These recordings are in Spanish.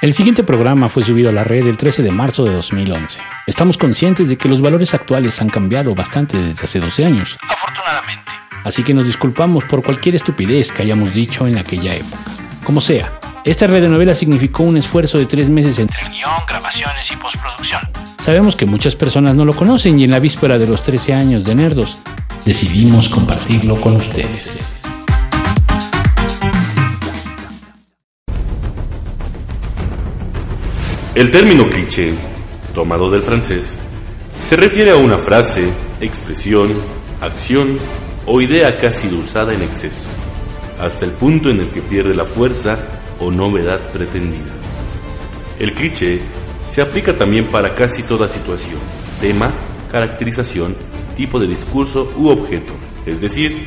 El siguiente programa fue subido a la red el 13 de marzo de 2011. Estamos conscientes de que los valores actuales han cambiado bastante desde hace 12 años. Afortunadamente. Así que nos disculpamos por cualquier estupidez que hayamos dicho en aquella época. Como sea, esta radionovela significó un esfuerzo de tres meses entre El guion, grabaciones y postproducción. Sabemos que muchas personas no lo conocen y en la víspera de los 13 años de Nerdos decidimos compartirlo con ustedes. El término cliché, tomado del francés, se refiere a una frase, expresión, acción o idea que ha sido usada en exceso, hasta el punto en el que pierde la fuerza o novedad pretendida. El cliché se aplica también para casi toda situación, tema, caracterización, tipo de discurso u objeto, es decir,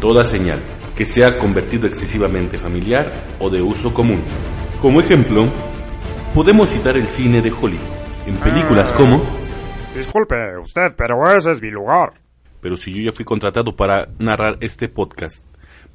toda señal que se ha convertido excesivamente familiar o de uso común. Como ejemplo, podemos citar el cine de Hollywood, en películas Ah. como Disculpe usted, pero ese es mi lugar. Pero si yo ya fui contratado para narrar este podcast,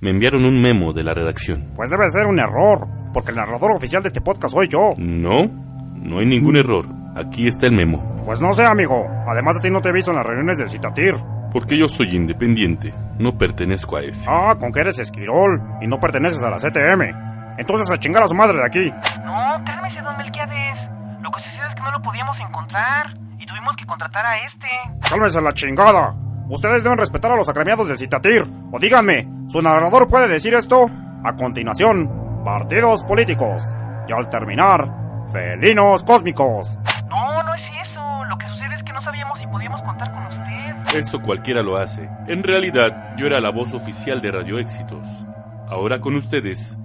me enviaron un memo de la redacción. Pues debe ser un error, porque el narrador oficial de este podcast soy yo. No, no hay ningún error. Aquí está el memo. Pues no sé, amigo. Además de ti no te he visto en las reuniones del Citatir. Porque yo soy independiente, no pertenezco a ese. Ah, con que eres esquirol y no perteneces a la CTM. Entonces a chingar a su madre de aquí. No, cálmese, don Melquiades. Lo que sucede es que no lo podíamos encontrar y tuvimos que contratar a este. Cálmese la chingada. Ustedes deben respetar a los agremiados del Citatir. O díganme, ¿su narrador puede decir esto? A continuación, partidos políticos. Y al terminar, felinos cósmicos. No, no es eso. Lo que sucede es que no sabíamos si podíamos contar con usted. Eso cualquiera lo hace. En realidad, yo era la voz oficial de Radio Éxitos. Ahora con ustedes,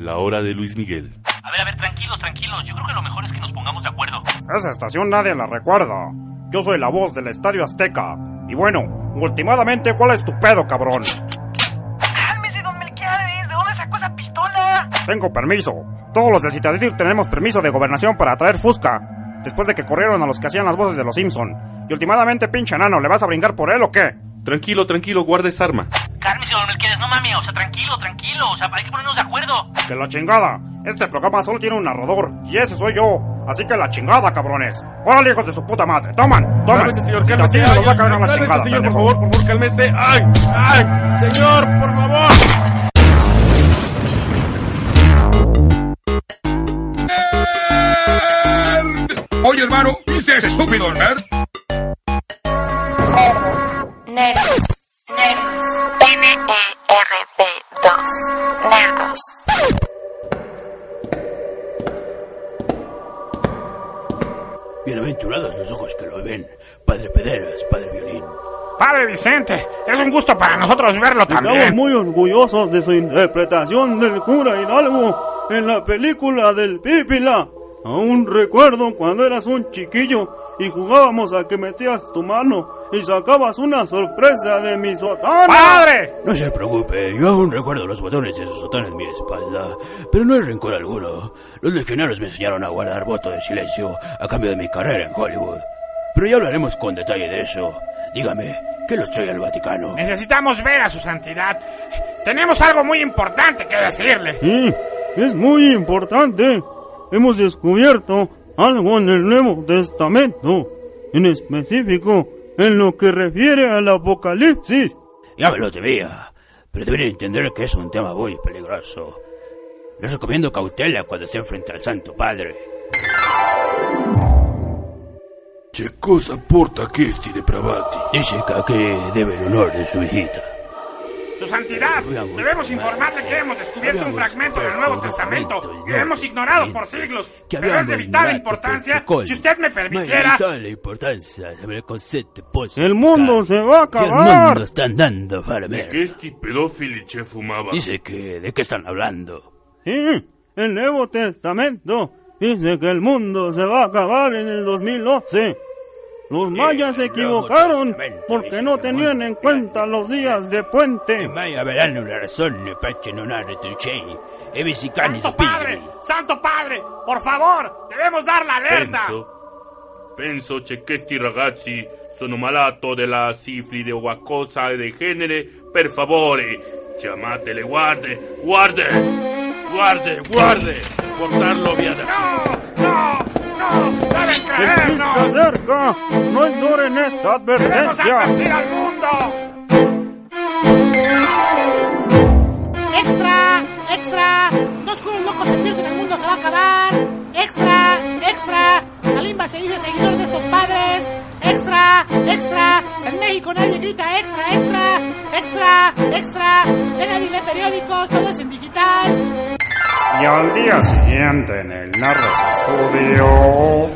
la hora de Luis Miguel. A ver, a ver, tranquilos, tranquilos. Yo creo que lo mejor es que nos pongamos de acuerdo. Esa estación nadie la recuerda. Yo soy la voz del Estadio Azteca. Y bueno, últimamente, ¿cuál es tu pedo, cabrón? Cálmese, don Melquiades. ¿De dónde sacó esa pistola? Tengo permiso. Todos los del Citatir tenemos permiso de gobernación para traer Fusca. Después de que corrieron a los que hacían las voces de los Simpson. Y últimamente, pinche enano, ¿le vas a brincar por él o qué? Tranquilo, tranquilo, guarda esa arma. Don Melquiades. No mames. O sea, tranquilo, tranquilo. O sea, hay que ponernos de acuerdo. Que la chingada. Este programa solo tiene un narrador. Y ese soy yo. Así que la chingada, cabrones. Órale, hijos de su puta madre. Toman, toman. Cálmese, señor, Si cálmese. a Ay, caer a la cálmese, chingada, señor, por pendejo. favor, por favor, cálmese. ¡Ay! ¡Ay! ¡Señor, por favor! Oye, hermano, ¿viste ese estúpido nerd? Nerdos. Nerdos. N-E-R-D-2. Nerdos. Bienaventurados los ojos que lo ven. Padre Pederas, Padre Violín. Padre Vicente, es un gusto para nosotros verlo Estamos también. muy orgullosos de su interpretación del cura Hidalgo en la película del Pípila. Aún recuerdo cuando eras un chiquillo y jugábamos a que metías tu mano y sacabas una sorpresa de mi sotana. ¡Padre! No se preocupe, yo aún recuerdo los botones de su sotana en mi espalda. Pero no hay rencor alguno. Los legionarios me enseñaron a guardar voto de silencio a cambio de mi carrera en Hollywood. Pero ya hablaremos con detalle de eso. Dígame, ¿qué los trae al Vaticano? Necesitamos ver a su santidad. Tenemos algo muy importante que decirle. Sí, es muy importante. Hemos descubierto algo en el Nuevo Testamento, en específico en lo que refiere al Apocalipsis. Ya me lo temía, pero deben entender que es un tema muy peligroso. Les recomiendo cautela cuando estén frente al Santo Padre. Che cosa porta questi depravati? Dice que aquí debe el honor de su hijita. Su santidad, debemos informarle que hemos descubierto un fragmento del Nuevo Testamento que hemos ignorado por siglos, que pero es de vital importancia. Si usted me permitiera, me consente poi El mundo se va a Que el acabar. mundo está andando para ¿De ver. qué este pedófilo che fumaba? Dice que de qué están hablando. Sí, el Nuevo Testamento dice que el mundo se va a acabar en el 2011. Los mayas se equivocaron porque no tenían en cuenta los días de puente. La tucei e messicani Santo Padre, Santo Padre, por favor, debemos dar la alerta. Penso, penso che questi ragazzi sono malato della sifilide o qualcosa di genere. Per favore, chiamate le guarde, guarde, guarde, guarde. reportarlo, Viana. ¡No! ¡No! ¡No! ¡Deben ¡El Kid se creernos! acerca! ¡No ignoren esta ¡Debemos advertencia! advertir al mundo! ¡Extra! ¡Extra! ¡Dos culos locos se pierden, el mundo se va a acabar! ¡Extra! ¡Extra! Kalimba se dice seguidor de estos padres. ¡Extra! ¡Extra! En México nadie grita extra, extra, extra, extra. Ya nadie lee periódicos, todo es en digital. Y al día siguiente en el Narros Studio.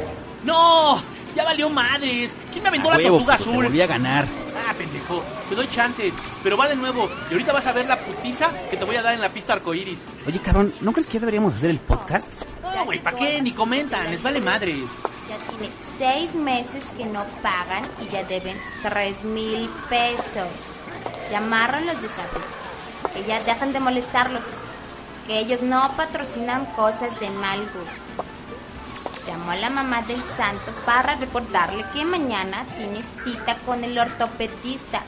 ¡No! ¡Ya valió madres! ¿Quién me aventó la tortuga azul? Volví a ganar. Ah, pendejo. Te doy chance. Pero va de nuevo. Y ahorita vas a ver la putiza que te voy a dar en la pista arcoiris. Oye, cabrón, ¿no crees que ya deberíamos hacer el podcast? No, güey, ¿para qué? Ni comentan. Les vale madres. Ya tiene seis meses que no pagan y ya deben tres mil pesos. Llamaron los de Sabrina, que ya dejan de molestarlos, que ellos no patrocinan cosas de mal gusto. Llamó a la mamá del santo para recordarle que mañana tiene cita con el ortopedista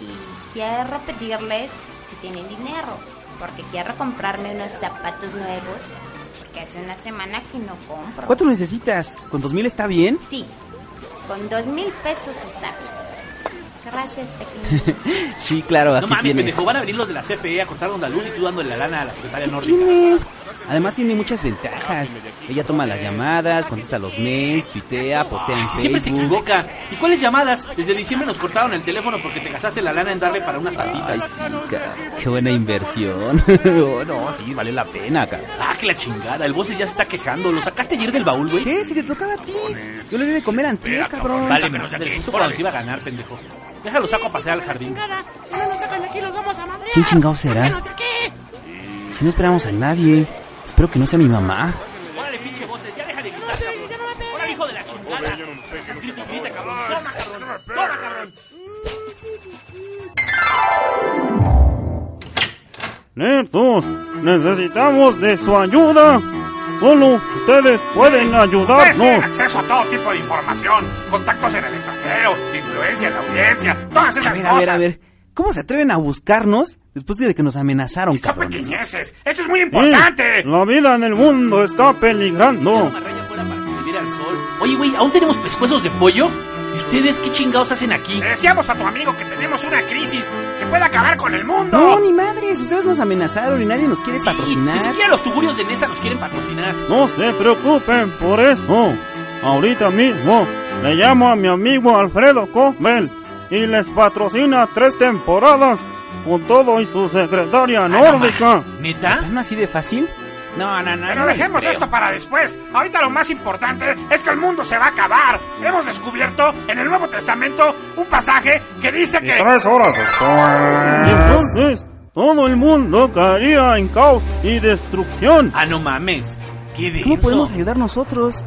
y quiero pedirles si tienen dinero, porque quiero comprarme unos zapatos nuevos, porque hace una semana que no compro. ¿Cuánto necesitas? ¿Con dos mil está bien? Sí, con dos mil pesos está bien. Gracias, pequeño. Sí, claro, No aquí mames, tienes. pendejo. Van a venir los de la CFE a cortar la luz y tú dándole la lana a la secretaria ¿Qué nórdica. tiene? Además tiene muchas ventajas. Ella toma las llamadas, contesta los mails, tuitea, postea en Si siempre se Facebook. equivoca. ¿Y cuáles llamadas? Desde diciembre nos cortaron el teléfono porque te gastaste la lana en darle para unas Ay, patitas. sí, cara. Qué buena inversión. Oh, no, sí, vale la pena, cara. Ah, que la chingada. El boss ya se está quejando. ¿Lo sacaste ayer del baúl, güey? ¿Qué? Si te tocaba a ti. Yo le di de comer antier, cabrón. Vale, menos ya que justo cuando te iba a ganar, pendejo. Déjalo saco a pasear al jardín. Si no nos sacan de aquí los vamos a madrear. ¿Quién chingado será? Si no esperamos a nadie. Espero que no sea mi mamá. Órale, pinche voces, ya deja de gritar, cabrón. Órale, hijo de la chingada. Estás grita y grita, cabrón. Toma, cabrón. Toma, cabrón. Nerdos, necesitamos de su ayuda. Solo ustedes pueden Ustedes tienen ayudarnos. acceso a todo tipo de información, contactos en el extranjero, influencia en la audiencia, todas A esas ver, a cosas. ver, a ver. ¿Cómo se atreven a buscarnos después de que nos amenazaron, Son pequeñeces. Esto es muy Sí, importante. la vida en el mundo está peligrando. Una raya afuera para que al sol. Oye, güey, ¿aún tenemos pescuezos de pollo? ¿Y ustedes qué chingados hacen aquí? Le decíamos a tu amigo que tenemos una crisis que puede acabar con el mundo. No, ni madres. Ustedes nos amenazaron y nadie nos quiere Sí, patrocinar. Ni siquiera los tugurios de Nesa nos quieren patrocinar. No se preocupen por esto. Ahorita mismo le llamo a mi amigo Alfredo Cobel y les patrocina tres temporadas con todo y su secretaria nórdica. ¿Neta? ¿No así de fácil? No, no, no. Pero no dejemos esto para después. Ahorita lo más importante es que el mundo se va a acabar. Hemos descubierto en el Nuevo Testamento un pasaje que dice Y que... tres horas Y después. entonces todo el mundo caería en caos y destrucción. Ah, no mames. ¿Qué de ¿Cómo podemos ayudar nosotros?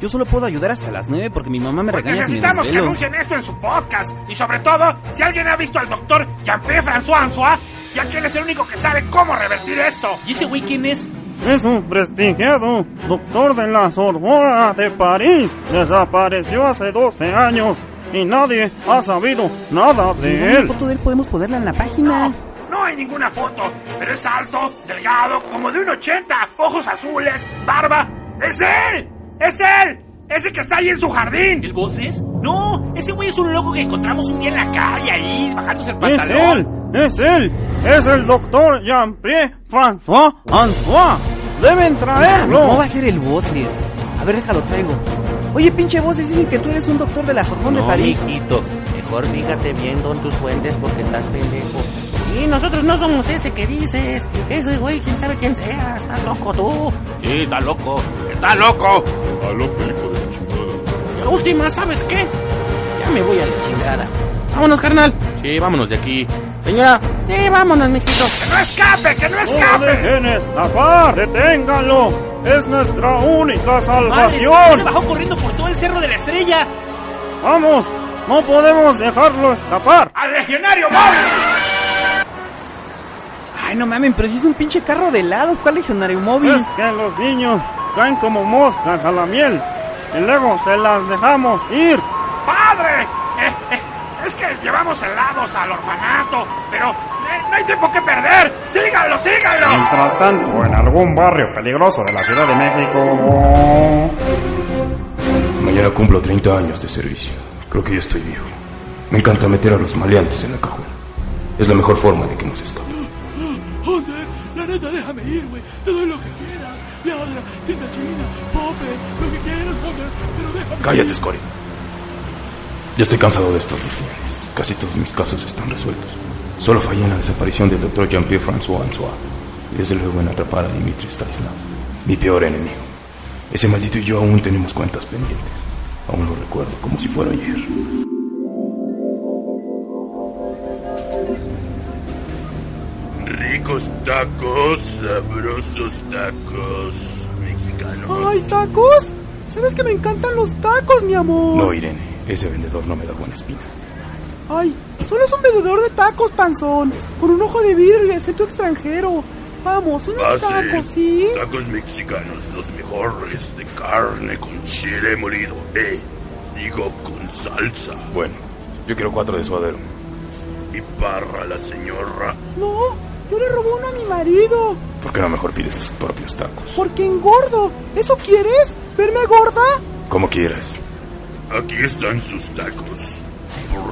Yo solo puedo ayudar hasta las nueve porque mi mamá me Pues regaña si me necesitamos que anuncien esto en su podcast. Y sobre todo, si alguien ha visto al doctor Jean-Pierre François Ansois, ya que él es el único que sabe cómo revertir esto. ¿Y ese güey quién es? Es un prestigiado doctor de la Sorbona de París. Desapareció hace 12 años y nadie ha sabido nada Si de una él. foto de él podemos ponerla en la página. No hay ninguna foto, pero es alto, delgado, como de un 80, ojos azules, barba. ¡Es él! ¡Es él! ¡Ese que está ahí en su jardín! ¿El voces? No, ese güey es un loco que encontramos un día en la calle ahí, bajándose el Es pantalón. él, es él, es el doctor Jean-Pierre François Ansois. Deben ¿Cómo traerlo. va a ser el voces? A ver, déjalo traigo. Oye, pinche voces, dicen que tú eres un doctor de la Sorbonne de París. mijito. Mejor fíjate bien con tus fuentes porque estás pendejo. Sí, nosotros no somos ese que dices. Ese güey, quién sabe quién sea. Estás loco tú. Sí, está loco. Está loco. A loco, la última, ¿sabes qué? Ya me voy a la chingada. Vámonos, carnal. Sí, vámonos de aquí. Señora. Sí, vámonos, mijito. ¡Que no escape! ¡Que no No escape! dejen escapar, deténganlo. Es nuestra única Madres, se salvación. bajó corriendo por todo el cerro de la estrella. Vamos, no podemos dejarlo escapar. ¡Al legionario móvil! Ay, no mames, pero si es un pinche carro de helados, ¿cuál legionario móvil? Es que los niños caen como moscas a la miel y luego se las dejamos ir. ¡Padre! Eh, eh, es que llevamos helados al orfanato, pero eh, ¡No hay tiempo que perder! ¡Síganlo, síganlo! Mientras tanto, en algún barrio peligroso de la Ciudad de México... Mañana cumplo 30 años de servicio. Creo que ya estoy viejo. Me encanta meter a los maleantes en la cajuela. Es la mejor forma de que nos escapen. Hunter, la neta, déjame ir, güey. Te doy lo que quieras. Viagra, tinta china, pope, lo que quieras, Hunter. Pero déjame Cállate. Scotty. Ya estoy cansado de estos rufianes. Casi todos mis casos están resueltos. Solo fallé en la desaparición del doctor Jean-Pierre François Ansois. Y desde luego en atrapar a Dimitri Stanisław, mi peor enemigo. Ese maldito y yo aún tenemos cuentas pendientes. Aún lo recuerdo como si fuera ayer. Ricos tacos, sabrosos tacos mexicanos. ¡Ay, tacos! ¿Sabes que me encantan los tacos, mi amor? No, Irene. Ese vendedor no me da buena espina. Ay, solo es un vendedor de tacos, panzón. Con un ojo de vidrio y acento extranjero. Vamos, unos Ah, sí. tacos, ¿sí? Tacos mexicanos, los mejores de carne con chile molido. Eh, digo con salsa. Bueno, yo quiero cuatro de suadero. Y para la señora. No, yo le robé uno a mi marido. ¿Por qué no mejor pides tus propios tacos? Porque engordo. ¿Eso quieres? ¿Verme gorda? Como quieras. Aquí están sus tacos.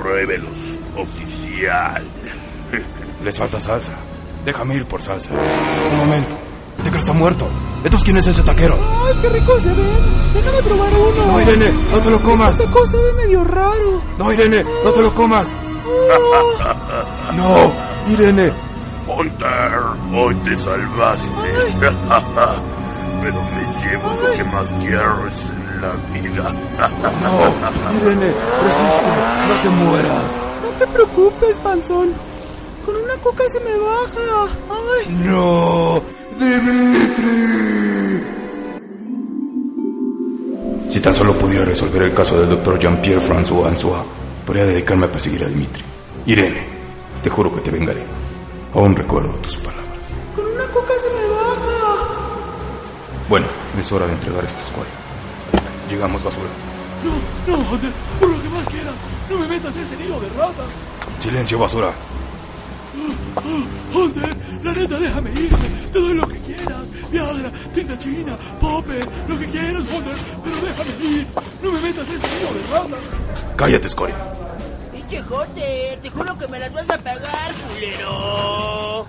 Pruébelos, oficial. Les falta salsa. Déjame ir por salsa. Un momento. ¿Te crees está muerto? ¿Entonces quién es ese taquero? Ay, qué rico se ven. Déjame probar uno. No, Irene, no te lo comas. Este taco se ve medio raro. No, Irene, no te lo comas. No, Irene. Hunter, hoy te salvaste. Pero me llevo lo que más quieres en la vida. No, Irene, resiste, no te mueras. No te preocupes, panzón. Con una coca se me baja. Ay. No, Dimitri. Si tan solo pudiera resolver el caso del doctor Jean-Pierre François Ansois, podría dedicarme a perseguir a Dimitri. Irene, te juro que te vengaré. Aún recuerdo tus palabras. Con una coca se me baja. Bueno, es hora de entregar este squad. Llegamos, basura. No, no, Hunter, por lo que más quieras. No me metas en ese nido de ratas. Silencio, basura. Hunter, la neta, déjame ir. Te doy lo que quieras. Viagra, tinta china, pope, lo que quieras, Hunter. Pero déjame ir. No me metas en ese nido de ratas. Cállate, Scotty. Pinche Jote, te juro que me las vas a pagar, culero.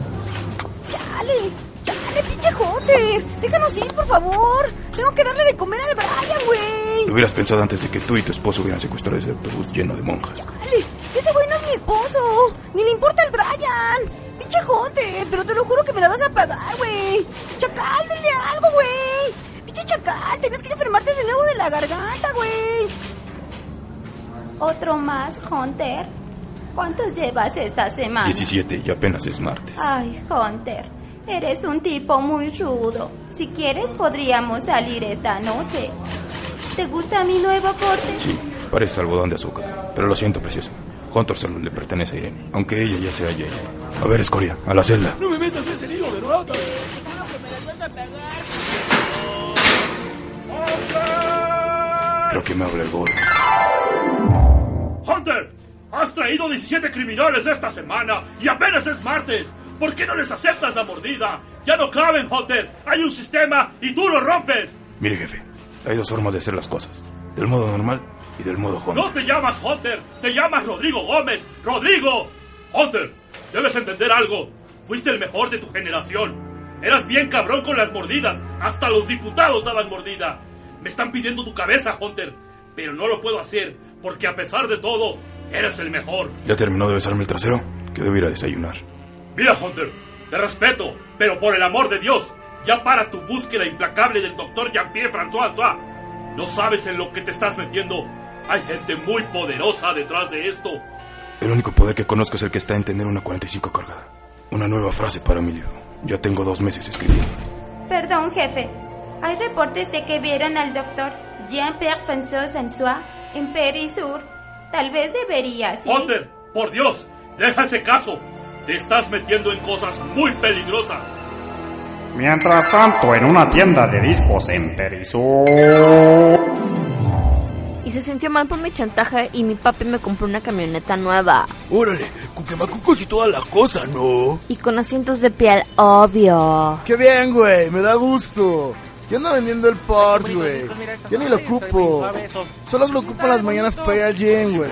Chale, chale, pinche Hunter. Déjanos ir, por favor. Tengo que darle de comer al Brian, güey. Lo hubieras pensado antes de que tú y tu esposo hubieran secuestrado ese autobús lleno de monjas. Chale, ese güey no es mi esposo. Ni le importa el Brian. Pinche Hunter, pero te lo juro que me la vas a pagar, güey. Chacal, denle algo, güey. Pinche chacal, tenías que enfermarte de nuevo de la garganta, güey. ¿Otro más, Hunter? ¿Cuántos llevas esta semana? 17 y apenas es martes. Ay, Hunter, eres un tipo muy rudo. Si quieres, podríamos salir esta noche. ¿Te gusta mi nuevo corte? Sí, parece algodón de azúcar. Pero lo siento, preciosa. Hunter solo le pertenece a Irene, aunque ella ya sea ella. A ver, Escoria, a la celda. No me metas en ese nido de ratas. Creo que me habla el gordo. ¡Hunter! Has traído 17 criminales esta semana y apenas es martes. ¿Por qué no les aceptas la mordida? Ya no caben, Hunter. Hay un sistema y tú lo rompes. Mire, jefe, hay dos formas de hacer las cosas. Del modo normal y del modo Hunter. No te llamas Hunter, te llamas Rodrigo Gómez. ¡Rodrigo! Hunter, debes entender algo. Fuiste el mejor de tu generación. Eras bien cabrón con las mordidas. Hasta los diputados daban mordida. Me están pidiendo tu cabeza, Hunter. Pero no lo puedo hacer porque a pesar de todo, eres el mejor. ¿Ya terminó de besarme el trasero? Que debo ir a desayunar. Mira, Hunter, te respeto, pero por el amor de Dios, ya para tu búsqueda implacable del doctor Jean-Pierre François Ansois. No sabes en lo que te estás metiendo. Hay gente muy poderosa detrás de esto. El único poder que conozco es el que está en tener una 45 cargada. Una nueva frase para mi libro. Ya tengo dos meses escribiendo. Perdón, jefe. Hay reportes de que vieron al doctor Jean-Pierre François Ansois en Perisur. Tal vez debería, ¿sí? Hunter, por Dios, deja ese caso. Te estás metiendo en cosas muy peligrosas. Mientras tanto, en una tienda de discos en Perisur. ¿Y se sintió mal por mi chantaje y mi papi me compró una camioneta nueva. Órale, con quemacucos y toda la cosa, ¿no? Y con asientos de piel, obvio. ¡Qué bien, güey! Me da gusto. Yo ando vendiendo el Porsche, güey. Ya ni lo ocupo. Solo lo ocupo en las mañanas para ir al gym, güey.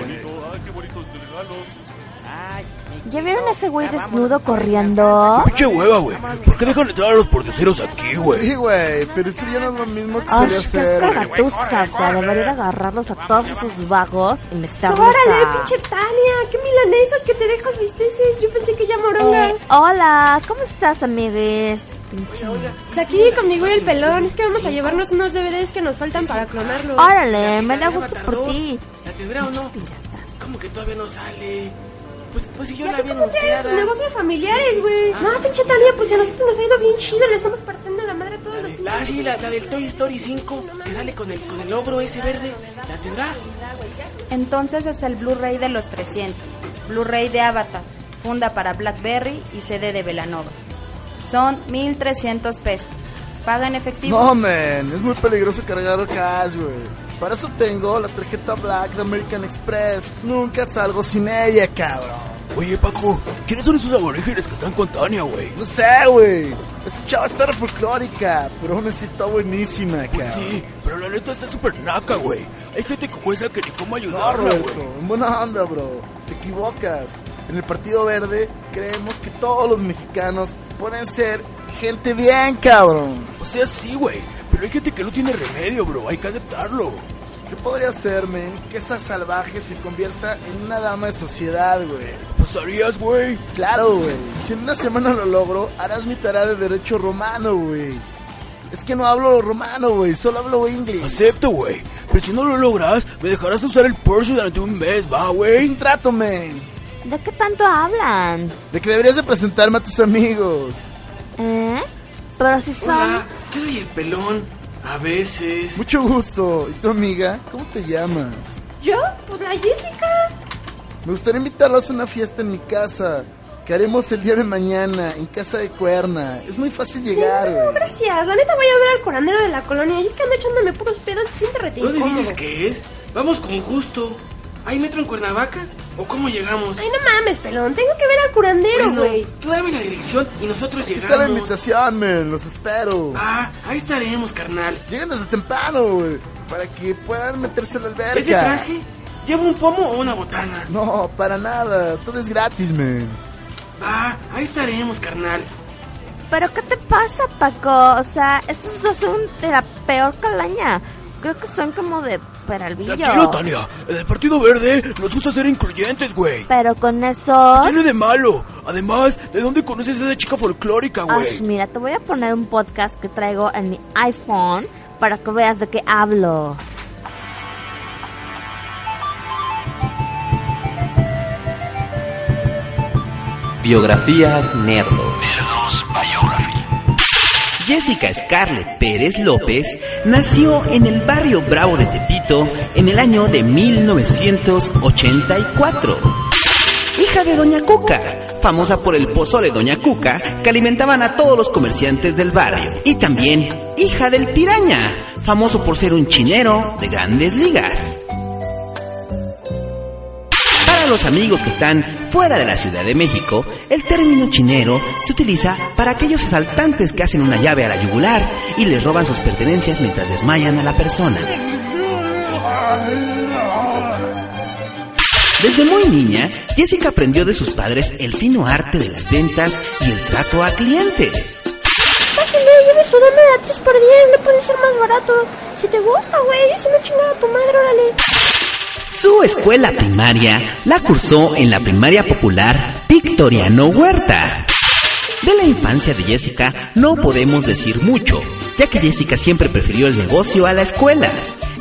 ¿Ya vieron a ese güey desnudo corriendo? Pinche hueva, güey. ¿Por qué dejan entrar a los porteceros aquí, güey? Sí, güey, pero eso ya no es lo mismo que Ay, solía qué hacer. cagatuza, o sea, debería de agarrarlos a todos esos vagos y meterlos ¡Órale, a... pinche Tania! ¡Qué milanesas que te dejas visteces! Yo pensé que ya morongas. Eh, hola, ¿cómo estás, amigues? Pinche... Pues aquí conmigo y el pelón. Es que vamos a llevarnos unos DVDs que nos faltan para clonarlos. Órale, me da gusto por ti. ¿La tendrá o no? ¿Cómo que todavía no sale? Pues, pues si yo Ya la había anunciado. tus negocios familiares, güey. Ah. No, pinche Tania, pues a nosotros nos ha ido bien chido. Le estamos partiendo la madre a todos los La, sí, la, la del Toy Story 5, que sale con el, con el ogro ese verde. ¿La tendrá? Entonces es el Blu-ray de los 300. Blu-ray de Avatar. Funda para BlackBerry y CD de Velanova. Son 1300 pesos. Paga en efectivo. No, man, es muy peligroso cargar cash, güey. Para eso tengo la tarjeta Black de American Express. Nunca salgo sin ella, cabrón. Oye, Paco, ¿quiénes son esos aborígenes que están con Tania, güey? No sé, güey. Esa chava está re folclórica, pero aún así está buenísima, Pues cabrón. sí, pero la neta está súper naca, güey. Hay gente como esa que ni cómo No, ayudarla, güey. en buena onda, bro. Te equivocas. En el Partido Verde creemos que todos los mexicanos pueden ser gente bien, cabrón. O sea, sí, güey. Pero hay gente que no tiene remedio, bro. Hay que aceptarlo. ¿Qué podría ser, men? Que esa salvaje se convierta en una dama de sociedad, güey. Pues harías, güey. Claro, güey. Si en una semana lo logro, harás mi tarea de derecho romano, güey. Es que no hablo romano, güey. Solo hablo inglés. Acepto, güey. Pero si no lo logras, me dejarás usar el Porsche durante un mes, va, güey. Es un trato, men. ¿De qué tanto hablan? De que deberías de presentarme a tus amigos. ¿Eh? Pero si son... Hola, yo soy el pelón. A veces. Mucho gusto. ¿Y tu amiga? ¿Cómo te llamas? ¿Yo? Pues la Jessica. Me gustaría invitarlos a una fiesta en mi casa. Que haremos el día de mañana en casa de Cuerna. Es muy fácil llegar, Sí, no, gracias. La neta voy a ver al curandero de la colonia. Y es que ando echándome puros pedos y siente rete ¿Dónde dices que es? Vamos con gusto. ¿Hay metro en Cuernavaca? ¿O cómo llegamos? Ay, no mames, pelón. Tengo que ver al curandero, Bueno, güey. tú dame la dirección y nosotros Aquí llegamos. está la invitación, men. Los espero. Ah, ahí estaremos, carnal. Lleguen desde temprano, güey. Para que puedan meterse a la alberca. ¿Ese traje? ¿Lleva un pomo o una botana? No, para nada. Todo es gratis, men. Ah, ahí estaremos, carnal. ¿Pero qué te pasa, Paco? O sea, esos dos son de la peor calaña. Creo que son como de Peralvillo. Tranquilo, Tania. En el Partido Verde nos gusta ser incluyentes, güey. Pero con eso... ¿Qué tiene de malo? Además, ¿de dónde conoces a esa chica folclórica, güey? Ash, mira, te voy a poner un podcast que traigo en mi iPhone para que veas de qué hablo. Biografías Nerdos. Jessica Scarlett Pérez López nació en el barrio Bravo de Tepito en el año de 1984. Hija de Doña Cuca, famosa por el pozole Doña Cuca que alimentaban a todos los comerciantes del barrio. Y también hija del Piraña, famoso por ser un chinero de grandes ligas. Para los amigos que están fuera de la Ciudad de México, el término chinero se utiliza para aquellos asaltantes que hacen una llave a la yugular y les roban sus pertenencias mientras desmayan a la persona. Desde muy niña, Jessica aprendió de sus padres el fino arte de las ventas y el trato a clientes. Pásale, lleve su de a 3 por 10. No puede ser más barato. Si te gusta, güey. Si no chingada tu madre, órale. Su escuela primaria la cursó en la primaria popular Victoriano Huerta. De la infancia de Jessica no podemos decir mucho, ya que Jessica siempre prefirió el negocio a la escuela,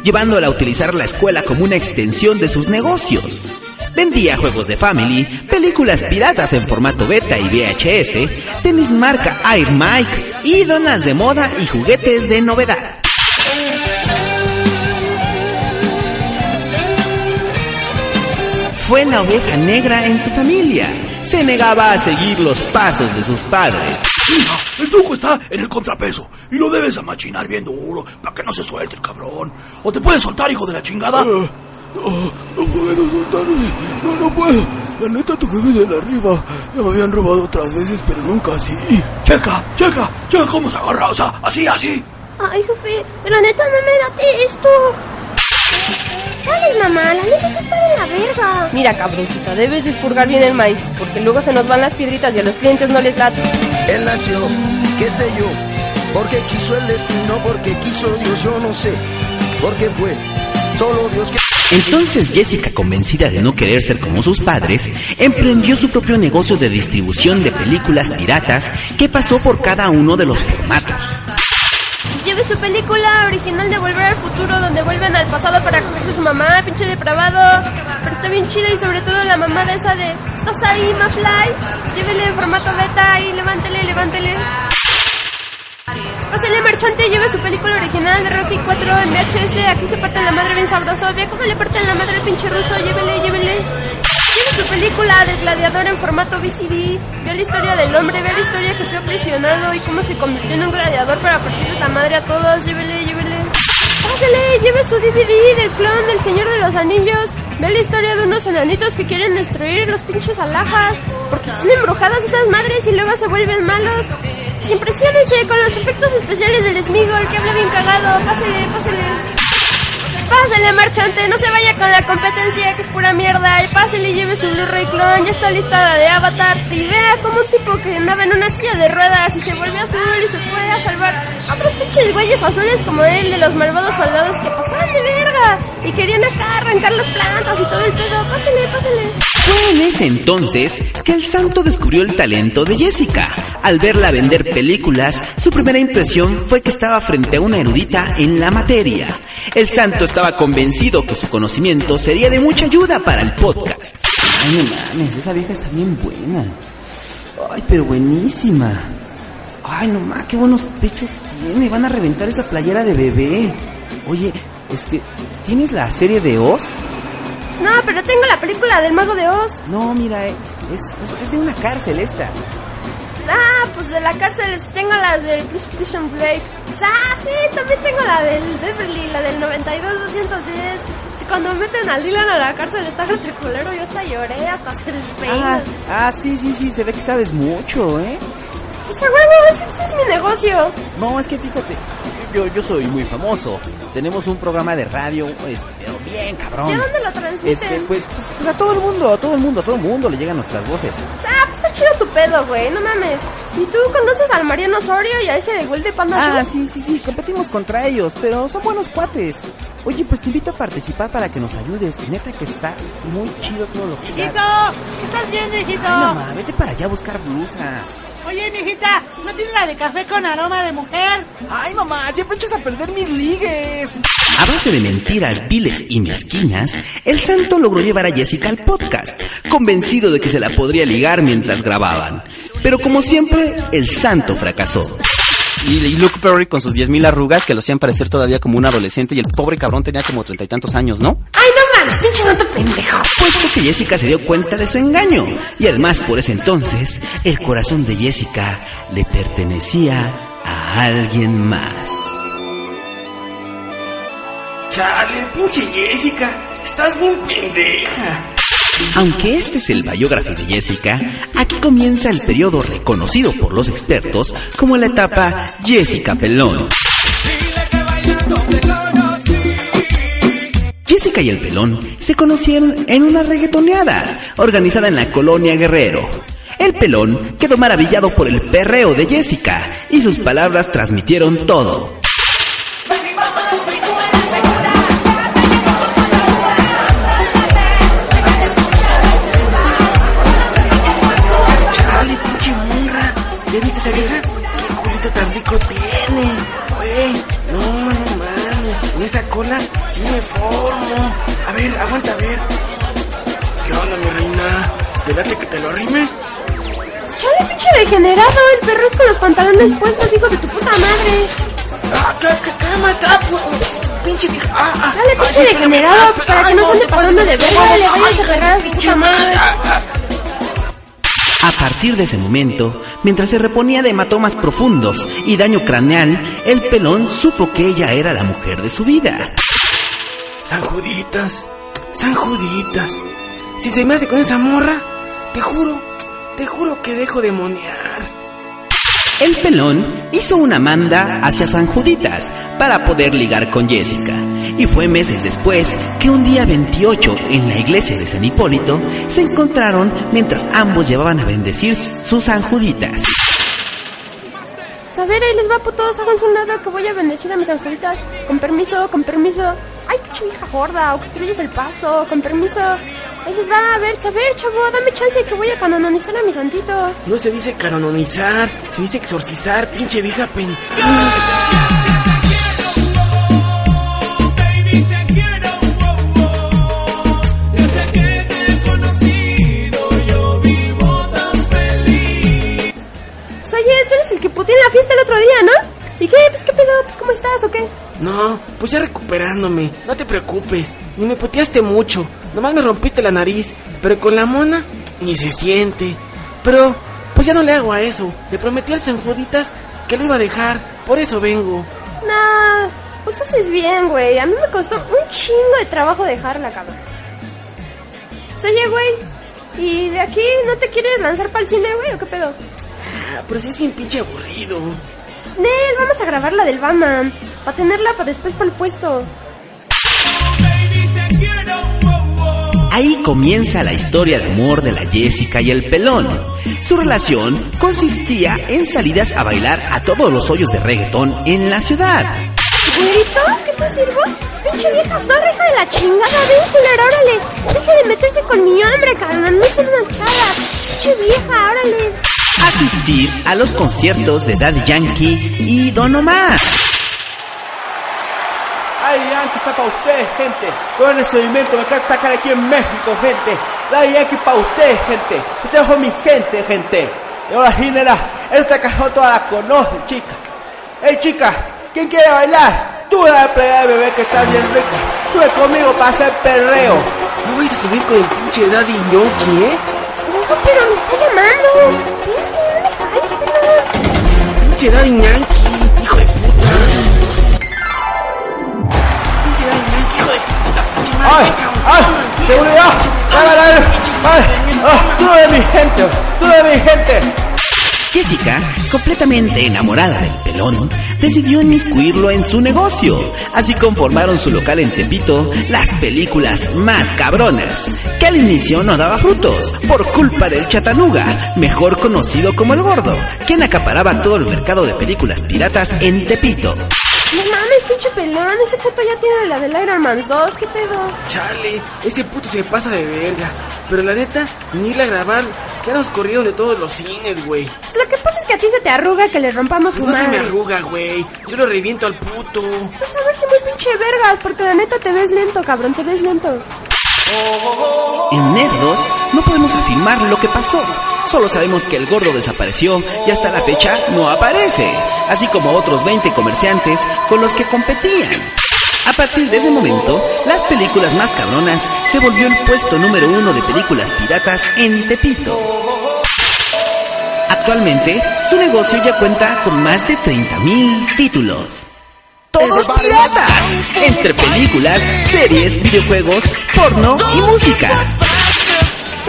llevándola a utilizar la escuela como una extensión de sus negocios. Vendía juegos de Family, películas piratas en formato beta y VHS, tenis marca Air Mike y donas de moda y juguetes de novedad. Fue la oveja negra en su familia. Se negaba a seguir los pasos de sus padres. Hija, el truco está en el contrapeso y lo debes amachinar bien duro para que no se suelte el cabrón. O te puedes soltar, hijo de la chingada. No, no puedo soltarme. No, no puedo. La neta, tu jefe de la arriba. Ya me habían robado otras veces, pero nunca así. Checa, checa, checa cómo se agarra. O sea, así, así. Ay, jefe, la neta no me late esto. Chales, mamá, la neta esto está de la verga. Mira, cabroncita, debes expurgar bien el maíz, porque luego se nos van las piedritas y a los clientes no les late. Él nació, qué sé yo, porque quiso el destino, porque quiso Dios, yo no sé, porque fue solo Dios que... Entonces Jessica, convencida de no querer ser como sus padres, emprendió su propio negocio de distribución de películas piratas que pasó por cada uno de los formatos. Lleve su película original de Volver al Futuro, donde vuelven al pasado para cogerse a su mamá, pinche depravado. Pero está bien chida y sobre todo la mamá de esa de... ¿Estás ahí, McFly? Llévele en formato beta y levántele, levántele. Pásale, marchante, lleve su película original de Rocky 4 en VHS. Aquí se parte la madre bien sabroso. Vea cómo le parten la madre al pinche ruso. Llévele, llévele. Su película de gladiador en formato VCD. Vea la historia del hombre, vea la historia que fue aprisionado y cómo se convirtió en un gladiador para partirle la madre a todos. Llévele, llévele. Pásale, lleve su DVD del clon del Señor de los Anillos. Ve la historia de unos enanitos que quieren destruir los pinches alhajas. Porque están embrujadas esas madres y luego se vuelven malos. Impresiónese con los efectos especiales del Smigol que habla bien cagado. Pásale, pásale. Pásale, marchante, no se vaya con la competencia que es pura mierda. Y pásale y lleve su Blu-ray clon. Ya está lista la de Avatar. Y vea como un tipo que andaba en una silla de ruedas y se volvió azul y se fue a salvar a otros pinches güeyes azules como él de los malvados soldados que pasaban de verga y querían acá arrancar las plantas y todo el pedo. Pásale, pásale. Fue en ese entonces que el santo descubrió el talento de Jessica. Al verla vender películas, su primera impresión fue que estaba frente a una erudita en la materia. El santo estaba convencido que su conocimiento sería de mucha ayuda para el podcast. Ay, no mames, esa vieja está bien buena. Ay, pero buenísima. Ay, no mames, qué buenos pechos tiene. Van a reventar esa playera de bebé. Oye, este, ¿tienes la serie de Oz? No, pero tengo la película del mago de Oz. No, mira, eh, es, es, es de una cárcel esta. Ah, pues de la cárcel tengo las del Prison Break. Ah, sí, también tengo la del Beverly, la del 92-210. Sí, cuando meten al Dylan a la cárcel está retriculero, yo hasta lloré, hasta se despeina. Ah, ah, sí, sí, sí, se ve que sabes mucho, ¿eh? Pues a huevo, ese, ese es mi negocio. No, es que fíjate, yo, yo soy muy famoso. Tenemos un programa de radio, este, pero bien cabrón. ¿Y a dónde lo transmiten? Este, pues, pues a todo el mundo, a todo el mundo, a todo el mundo le llegan nuestras voces. Ah, pues está chido tu pedo, güey, no mames. ¿Y tú conoces al Mariano Osorio y a ese de Will de Panda Ah, Show? sí, sí, sí, competimos contra ellos, pero son buenos cuates. Oye, pues te invito a participar para que nos ayudes. Neta que está muy chido todo lo que ¡Hijito! sabes. ¿Qué estás viendo, hijito? Ay, mamá, vete para allá a buscar blusas. Oye, mijita, ¿no tienes la de café con aroma de mujer? Ay, mamá, siempre echas a perder mis ligues. A base de mentiras viles y mezquinas, el santo logró llevar a Jessica al podcast, convencido de que se la podría ligar mientras grababan. Pero como siempre, el santo fracasó. Y, y Luke Perry con sus 10.000 arrugas que lo hacían parecer todavía como un adolescente y el pobre cabrón tenía como treinta y tantos años, ¿no? ¡Ay, no mames, pinche santo pendejo! Puesto que Jessica se dio cuenta de su engaño. Y además, por ese entonces, el corazón de Jessica le pertenecía a alguien más. Chale, pinche Jessica, estás bien pendeja. Aunque este es el biógrafo de Jessica, aquí comienza el periodo reconocido por los expertos como la etapa Jessica Pelón. Jessica y el pelón se conocieron en una reggaetoneada organizada en la colonia Guerrero. El pelón quedó maravillado por el perreo de Jessica y sus palabras transmitieron todo. Cola sí me formo. A ver, aguanta, a ver. ¿Qué onda, mi reina? ¿Te late que te lo arrime? Chale, pinche degenerado, el perro es con los pantalones puestos, hijo de tu puta madre. Ah, ¿qué, qué, qué me está? Pinche vieja. Ah, ah. Dale, pinche degenerado, para que no se ande pasando de verga, le vayas Ay, a agarrar a su pinche puta madre. A partir de ese momento, mientras se reponía de hematomas profundos y daño craneal, el pelón supo que ella era la mujer de su vida. San Juditas, San Juditas. Si se me hace con esa morra, te juro, te juro que dejo de monear. El pelón hizo una manda hacia San Juditas para poder ligar con Jessica. Y fue meses después que un día 28 en la iglesia de San Hipólito se encontraron mientras ambos llevaban a bendecir sus San Juditas. A ver, ahí les va, putos, háganse un lado que voy a bendecir a mis angelitas. Con permiso, con permiso. Ay, pinche vieja gorda, obstruyes el paso, con permiso. Ahí les va, a ver, a ver, chavo, dame chance que voy a canonizar a mi santito. No se dice canonizar, se dice exorcizar, pinche vieja pen. Que puteé en la fiesta el otro día, ¿no? ¿Y qué? Pues qué pedo, Pues, ¿cómo estás o qué? No, pues ya recuperándome, no te preocupes, ni me puteaste mucho, nomás me rompiste la nariz, pero con la mona ni se siente. Pero, pues ya no le hago a eso, le prometí al San Juditas que lo iba a dejar, por eso vengo. Nah, pues haces bien, güey. A mí me costó un chingo de trabajo dejarla, cabrón. Oye, güey, ¿y de aquí no te quieres lanzar para el cine, güey, o qué pedo? Ah, pero sí es bien pinche aburrido. Snell, vamos a grabar la del Batman. Para tenerla para después para el puesto. Ahí comienza la historia de amor de la Jessica y el pelón. Su relación consistía en salidas a bailar a todos los hoyos de reggaetón en la ciudad. ¿Güerito? ¿Qué te sirvo? Es pinche vieja zorra, hija de la chingada. Ven, culera, órale. Deje de meterse con mi hombre, carnal. No es una chava. Pinche vieja, órale. Asistir a los conciertos de Daddy Yankee y Don Omar. Ay, Yankee está para usted, gente. Con el movimiento me encanta estar aquí en México, gente. Daddy Yankee para usted, gente. Ustedes son mi gente, gente. Y ahora, Ginera, esta canción toda la conoce, chica. Hey, chica, ¿quién quiere bailar? Tú la playa, bebé, que está bien rica. Sube conmigo para hacer perreo. No vais a subir con el pinche Daddy Yankee, ¿eh? No, pero me está llamando. Espérate, no me jales, pelón. Pinche Daddy Yankee, hijo de puta. Pinche Daddy Yankee, hijo de puta pinche madre. ¡Ay! ¡Ay! ¡Seguridad! ¡Hágala! ¡Ay! ¡Ah! ¡Tú de mi gente! ¡Tú de mi gente! Jessica, completamente enamorada del pelón, decidió inmiscuirlo en su negocio. Así conformaron su local en Tepito, las películas más cabronas, que al inicio no daba frutos, por culpa del Chatanuga, mejor conocido como el Gordo, quien acaparaba todo el mercado de películas piratas en Tepito. No mames, pinche pelón. Ese puto ya tiene la del Iron Man 2. ¿Qué pedo? Chale, ese puto se pasa de verga. Pero la neta, ni irla a grabar, ya nos corrieron de todos los cines, güey. Pues lo que pasa es que a ti se te arruga que le rompamos Pues su no se me arruga, güey. Yo lo reviento al puto. Pues a ver si muy pinche vergas, porque la neta te ves lento, cabrón, te ves lento. En Nerdos no podemos afirmar lo que pasó. Solo sabemos que el gordo desapareció y hasta la fecha no aparece, así como otros 20 comerciantes con los que competían. A partir de ese momento, las películas más cabronas se volvió el puesto número uno de películas piratas en Tepito. Actualmente, su negocio ya cuenta con más de 30.000 títulos. ¡Todos piratas! Entre películas, series, videojuegos, porno y música.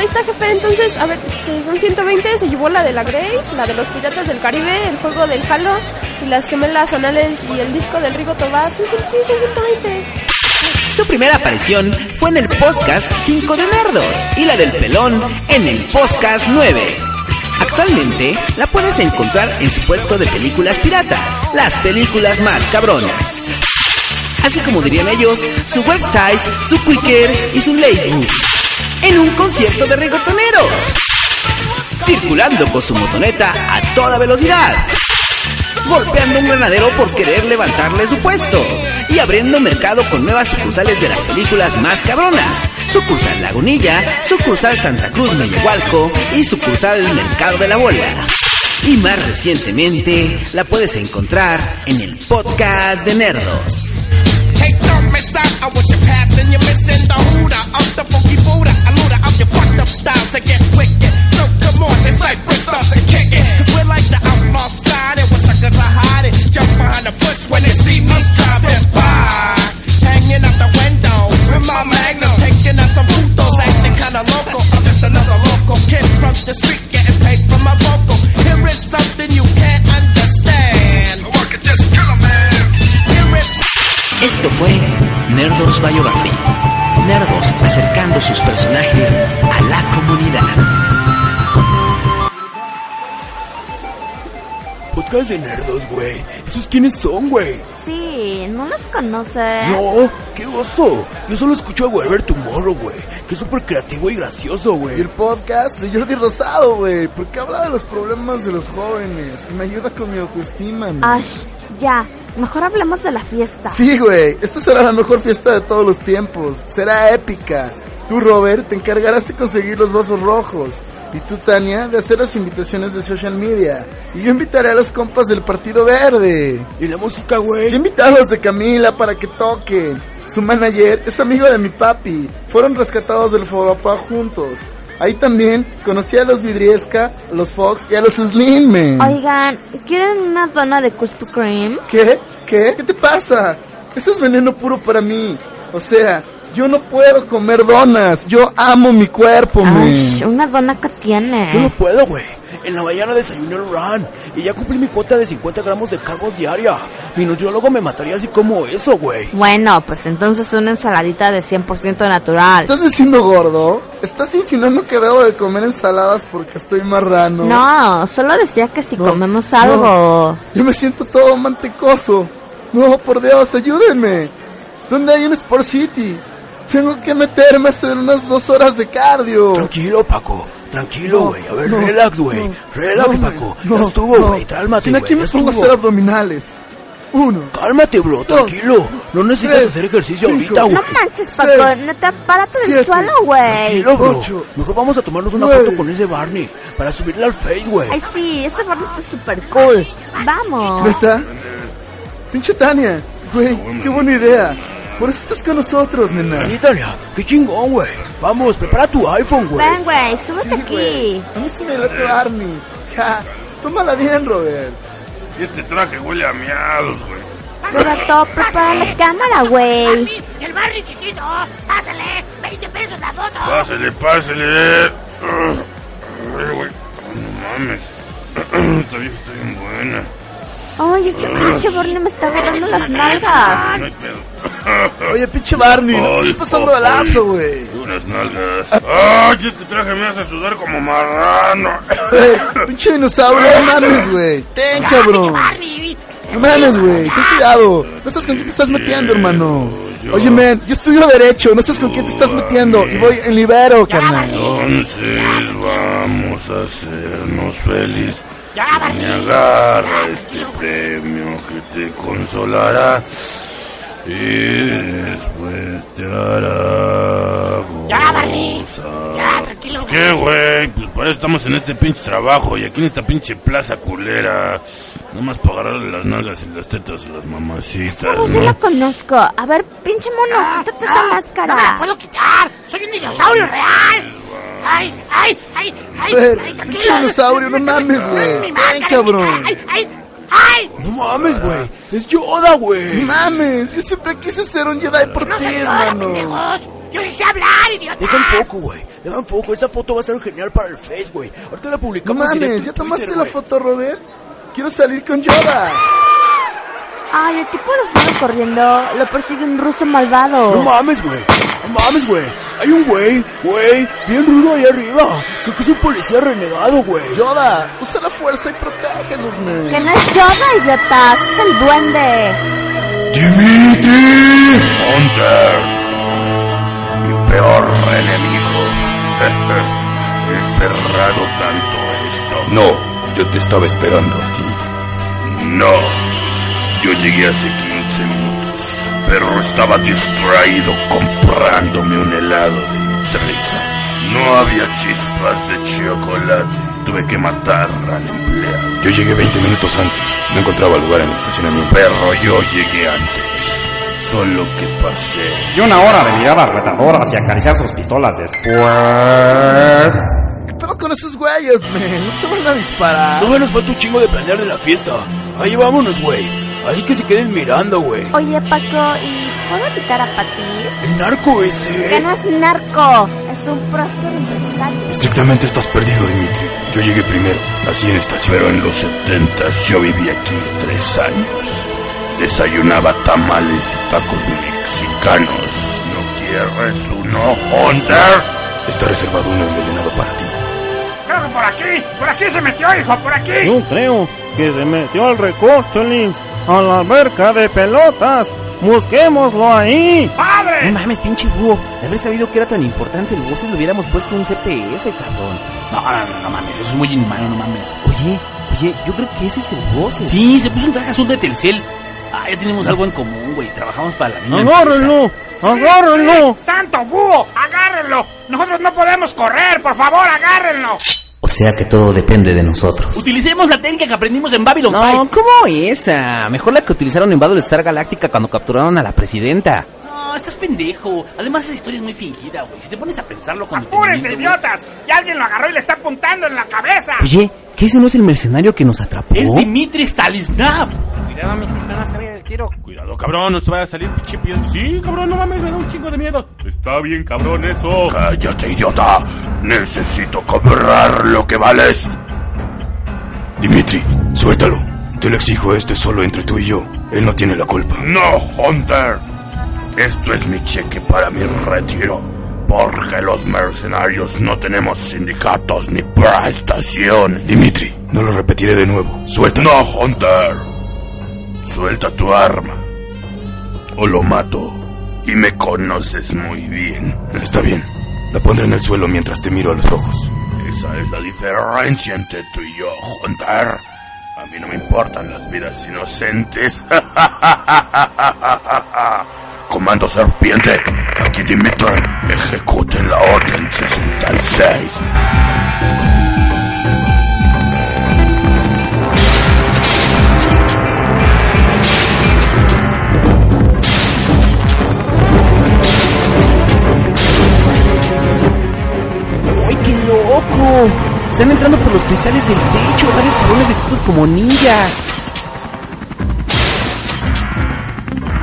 Ahí está, jefe. Entonces, a ver, este, son 120. Se llevó la de la Grace, la de los Piratas del Caribe, el juego del Halo, y las gemelas anales y el disco del Rigo Tobar. Sí, sí, son 120. Su primera aparición fue en el podcast 5 de Nerdos y la del pelón en el podcast 9. Actualmente la puedes encontrar en su puesto de películas pirata, las películas más cabronas. Así como dirían ellos, su website, su Quicker y su Laybook. En un concierto de reggaetoneros. Circulando con su motoneta a toda velocidad. Golpeando un granadero por querer levantarle su puesto. Y abriendo mercado con nuevas sucursales de las películas más cabronas. Sucursal Lagunilla, sucursal Santa Cruz Mellehualco y sucursal Mercado de la Bola. Y más recientemente la puedes encontrar en el podcast de Nerdos. Hey, don't miss out on what you're passing. You're missing the hooter of the funky Buddha. A looter of your fucked up styles to get wicked. So come come on, it's like we're starting kicking. Cause we're like the outlaw squad, and we're suckers are hiding. Jump behind the bush when they see us driving by. Hanging out the window with my magnum, taking out some putos, acting kinda local. I'm just another local kid from the street, getting paid for my vocal. Here is something you can't understand. Work it, just kill 'em, man. Here is Esto fue Nerdos Biography. Nerdos acercando sus personajes a la comunidad. Podcast de nerdos, güey. ¿Esos quiénes son, güey? Sí, no los conoces. No, qué oso. Yo solo escucho a Weber Tomorrow, güey. Que es súper creativo y gracioso, güey. el podcast de Jordi Rosado, güey. Porque habla de los problemas de los jóvenes. Y me ayuda con mi autoestima. Ash, ya. Mejor hablemos de la fiesta. Sí, güey. Esta será la mejor fiesta de todos los tiempos. Será épica. Tú, Robert, te encargarás de conseguir los vasos rojos. Y tú, Tania, de hacer las invitaciones de social media. Y yo invitaré a los compas del Partido Verde. ¿Y la música, güey? Yo invité a los de Camila para que toquen. Su manager es amigo de mi papi. Fueron rescatados del Fobapá juntos. Ahí también conocí a los Vidriesca, a los Fox y a los Slim, man. Oigan, ¿quieren una dona de Krispy Kreme? ¿Qué? ¿Qué? ¿Qué te pasa? Eso es veneno puro para mí. O sea, yo no puedo comer donas. Yo amo mi cuerpo, man. Ash, una dona que Yo no tiene. puedo, güey. En la mañana desayuné el run y ya cumplí mi cuota de 50 gramos de cargos diaria. Mi nutriólogo me mataría así como eso, güey. Bueno, pues entonces una ensaladita de 100% natural. ¿Estás diciendo gordo? ¿Estás insinuando que debo de comer ensaladas porque estoy marrano? No, solo decía que si No, comemos algo. Yo me siento todo mantecoso. No, por Dios, ayúdenme. ¿Dónde hay un Sport City? Tengo que meterme a hacer unas dos horas de cardio. Tranquilo, Paco. Tranquilo, No, güey. A ver, no, relax, güey. no, relax, no, Paco. no, ya estuvo, no. güey. Cálmate, güey. aquí me pongo a hacer abdominales. Uno. Cálmate, bro. Tranquilo. No necesitas tres, hacer ejercicio cinco, ahorita, güey. No manches, Paco, Seis, neta, párate del siete, suelo, güey. Tranquilo, bro. ocho, Mejor vamos a tomarnos una nueve. foto con ese Barney para subirla al Face, güey. Ay, sí, este barrio está súper cool. Vamos. ¿Neta? Pinche Tania. Güey, qué buena idea. Por eso estás con nosotros, nena. Sí, Tania. Qué chingón, güey. Vamos, prepara tu iPhone, güey. Ven, güey, súbete Sí, aquí. güey. A mí sí me late Barney. Ja, tómala bien, Robert. Este traje huele a miados, güey. Roberto, prepara la cámara, güey. El Barney chiquito. Pásale, 20 pesos la foto. Pásele, pásele. Ay, güey. No mames. Esta vieja está bien buena. Ay, este pinche Barney me está agarrando las nalgas. No hay pedo. Oye, pinche Barney, no te pasando de papá. lazo, güey. Unas nalgas. Ay, este traje me hace sudar como marrano. Güey, pinche dinosaurio, no mames, güey. Ten, cabrón. No mames, güey. Ten cuidado. No sabes con quién te estás metiendo, hermano. Oye, men, yo estudio Derecho. No sabes con quién te estás metiendo. Y voy en libero, carnal. Entonces vamos a hacernos feliz. Ya, Me agarra este premio que te consolará y después te hará Ya, gozar. Ya, tranquilo, güey. ¿Qué, güey? Pues para eso estamos en este pinche trabajo y aquí en esta pinche plaza culera. Nomás para agarrarle las nalgas y las tetas a las mamacitas, Oh, yo ¿no? la conozco. A ver, pinche mono, quítate esa No me la máscara. puedo quitar. Soy un dinosaurio real. Ay, ay, ay, ay. Ay, pinche dinosaurio, no mames, güey. Máscara, cabrón. Ay, ay, ay. No mames, güey. Es Yoda, güey. Mames, yo siempre quise ser un Jedi por No ti, hermano. pendejos. Yo sí sé hablar, idiota. Deja un poco, güey. Deja un poco. Esa foto va a estar genial para el Face, güey. Ahorita la No publicamos directo mames, en ¿ya tomaste Twitter, la foto, Robert? Quiero salir con Yoda. Ay, el tipo lo estaba corriendo. Lo persigue un ruso malvado. No mames, güey. No mames, güey. Hay un güey, güey, bien rudo ahí arriba. Creo que es un policía renegado, güey. Yoda, usa la fuerza y protégenos, man. Que no es Yoda, idiota. Es el duende. ¡Dimitri! Hunter, mi peor enemigo. He esperado tanto esto. No, yo te estaba esperando a ti. No, yo llegué hace 15 minutos, pero estaba distraído comprándome un helado de Nutresa. No había chispas de chocolate. Tuve que matar al empleado. Yo llegué 20 minutos antes. No encontraba lugar en el estacionamiento. Pero yo llegué antes. Solo que pasé. Y una hora de miradas retadoras y acariciar sus pistolas después. pedo con esos güeyes, men? No se van a disparar. No nos falta un chingo de planear de la fiesta. Ahí vámonos, güey. Ahí que se queden mirando, güey. Oye, Paco, ¿y puedo invitar a Patis? El narco Que ese. no es narco, es un próspero empresario. Estrictamente estás perdido, Dimitri. Yo llegué primero. Nací en estación. Pero en los setentas yo viví aquí tres años. Desayunaba tamales y tacos mexicanos. ¿No quieres uno, Hunter? Está reservado uno envenenado para ti. Que por aquí, por aquí se metió, hijo, por aquí. Yo creo que se metió al recorcholis a la alberca de pelotas. Busquémoslo ahí. ¡Padre! No mames, pinche búho. De haber sabido que era tan importante el voces le hubiéramos puesto un GPS, cabrón. No, no, no, no mames, eso es muy inhumano, no mames. Oye, oye, yo creo que ese es el voces. Sí, se puso un traje azul de Telcel. Ah, ya tenemos algo en común, güey. Trabajamos para la misma Agárrenlo, agárrenlo. ¡Santo búho! ¡Agárrenlo! Nosotros no podemos correr, por favor, agárrenlo. O sea que todo depende de nosotros. Utilicemos la técnica que aprendimos en Babylon No, 5. ¿cómo esa? Mejor la que utilizaron en Battlestar Galáctica cuando capturaron a la presidenta. No, estás pendejo. Además, esa historia es muy fingida, güey. Si te pones a pensarlo con ¡Apúrense, idiotas! ¡Ya alguien lo agarró y le está apuntando en la cabeza! Oye, ¿que ese no es el mercenario que nos atrapó? Es Dimitri Stalisnav. Cuidado, mi Cuidado, cabrón, no se vaya a salir pinche. Sí, cabrón, no mames, me da un chingo de miedo. Está bien, cabrón, eso. Cállate, idiota. Necesito cobrar lo que vales. Dimitri, suéltalo. Te lo exijo, esto es solo entre tú y yo. Él no tiene la culpa. No, Hunter. Esto es mi cheque para mi retiro. Porque los mercenarios no tenemos sindicatos ni prestaciones. Dimitri, no lo repetiré de nuevo. Suéltalo. No, Hunter. Suelta tu arma. O lo mato. Y me conoces muy bien. Está bien. La pondré en el suelo mientras te miro a los ojos. Esa es la diferencia entre tú y yo, Hunter. A mí no me importan las vidas inocentes. Comando Serpiente, aquí Dimitri. Ejecuten la Orden 66. Loco! Están entrando por los cristales del techo, varios cabrones vestidos como ninjas.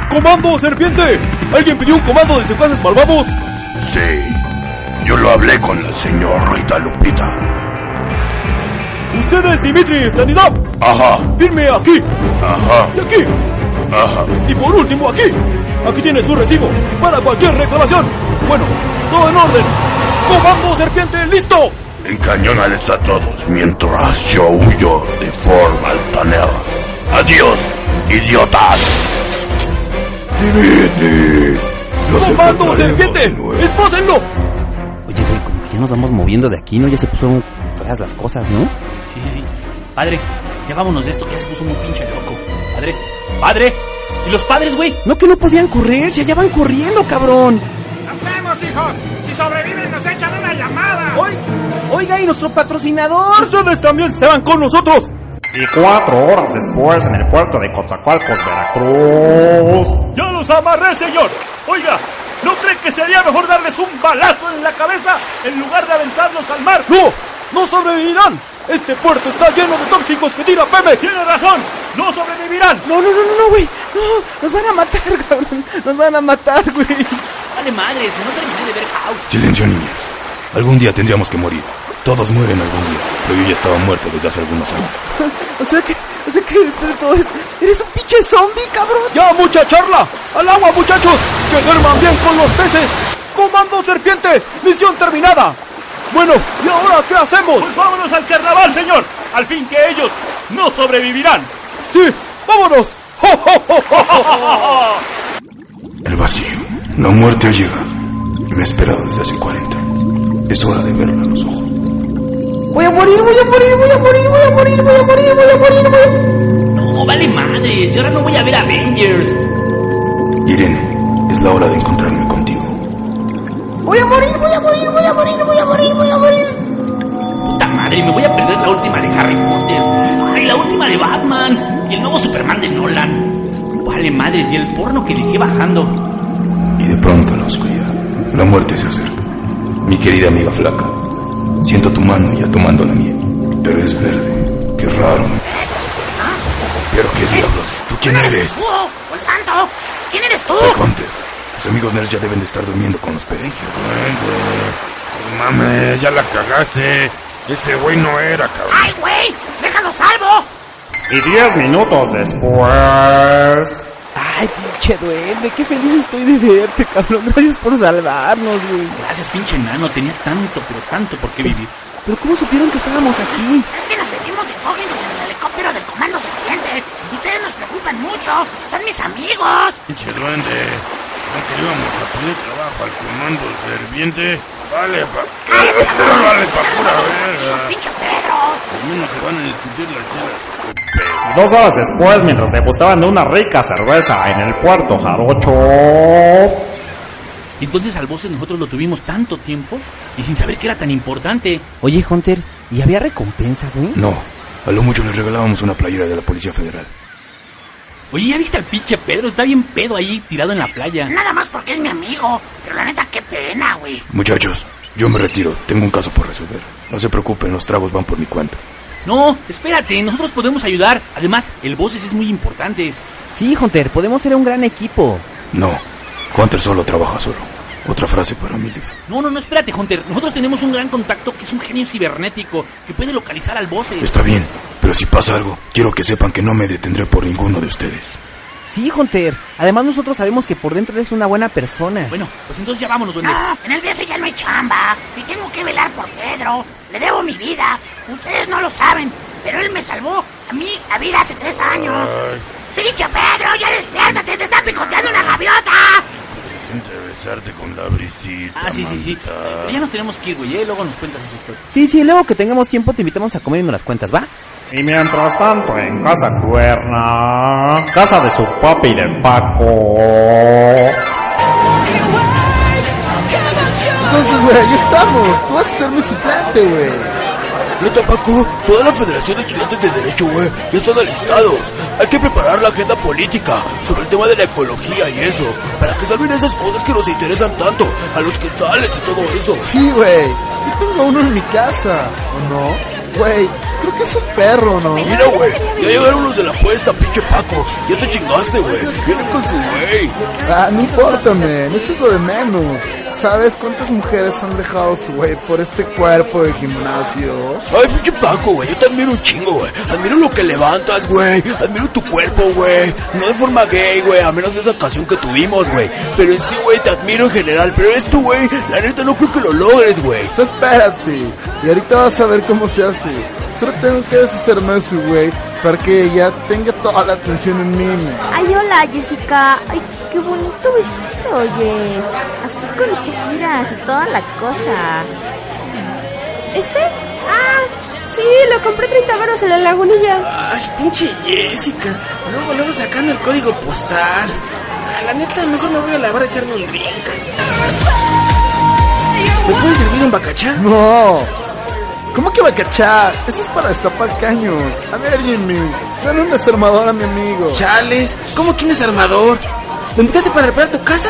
¡Comando, serpiente! ¿Alguien pidió un comando de secuaces malvados? Sí, yo lo hablé con la señorita Lupita. Usted es Dimitri Stanislav. Ajá, Firme aquí ajá, y aquí. ajá. Y por último aquí. Aquí tiene su recibo para cualquier reclamación. Bueno, todo en orden. ¡Comando, serpiente, listo! Encañónales a todos mientras yo huyo de forma altanera. Adiós, idiotas. Dimitri. Los ¡Comando, serpiente! ¡Espósenlo! Oye, güey, como que ya nos vamos moviendo de aquí, ¿no? Ya se pusieron feas las cosas, ¿no? Sí, sí, sí. Padre, ya vámonos de esto, que ya se puso muy pinche loco. Padre, padre. ¿Y los padres, güey? No que no podían correr, si allá van corriendo, cabrón. ¡Nos vemos, hijos! Si sobreviven, nos echan una llamada. Oiga, ¿y nuestro patrocinador? ¡Ustedes también se van con nosotros! Y cuatro horas después en el puerto de Coatzacoalcos, Veracruz. ¡Ya los amarré, señor! Oiga, ¿no cree que sería mejor darles un balazo en la cabeza en lugar de aventarlos al mar? ¡No! ¡No sobrevivirán! Este puerto está lleno de tóxicos que tira Pemex. ¡Tiene razón! ¡No sobrevivirán! No, no, no, no, no, güey. No, nos van a matar, cabrón. Nos van a matar, güey. Vale madre, si no terminé de ver House. Silencio, niños. Algún día tendríamos que morir. Todos mueren algún día. Pero yo ya estaba muerto desde hace algunos años. O sea que, o sea que después de todo esto, eres un pinche zombie, cabrón. ¡Ya, mucha charla! ¡Al agua, muchachos! ¡Que duerman bien con los peces! ¡Comando serpiente! ¡Misión terminada! Bueno, ¿y ahora qué hacemos? Pues vámonos al carnaval, señor. Al fin que ellos no sobrevivirán. Sí, vámonos. El vacío. La muerte ha llegado. Me he esperado desde hace 40 años. Es hora de verla a los ojos. Voy a morir, voy a morir, voy a morir, voy a morir, voy a morir, voy a morir, voy a No, vale madre, yo ahora no voy a ver Avengers. Irene, es la hora de encontrarme contigo. Voy a morir, voy a morir, voy a morir, voy a morir, voy a morir. Madre, me voy a perder la última de Harry Potter. Ay, la última de Batman. Y el nuevo Superman de Nolan. Vale madres, y el porno que dejé bajando. Y de pronto en la oscuridad, la muerte se acerca. Mi querida amiga flaca, Siento tu mano ya tomando la mía. Pero es verde. Qué raro. Pero qué diablos. ¿Tú quién eres? ¡Tú! ¡O el santo! ¿Quién eres tú? Soy Hunter. Tus amigos nerds ya deben de estar durmiendo con los peces. Mames, ya la cagaste. Ese güey no era, cabrón. ¡Ay, güey! ¡Déjalo salvo! Y diez minutos después... Ay, pinche duende, qué feliz estoy de verte, cabrón. Gracias por salvarnos, güey. Gracias, pinche enano. Tenía tanto, pero tanto por qué vivir. Pero ¿cómo supieron que estábamos aquí? Es que nos metimos de incógnitos en el helicóptero del Comando Serpiente. Ustedes nos preocupan mucho. Son mis amigos. Pinche duende. ¿No que íbamos a pedir trabajo al comando serviente? Vale, pa... vale, pa pura verga. ¡Pinche Pedro! Menos se van a discutir las chelas. Y dos horas después, mientras degustaban de una rica cerveza en el puerto jarocho... Y entonces al boss nosotros lo tuvimos tanto tiempo y sin saber que era tan importante. Oye, Hunter, ¿y había recompensa, güey? No. A lo mucho les regalábamos una playera de la Policía Federal. Oye, ¿ya viste al pinche Pedro? Está bien pedo ahí tirado en la playa. Nada más porque es mi amigo. Pero la neta, qué pena, güey. Muchachos, yo me retiro. Tengo un caso por resolver. No se preocupen, los tragos van por mi cuenta. No, espérate, nosotros podemos ayudar. Además, el boss es muy importante. Sí, Hunter, podemos ser un gran equipo. No. Hunter solo trabaja solo. Otra frase para mi libro. No, no, no, espérate, Hunter. Nosotros tenemos un gran contacto que es un genio cibernético que puede localizar al boss. Está bien, pero si pasa algo, quiero que sepan que no me detendré por ninguno de ustedes. Sí, Hunter. Además, nosotros sabemos que por dentro eres una buena persona. Bueno, pues entonces ya vámonos, duende. No, en el viaje ya no hay chamba. Y tengo que velar por Pedro. Le debo mi vida. Ustedes no lo saben, pero él me salvó a mí a vida hace tres años. ¡Pinche Pedro, ya despiértate! ¡Te está picoteando una gaviota! Besarte con la brisita. Ah, sí, sí, sí. Ya nos tenemos que ir, güey. ¿eh? Luego nos cuentas esa historia. Sí, sí, luego que tengamos tiempo te invitamos a comer y nos las cuentas, ¿va? Y mientras tanto, en Casa Cuerna, casa de su papi de Paco. Entonces, güey, ahí estamos. Tú vas a ser mi suplente, güey. Neta, Paco, toda la Federación de Estudiantes de Derecho, güey, ya están alistados. Hay que preparar la agenda política sobre el tema de la ecología y eso, para que salven esas cosas que nos interesan tanto, a los quetzales y todo eso. Sí, güey. Yo tengo uno en mi casa, ¿o no? Güey, creo que es un perro, ¿no? Mira, güey, ya llegaron los de la apuesta, pinche Paco. Ya te chingaste, güey. Vienen con su güey. Ah, no importa, men. Eso es lo de menos. ¿Sabes cuántas mujeres han dejado su güey por este cuerpo de gimnasio? Ay, pinche Paco, güey, yo te admiro un chingo, güey. Admiro lo que levantas, güey. Admiro tu cuerpo, güey. No de forma gay, güey, a menos de esa ocasión que tuvimos, güey. Pero en sí, güey, te admiro en general. Pero esto, güey, la neta no creo que lo logres, güey. Tú espérate. Y ahorita vas a ver cómo se hace. Solo tengo que deshacerme de su güey para que ella tenga toda la atención en mí. Ay, hola, Jessica. Ay, qué bonito vestido, oye. Así con Shakira y toda la cosa. ¿Este? Ah, sí, lo compré 30 varos en la lagunilla. Ay, pinche Jessica. Luego, luego sacando el código postal. Ah, La neta, mejor me voy a lavar a echarme un drink. ¿Me puedes servir un bacachá? No. ¿Cómo que va a cachar? Eso es para destapar caños. A ver, Jimmy, dale un desarmador a mi amigo. Chales, ¿cómo quién es armador? ¿Me invitaste para reparar tu casa?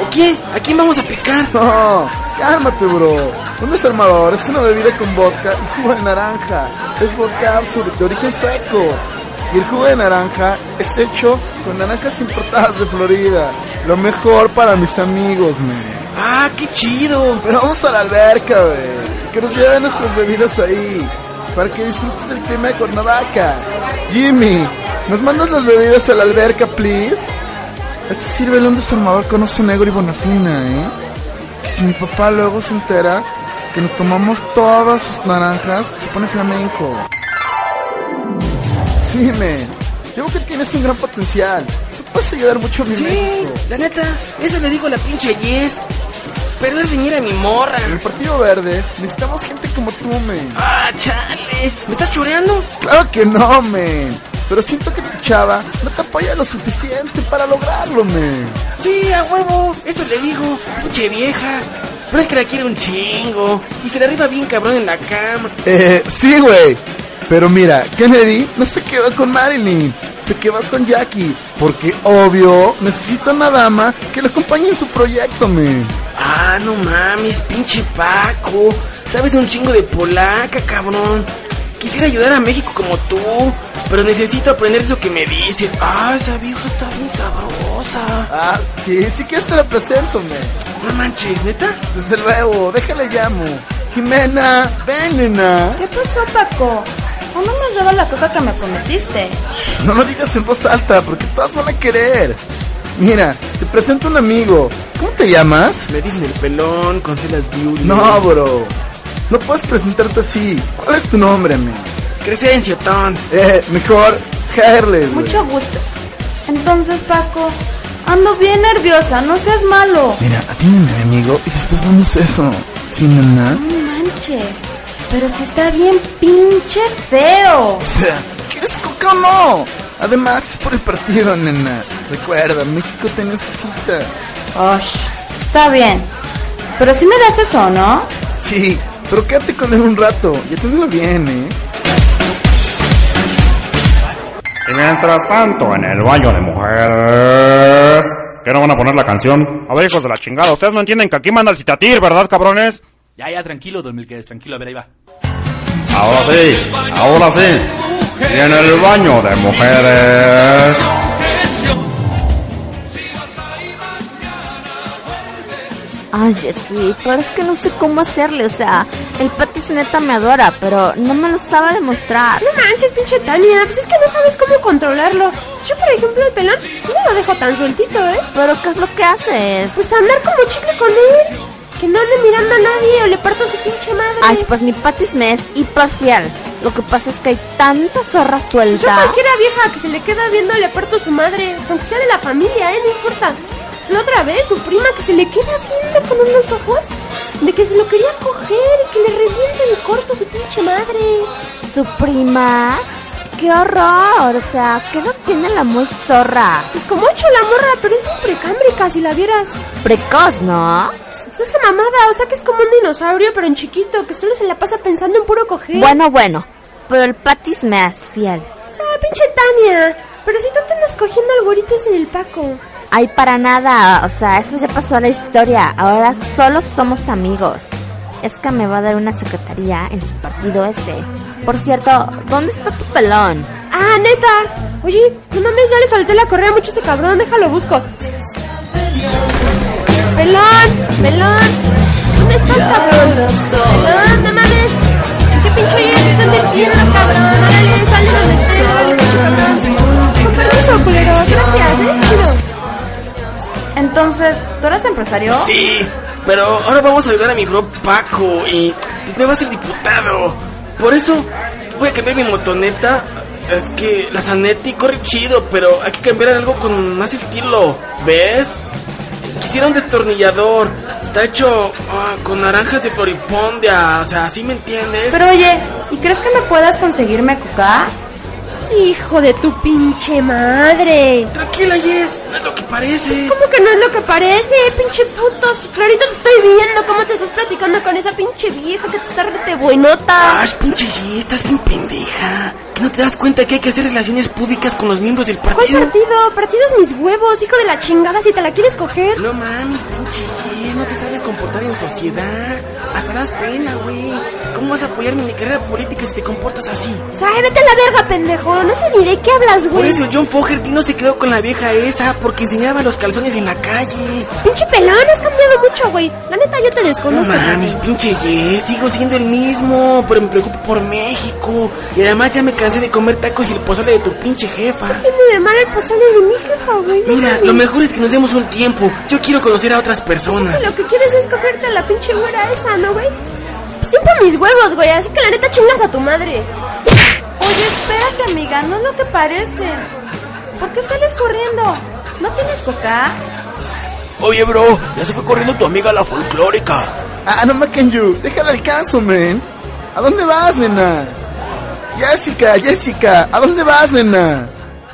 ¿O quién? ¿A quién vamos a picar? No, cálmate, bro. Un desarmador es una bebida con vodka y jugo de naranja. Es vodka de origen sueco. Y el jugo de naranja es hecho con naranjas importadas de Florida. Lo mejor para mis amigos, man. Ah, qué chido. Pero vamos a la alberca, güey. Que nos lleven nuestras bebidas ahí. Para que disfrutes del clima de Cuernavaca. Jimmy, ¿nos mandas las bebidas a la alberca, please? Esto sirve un desarmador con oso negro y bonafina, ¿eh? Que si mi papá luego se entera que nos tomamos todas sus naranjas, se pone flamenco. Men. Yo creo que tienes un gran potencial. Tú puedes ayudar mucho a mi Sí, México. la neta, eso le digo la pinche Yes. Pero es riñera mi morra. En el Partido Verde necesitamos gente como tú, men. Ah, chale. ¿Me estás choreando? Claro que no, men. Pero siento que tu chava no te apoya lo suficiente para lograrlo, men. Sí, a huevo. Eso le digo. Pinche vieja. Pero es que la quiere un chingo. Y se le arriba bien cabrón en la cama. Eh, sí, güey. Pero mira, Kennedy no se quedó con Marilyn, se quedó con Jackie, porque obvio necesita una dama que le acompañe en su proyecto, men. Ah, no mames, pinche Paco. sabes un chingo de polaca, cabrón. Quisiera ayudar a México como tú, pero necesito aprender eso que me dices. Ah, esa vieja está bien sabrosa. Ah, sí, sí que te la presento, me. No manches, ¿neta? Desde luego, déjale llamo. Jimena, ven, nena. ¿Qué pasó, Paco? ¿O no me has dado la coca que me prometiste? No lo digas en voz alta, porque todas van a querer. Mira, te presento un amigo. ¿Cómo te llamas? Me dicen el pelón, con celas beauty. No, bro. No puedes presentarte así. ¿Cuál es tu nombre, men? Crescencio Tons. Eh, mejor Harles, güey. Mucho gusto. Entonces, Paco, ando bien nerviosa, no seas malo. Mira, atiéndeme a mi amigo y después vamos a eso. ¿Sí, nena? No manches, pero si está bien pinche feo. O sea, ¿quieres coca o no? Además, es por el partido, nena. Recuerda, México te necesita. Osh, está bien. Pero si me das eso, ¿no? Sí, pero quédate con él un rato y atiéndelo bien, ¿eh? Y mientras tanto, en el baño de mujeres... ¿Qué no van a poner la canción? A ver, hijos de la chingada, ustedes no entienden que aquí manda el citatir, ¿verdad, cabrones? Ya, ya, tranquilo, don Milquedes, tranquilo, a ver, ahí va. Ahora sí, ahora sí. Y en el baño de mujeres... Ay, sí, pero es que no sé cómo hacerle, o sea, el Patis neta me adora, pero no me lo sabe demostrar. No manches, pinche Tania, pues es que no sabes cómo controlarlo. Yo, por ejemplo, el pelón, sí no lo dejo tan sueltito, ¿eh? ¿Pero qué es lo que haces? Pues andar como chicle con él. Que no ande mirando a nadie o le parto su pinche madre. Ay, pues mi Patis me es hiper fiel. Lo que pasa es que hay tanta zorra Yo suelta. cualquiera vieja que se le queda viendo le parto su madre, pues aunque sea de la familia, ¿eh? No importa. Es la otra vez su prima que se le queda viendo con unos ojos de que se lo quería coger y que le revienta en corto su pinche madre. Su prima. ¡Qué horror! O sea, ¿qué edad tiene la muy zorra? Pues como ocho la morra, pero es muy precámbrica si la vieras. Precoz, ¿no? Pues es que mamada, o sea que es como un dinosaurio, pero en chiquito, que solo se la pasa pensando en puro coger. Bueno, bueno. Pero el Patis me fiel. O sea, pinche Tania. Pero si tú te andas cogiendo al gorito ese del Paco. Ay, para nada. O sea, eso ya pasó a la historia. Ahora solo somos amigos. Es que me va a dar una secretaría en su partido ese. Por cierto, ¿dónde está tu pelón? Ah, neta. Oye, no mames, ya le solté la correa mucho ese cabrón, déjalo busco. Pelón, pelón. ¿Dónde estás, cabrón? Pelón, no mames. ¿En qué pinche hoyo te metiendo, cabrón? Órale, sal de donde cabrón. Con permiso, culero. Gracias, eh. Entonces, ¿tú eres empresario? Sí, pero ahora vamos a ayudar a mi bro Paco y me va a ser diputado. Por eso voy a cambiar mi motoneta. Es que la Zanetti corre chido, pero hay que cambiar algo con más estilo. ¿Ves? Quisiera un destornillador. Está hecho ah, con naranjas de floripondia. O sea, ¿sí me entiendes? Pero oye, ¿y crees que me puedas conseguirme coca? Hijo de tu pinche madre. Tranquila, Yes, no es lo que parece. ¿Cómo que no es lo que parece, pinche puto? Si clarito te estoy viendo cómo te estás platicando con esa pinche vieja que te está rete buenota. Ay, pinche Yes, estás bien pendeja. ¿Que no te das cuenta que hay que hacer relaciones públicas con los miembros del ¿Cuál partido? partido? Partidos mis huevos, hijo de la chingada, si te la quieres coger. No mames, pinche Yes, no te sabes comportar en sociedad. Hasta das pena, güey. ¿Cómo vas a apoyarme en mi carrera política si te comportas así? A la verga, pendejo. No sé ni de qué hablas, Por güey. eso John Fogerty no se quedó con la vieja esa porque enseñaba los calzones en la calle. Pinche pelón, has cambiado mucho, güey. La neta, yo te No desconozco. mames, pinche Yes, sigo siendo el mismo, pero me preocupo por México. Y además ya me cansé de comer tacos y el pozole de tu pinche jefa. Tiene de mal el pozole de mi jefa, güey. No Mira, lo mejor es que nos demos un tiempo. Yo quiero conocer a otras personas. Lo que quieres es cogerte a la pinche güera esa, ¿no, güey? Pues tiempo mis huevos, güey. Así que la neta chingas a tu madre. Oye, espérate, amiga, no es lo que parece. ¿Por qué sales corriendo? ¿No tienes coca? Oye, bro, ya se fue corriendo tu amiga la folclórica. Ah, no me you. Déjala alcanzo, men. ¿A dónde vas, nena? Jessica, Jessica, ¿a dónde vas, nena?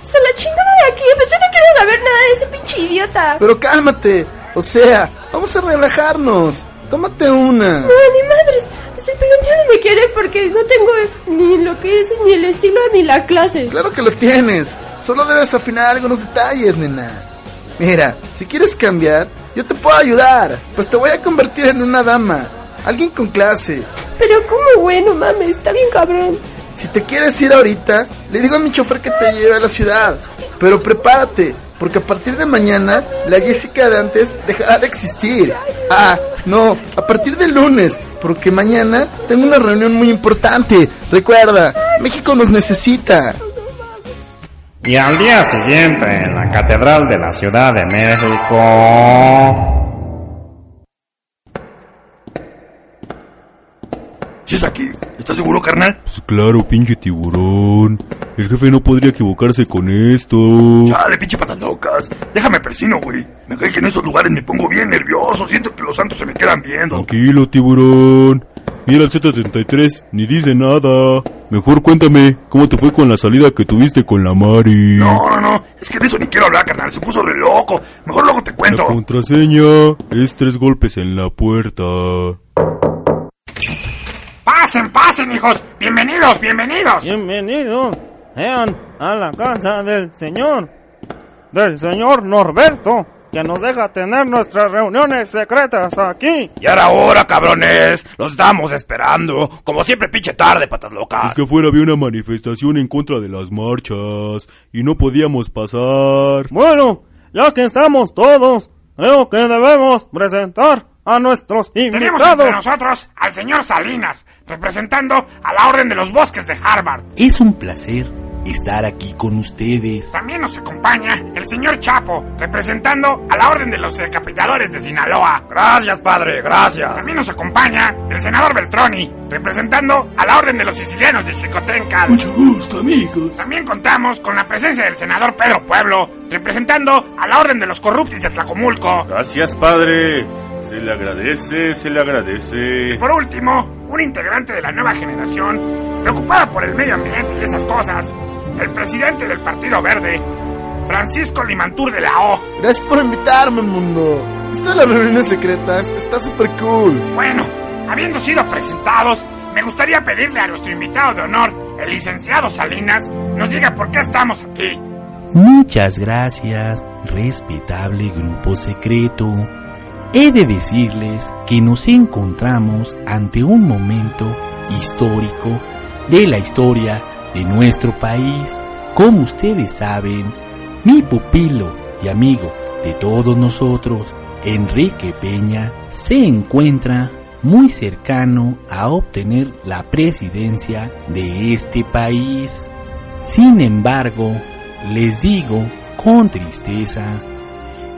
Se la chingada de aquí. Pues yo no quiero saber nada de ese pinche idiota. Pero cálmate. O sea, vamos a relajarnos. Tómate una. No, ni madres. El pelón ya no me quiere porque no tengo ni lo que es, ni el estilo, ni la clase. Claro que lo tienes. Solo debes afinar algunos detalles, nena. Mira, si quieres cambiar, yo te puedo ayudar. Pues te voy a convertir en una dama. alguien con clase. Pero ¿cómo, güey? No mames, está bien cabrón. Si te quieres ir ahorita, le digo a mi chofer que te lleve a la ciudad. Pero prepárate, porque a partir de mañana, la Jessica de antes dejará de existir. Ah, no, a partir del lunes, porque mañana tengo una reunión muy importante. Recuerda, México nos necesita. Y al día siguiente, en la Catedral de la Ciudad de México... Si es aquí, ¿estás seguro, carnal? Pues claro, pinche tiburón. El jefe no podría equivocarse con esto. Chale, pinche patas locas. Déjame persino, güey. Me cae que en esos lugares me pongo bien nervioso. Siento que los santos se me quedan viendo. Tranquilo, tiburón. Mira el Z33, ni dice nada. Mejor cuéntame, ¿cómo te fue con la salida que tuviste con la Mari? No, no, no. Es que de eso ni quiero hablar, carnal. Se puso re loco. Mejor luego te cuento. La contraseña es tres golpes en la puerta. Pasen, pasen, hijos. Bienvenidos, bienvenidos. Bienvenidos sean a la casa del señor, del señor Norberto, que nos deja tener nuestras reuniones secretas aquí. Y ahora, ahora, cabrones. Los estamos esperando. Como siempre, pinche tarde, patas locas. Es que afuera había una manifestación en contra de las marchas y no podíamos pasar. Bueno, ya que estamos todos, creo que debemos presentar a nuestros Tenemos invitados. entre nosotros al señor Salinas, representando a la Orden de los Bosques de Harvard. Es un placer estar aquí con ustedes. También nos acompaña el señor Chapo, representando a la Orden de los Decapitadores de Sinaloa. Gracias, padre, gracias. También nos acompaña el senador Beltroni, representando a la Orden de los Sicilianos de Chicotencal. Mucho gusto, amigos. También contamos con la presencia del senador Pedro Pueblo, representando a la Orden de los Corruptis de Tlacomulco. Gracias, padre. Se le agradece, se le agradece. Y por último, un integrante de la nueva generación, preocupada por el medio ambiente y esas cosas, el presidente del Partido Verde, Francisco Limantur de la O. Gracias por invitarme, mundo. Esto de las reuniones secretas está súper cool. Bueno, habiendo sido presentados, me gustaría pedirle a nuestro invitado de honor, el licenciado Salinas, nos diga por qué estamos aquí. Muchas gracias, respetable grupo secreto. He de decirles que nos encontramos ante un momento histórico de la historia de nuestro país. Como ustedes saben, mi pupilo y amigo de todos nosotros, Enrique Peña, se encuentra muy cercano a obtener la presidencia de este país. Sin embargo, les digo con tristeza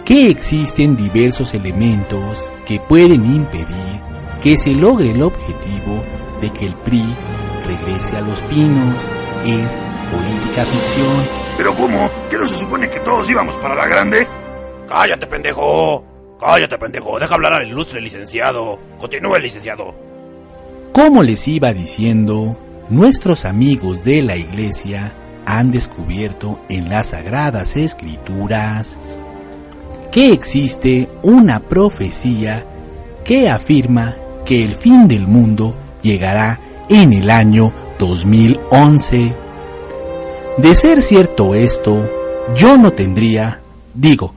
que existen diversos elementos que pueden impedir que se logre el objetivo de que el PRI regrese a los pinos. Es política ficción. ¿Pero cómo? ¿Que no se supone que todos íbamos para la grande? Cállate, pendejo. Cállate, pendejo. Deja hablar al ilustre licenciado. Continúa, licenciado. Como les iba diciendo, nuestros amigos de la iglesia han descubierto en las sagradas escrituras que existe una profecía que afirma que el fin del mundo llegará en el año 2011. De ser cierto esto, yo no tendría, digo,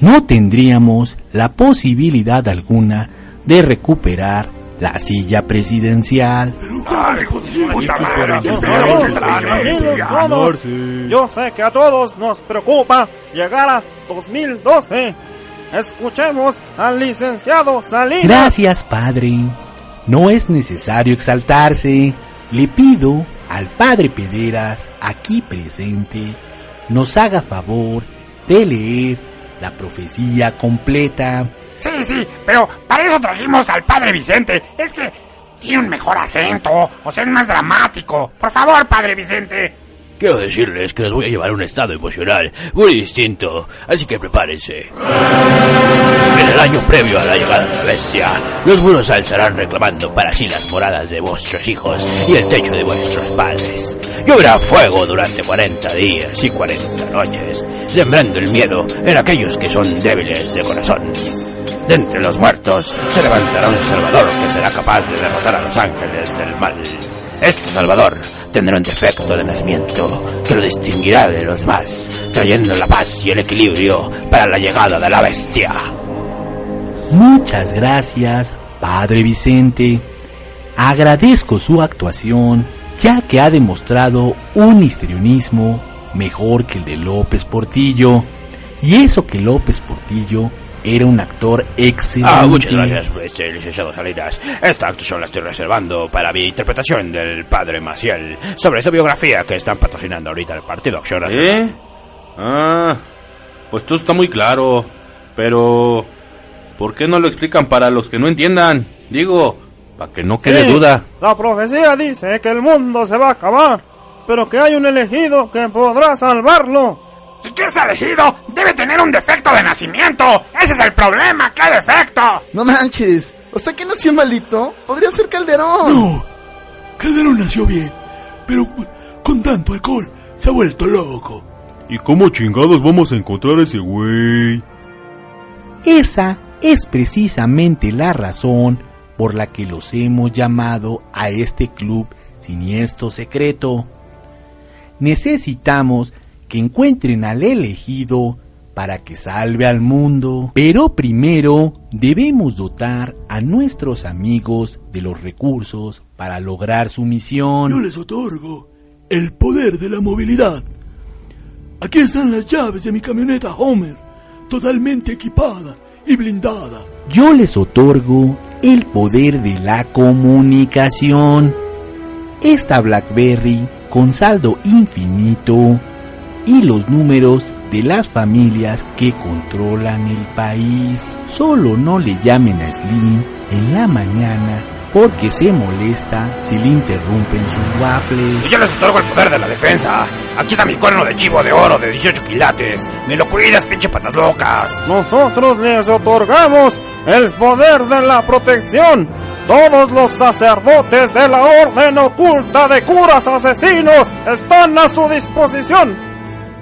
no tendríamos la posibilidad alguna de recuperar la silla presidencial. Yo sé que a todos nos preocupa llegar a 2012. Escuchemos al licenciado Salinas. Gracias, padre. No es necesario exaltarse. Le pido al padre Pederas, aquí presente, nos haga favor de leer la profecía completa. Sí, sí, pero para eso trajimos al padre Vicente. Es que tiene un mejor acento, o sea, es más dramático. Por favor, padre Vicente. Quiero decirles que les voy a llevar a un estado emocional muy distinto, así que prepárense. En el año previo a la llegada de la bestia, los muros alzarán reclamando para sí las moradas de vuestros hijos y el techo de vuestros padres. Lloverá fuego durante 40 días y 40 noches, sembrando el miedo en aquellos que son débiles de corazón. De entre los muertos se levantará un Salvador que será capaz de derrotar a los ángeles del mal. Este Salvador tendrá un defecto de nacimiento que lo distinguirá de los demás, trayendo la paz y el equilibrio para la llegada de la bestia. Muchas gracias, Padre Vicente. Agradezco su actuación, ya que ha demostrado un histrionismo mejor que el de López Portillo. Y eso que López Portillo era un actor excelente. Ah, muchas gracias, este, licenciado Salinas. Esta actuación la estoy reservando para mi interpretación del padre Maciel sobre su biografía que están patrocinando ahorita el Partido Acción Nacional. ¿Eh? Ah, pues todo está muy claro. Pero, ¿por qué no lo explican para los que no entiendan? Digo, para que no quede Sí, duda. La profecía dice que el mundo se va a acabar, pero que hay un elegido que podrá salvarlo. ¿Y qué es elegido? Debe tener un defecto de nacimiento. Ese es el problema. ¿Qué defecto? No manches. O sea que nació malito. Podría ser Calderón. No. Calderón nació bien, pero con tanto alcohol se ha vuelto loco. ¿Y cómo chingados vamos a encontrar a ese güey? Esa es precisamente la razón por la que los hemos llamado a este club siniestro secreto. Necesitamos que encuentren al elegido para que salve al mundo. Pero primero debemos dotar a nuestros amigos de los recursos para lograr su misión. Yo les otorgo el poder de la movilidad. Aquí están las llaves de mi camioneta Homer, totalmente equipada y blindada. Yo les otorgo el poder de la comunicación. Esta BlackBerry con saldo infinito y los números de las familias que controlan el país. Solo no le llamen a Slim en la mañana porque se molesta si le interrumpen sus Y waffles. yo les otorgo el poder de la defensa. Aquí está mi cuerno de chivo de oro de 18 quilates. Me lo cuidas, pinche patas locas. Nosotros les otorgamos el poder de la protección. Todos los sacerdotes de la orden oculta de curas asesinos están a su disposición.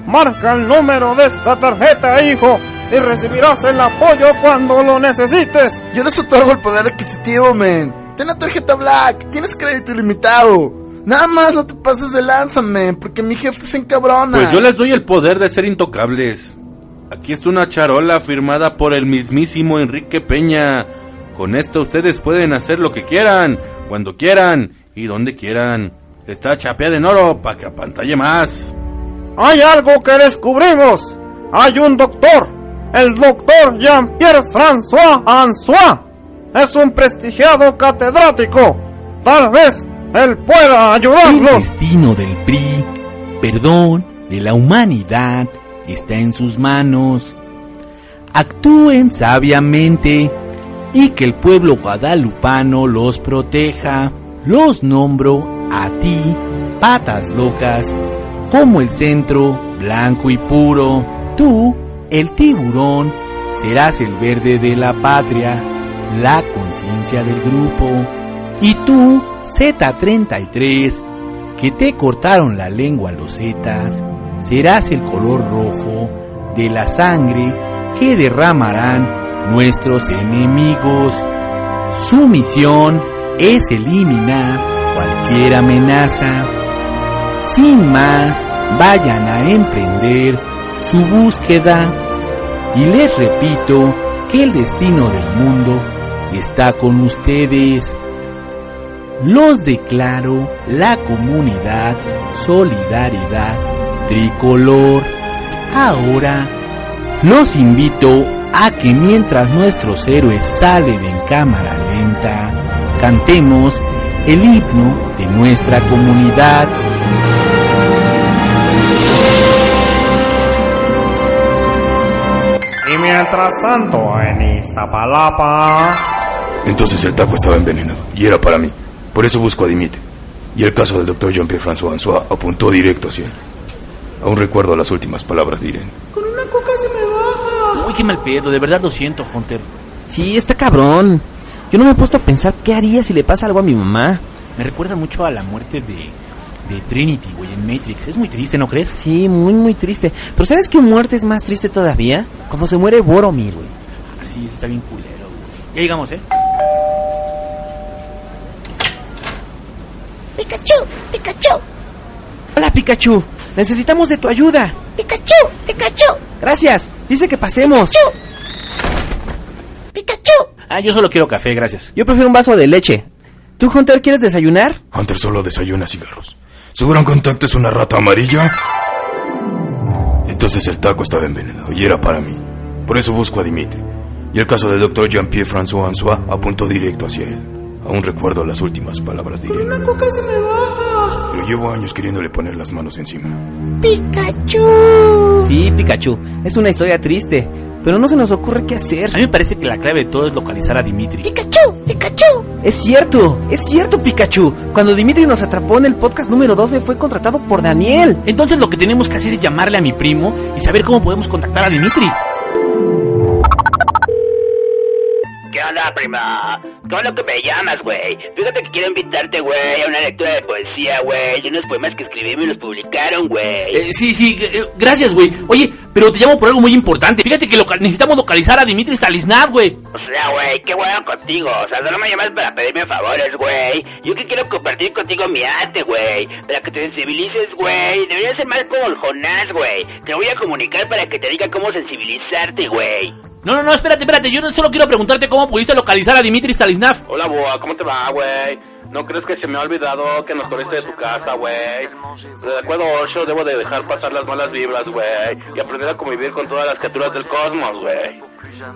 Marca el número de esta tarjeta, hijo, y recibirás el apoyo cuando lo necesites. Yo les otorgo el poder adquisitivo, men. Ten la tarjeta Black. Tienes crédito ilimitado. Nada más no te pases de lanza, men, porque mi jefe se encabrona. Pues yo les doy el poder de ser intocables. Aquí está una charola firmada por el mismísimo Enrique Peña. Con esto ustedes pueden hacer lo que quieran, cuando quieran y donde quieran. Está chapeada en oro para que apantalle más. Hay algo que descubrimos. Hay un doctor, el doctor Jean-Pierre François Ansois. Es un prestigiado catedrático. Tal vez él pueda El ayudarlos. destino del PRI, perdón, de la humanidad, está en sus manos. Actúen sabiamente y que el pueblo guadalupano los proteja. Los nombro a ti, patas locas, como el centro blanco y puro. Tú, el tiburón, serás el verde de la patria, la conciencia del grupo. Y tú, Z33, que te cortaron la lengua los Zetas, serás el color rojo de la sangre que derramarán nuestros enemigos. Su misión es eliminar cualquier amenaza. Sin más, vayan a emprender su búsqueda. Y les repito que el destino del mundo está con ustedes. Los declaro la comunidad Solidaridad Tricolor. Ahora los invito a que mientras nuestros héroes salen en cámara lenta, cantemos el himno de nuestra comunidad. Y mientras tanto, en Iztapalapa... Entonces el taco estaba envenenado y era para mí. Por eso busco a Dimite. Y el caso del doctor Jean-Pierre François Ansois apuntó directo hacia él. Aún recuerdo las últimas palabras de Irene. Con una coca se me baja. Uy, qué mal pedo, de verdad lo siento, Hunter. Sí, está cabrón. Yo no me he puesto a pensar qué haría si le pasa algo a mi mamá. Me recuerda mucho a la muerte de, de Trinity, güey, en Matrix. Es muy triste, ¿no crees? Sí, muy, muy triste. Pero ¿sabes qué muerte es más triste todavía? Cuando se muere Boromir, güey. Así, está bien culero, güey. Ya llegamos, ¿eh? Pikachu, Pikachu, Hola, Pikachu. Necesitamos de tu ayuda. Pikachu, Pikachu, Gracias. Dice que pasemos. Pikachu. Ah, yo solo quiero café, gracias. Yo prefiero un vaso de leche. ¿Tú, Hunter, quieres desayunar? Hunter solo desayuna cigarros. ¿Su gran contacto es una rata amarilla? Entonces el taco estaba envenenado y era para mí. Por eso busco a Dimitri. Y el caso del doctor Jean-Pierre François Ansois apuntó directo hacia él. Aún recuerdo las últimas palabras de Irene. Una coca se me baja. Pero llevo años queriéndole poner las manos encima. Pikachu. Sí, Pikachu. Es una historia triste, pero no se nos ocurre qué hacer. A mí me parece que la clave de todo es localizar a Dimitri. Pikachu, Pikachu. Es cierto, es cierto, Pikachu. Cuando Dimitri nos atrapó en el podcast número 12 fue contratado por Daniel. Entonces lo que tenemos que hacer es llamarle a mi primo y saber cómo podemos contactar a Dimitri. ¿Qué onda, prima? ¿Cómo lo que me llamas, güey? Fíjate que quiero invitarte, güey, a una lectura de poesía, güey, de unos poemas que escribimos y los publicaron, güey. Eh, sí, sí, eh, gracias, güey. Oye, pero te llamo por algo muy importante. Fíjate que necesitamos localizar a Dimitri Stalisnav, güey. O sea, güey, qué bueno contigo. O sea, solo me llamas para pedirme favores, güey. Yo que quiero compartir contigo mi arte, güey. Para que te sensibilices, güey. Deberías ser más como el Jonás, güey. Te voy a comunicar para que te diga cómo sensibilizarte, güey. No, no, no, espérate, espérate. Yo solo quiero preguntarte cómo pudiste localizar a Dimitri Stalisnav. Hola, Boa, ¿cómo te va, güey? ¿No crees que se me ha olvidado que nos corriste de tu casa, güey? De acuerdo, Osho, debo de dejar pasar las malas vibras, güey. Y aprender a convivir con todas las criaturas del cosmos, güey.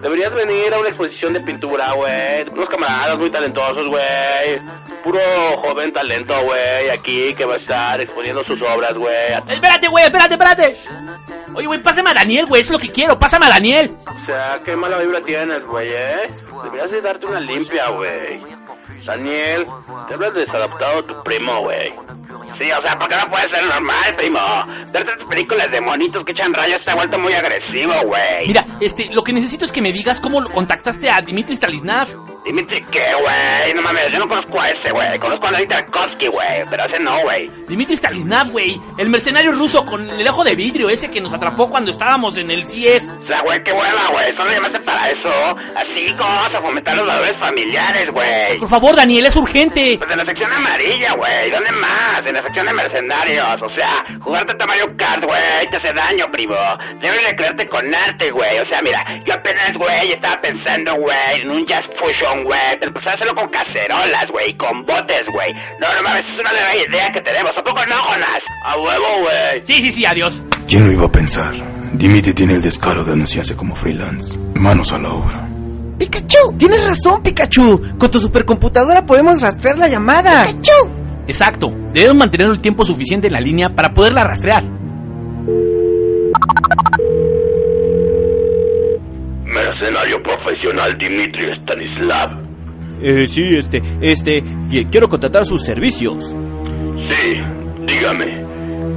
Deberías venir a una exposición de pintura, güey. Unos camaradas muy talentosos, güey. Puro joven talento, güey, aquí que va a estar exponiendo sus obras, güey. Espérate, güey, espérate, espérate. Oye, güey, pásame a Daniel, güey. Eso es lo que quiero. Pásame a Daniel. O sea, qué mala vibra tienes, güey, ¿eh? Deberías de darte una limpia, güey. Daniel, te hablas de desadaptado tu primo, güey. Sí, o sea, ¿por qué no puede ser normal, primo? Ver tantas películas de monitos que echan rayas te ha vuelto muy agresivo, güey. Mira, este, lo que necesito es que me digas cómo lo contactaste a Dimitri Stalisnav. Dimitri, ¿qué, güey? No mames, yo no conozco a ese, güey. Conozco a Larry Tarkovsky, güey. Pero ese no, güey. Dimitri Stalisnav, güey. El mercenario ruso con el ojo de vidrio ese que nos atrapó cuando estábamos en el CIES. O sea, güey, qué hueva, güey. Solo llamaste para eso. Así como vamos a fomentar los valores familiares, güey. Por favor, Daniel, es urgente. Pues en la sección amarilla, güey. ¿Dónde más? En la sección de mercenarios. O sea, jugarte a Mario Kart, güey, te hace daño, primo. Debes de creerte con arte, güey. O sea, mira, yo apenas, güey, estaba pensando, güey, en un jazz fusion, güey. Pero pues hacerlo con cacerolas, güey, con botes, güey. No, no mames, es una nueva idea que tenemos. ¿A poco no, Jonas? A huevo, güey. Sí, sí, sí, adiós. ¿Quién lo iba a pensar? Dimitri tiene el descaro de anunciarse como freelance. Manos a la obra. ¡Pikachu! Tienes razón, Pikachu. Con tu supercomputadora podemos rastrear la llamada. ¡Pikachu! Exacto. Debemos mantener el tiempo suficiente en la línea para poderla rastrear. Mercenario profesional Dimitri Stanislav. Eh, sí, este, este, qui- quiero contratar sus servicios. Sí, dígame,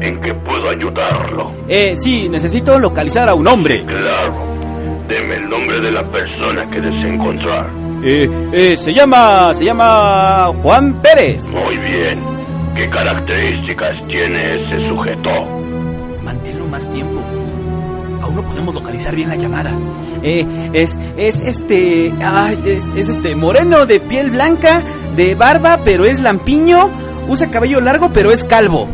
¿en qué puedo ayudarlo? Eh, sí, necesito localizar a un hombre. Claro. Deme el nombre de la persona que desea encontrar. Eh, eh, se llama, se llama Juan Pérez. Muy bien. ¿Qué características tiene ese sujeto? Manténlo más tiempo. Aún no podemos localizar bien la llamada. Eh, es, es este, ay, es, es este moreno de piel blanca, de barba, pero es lampiño, usa cabello largo, pero es calvo.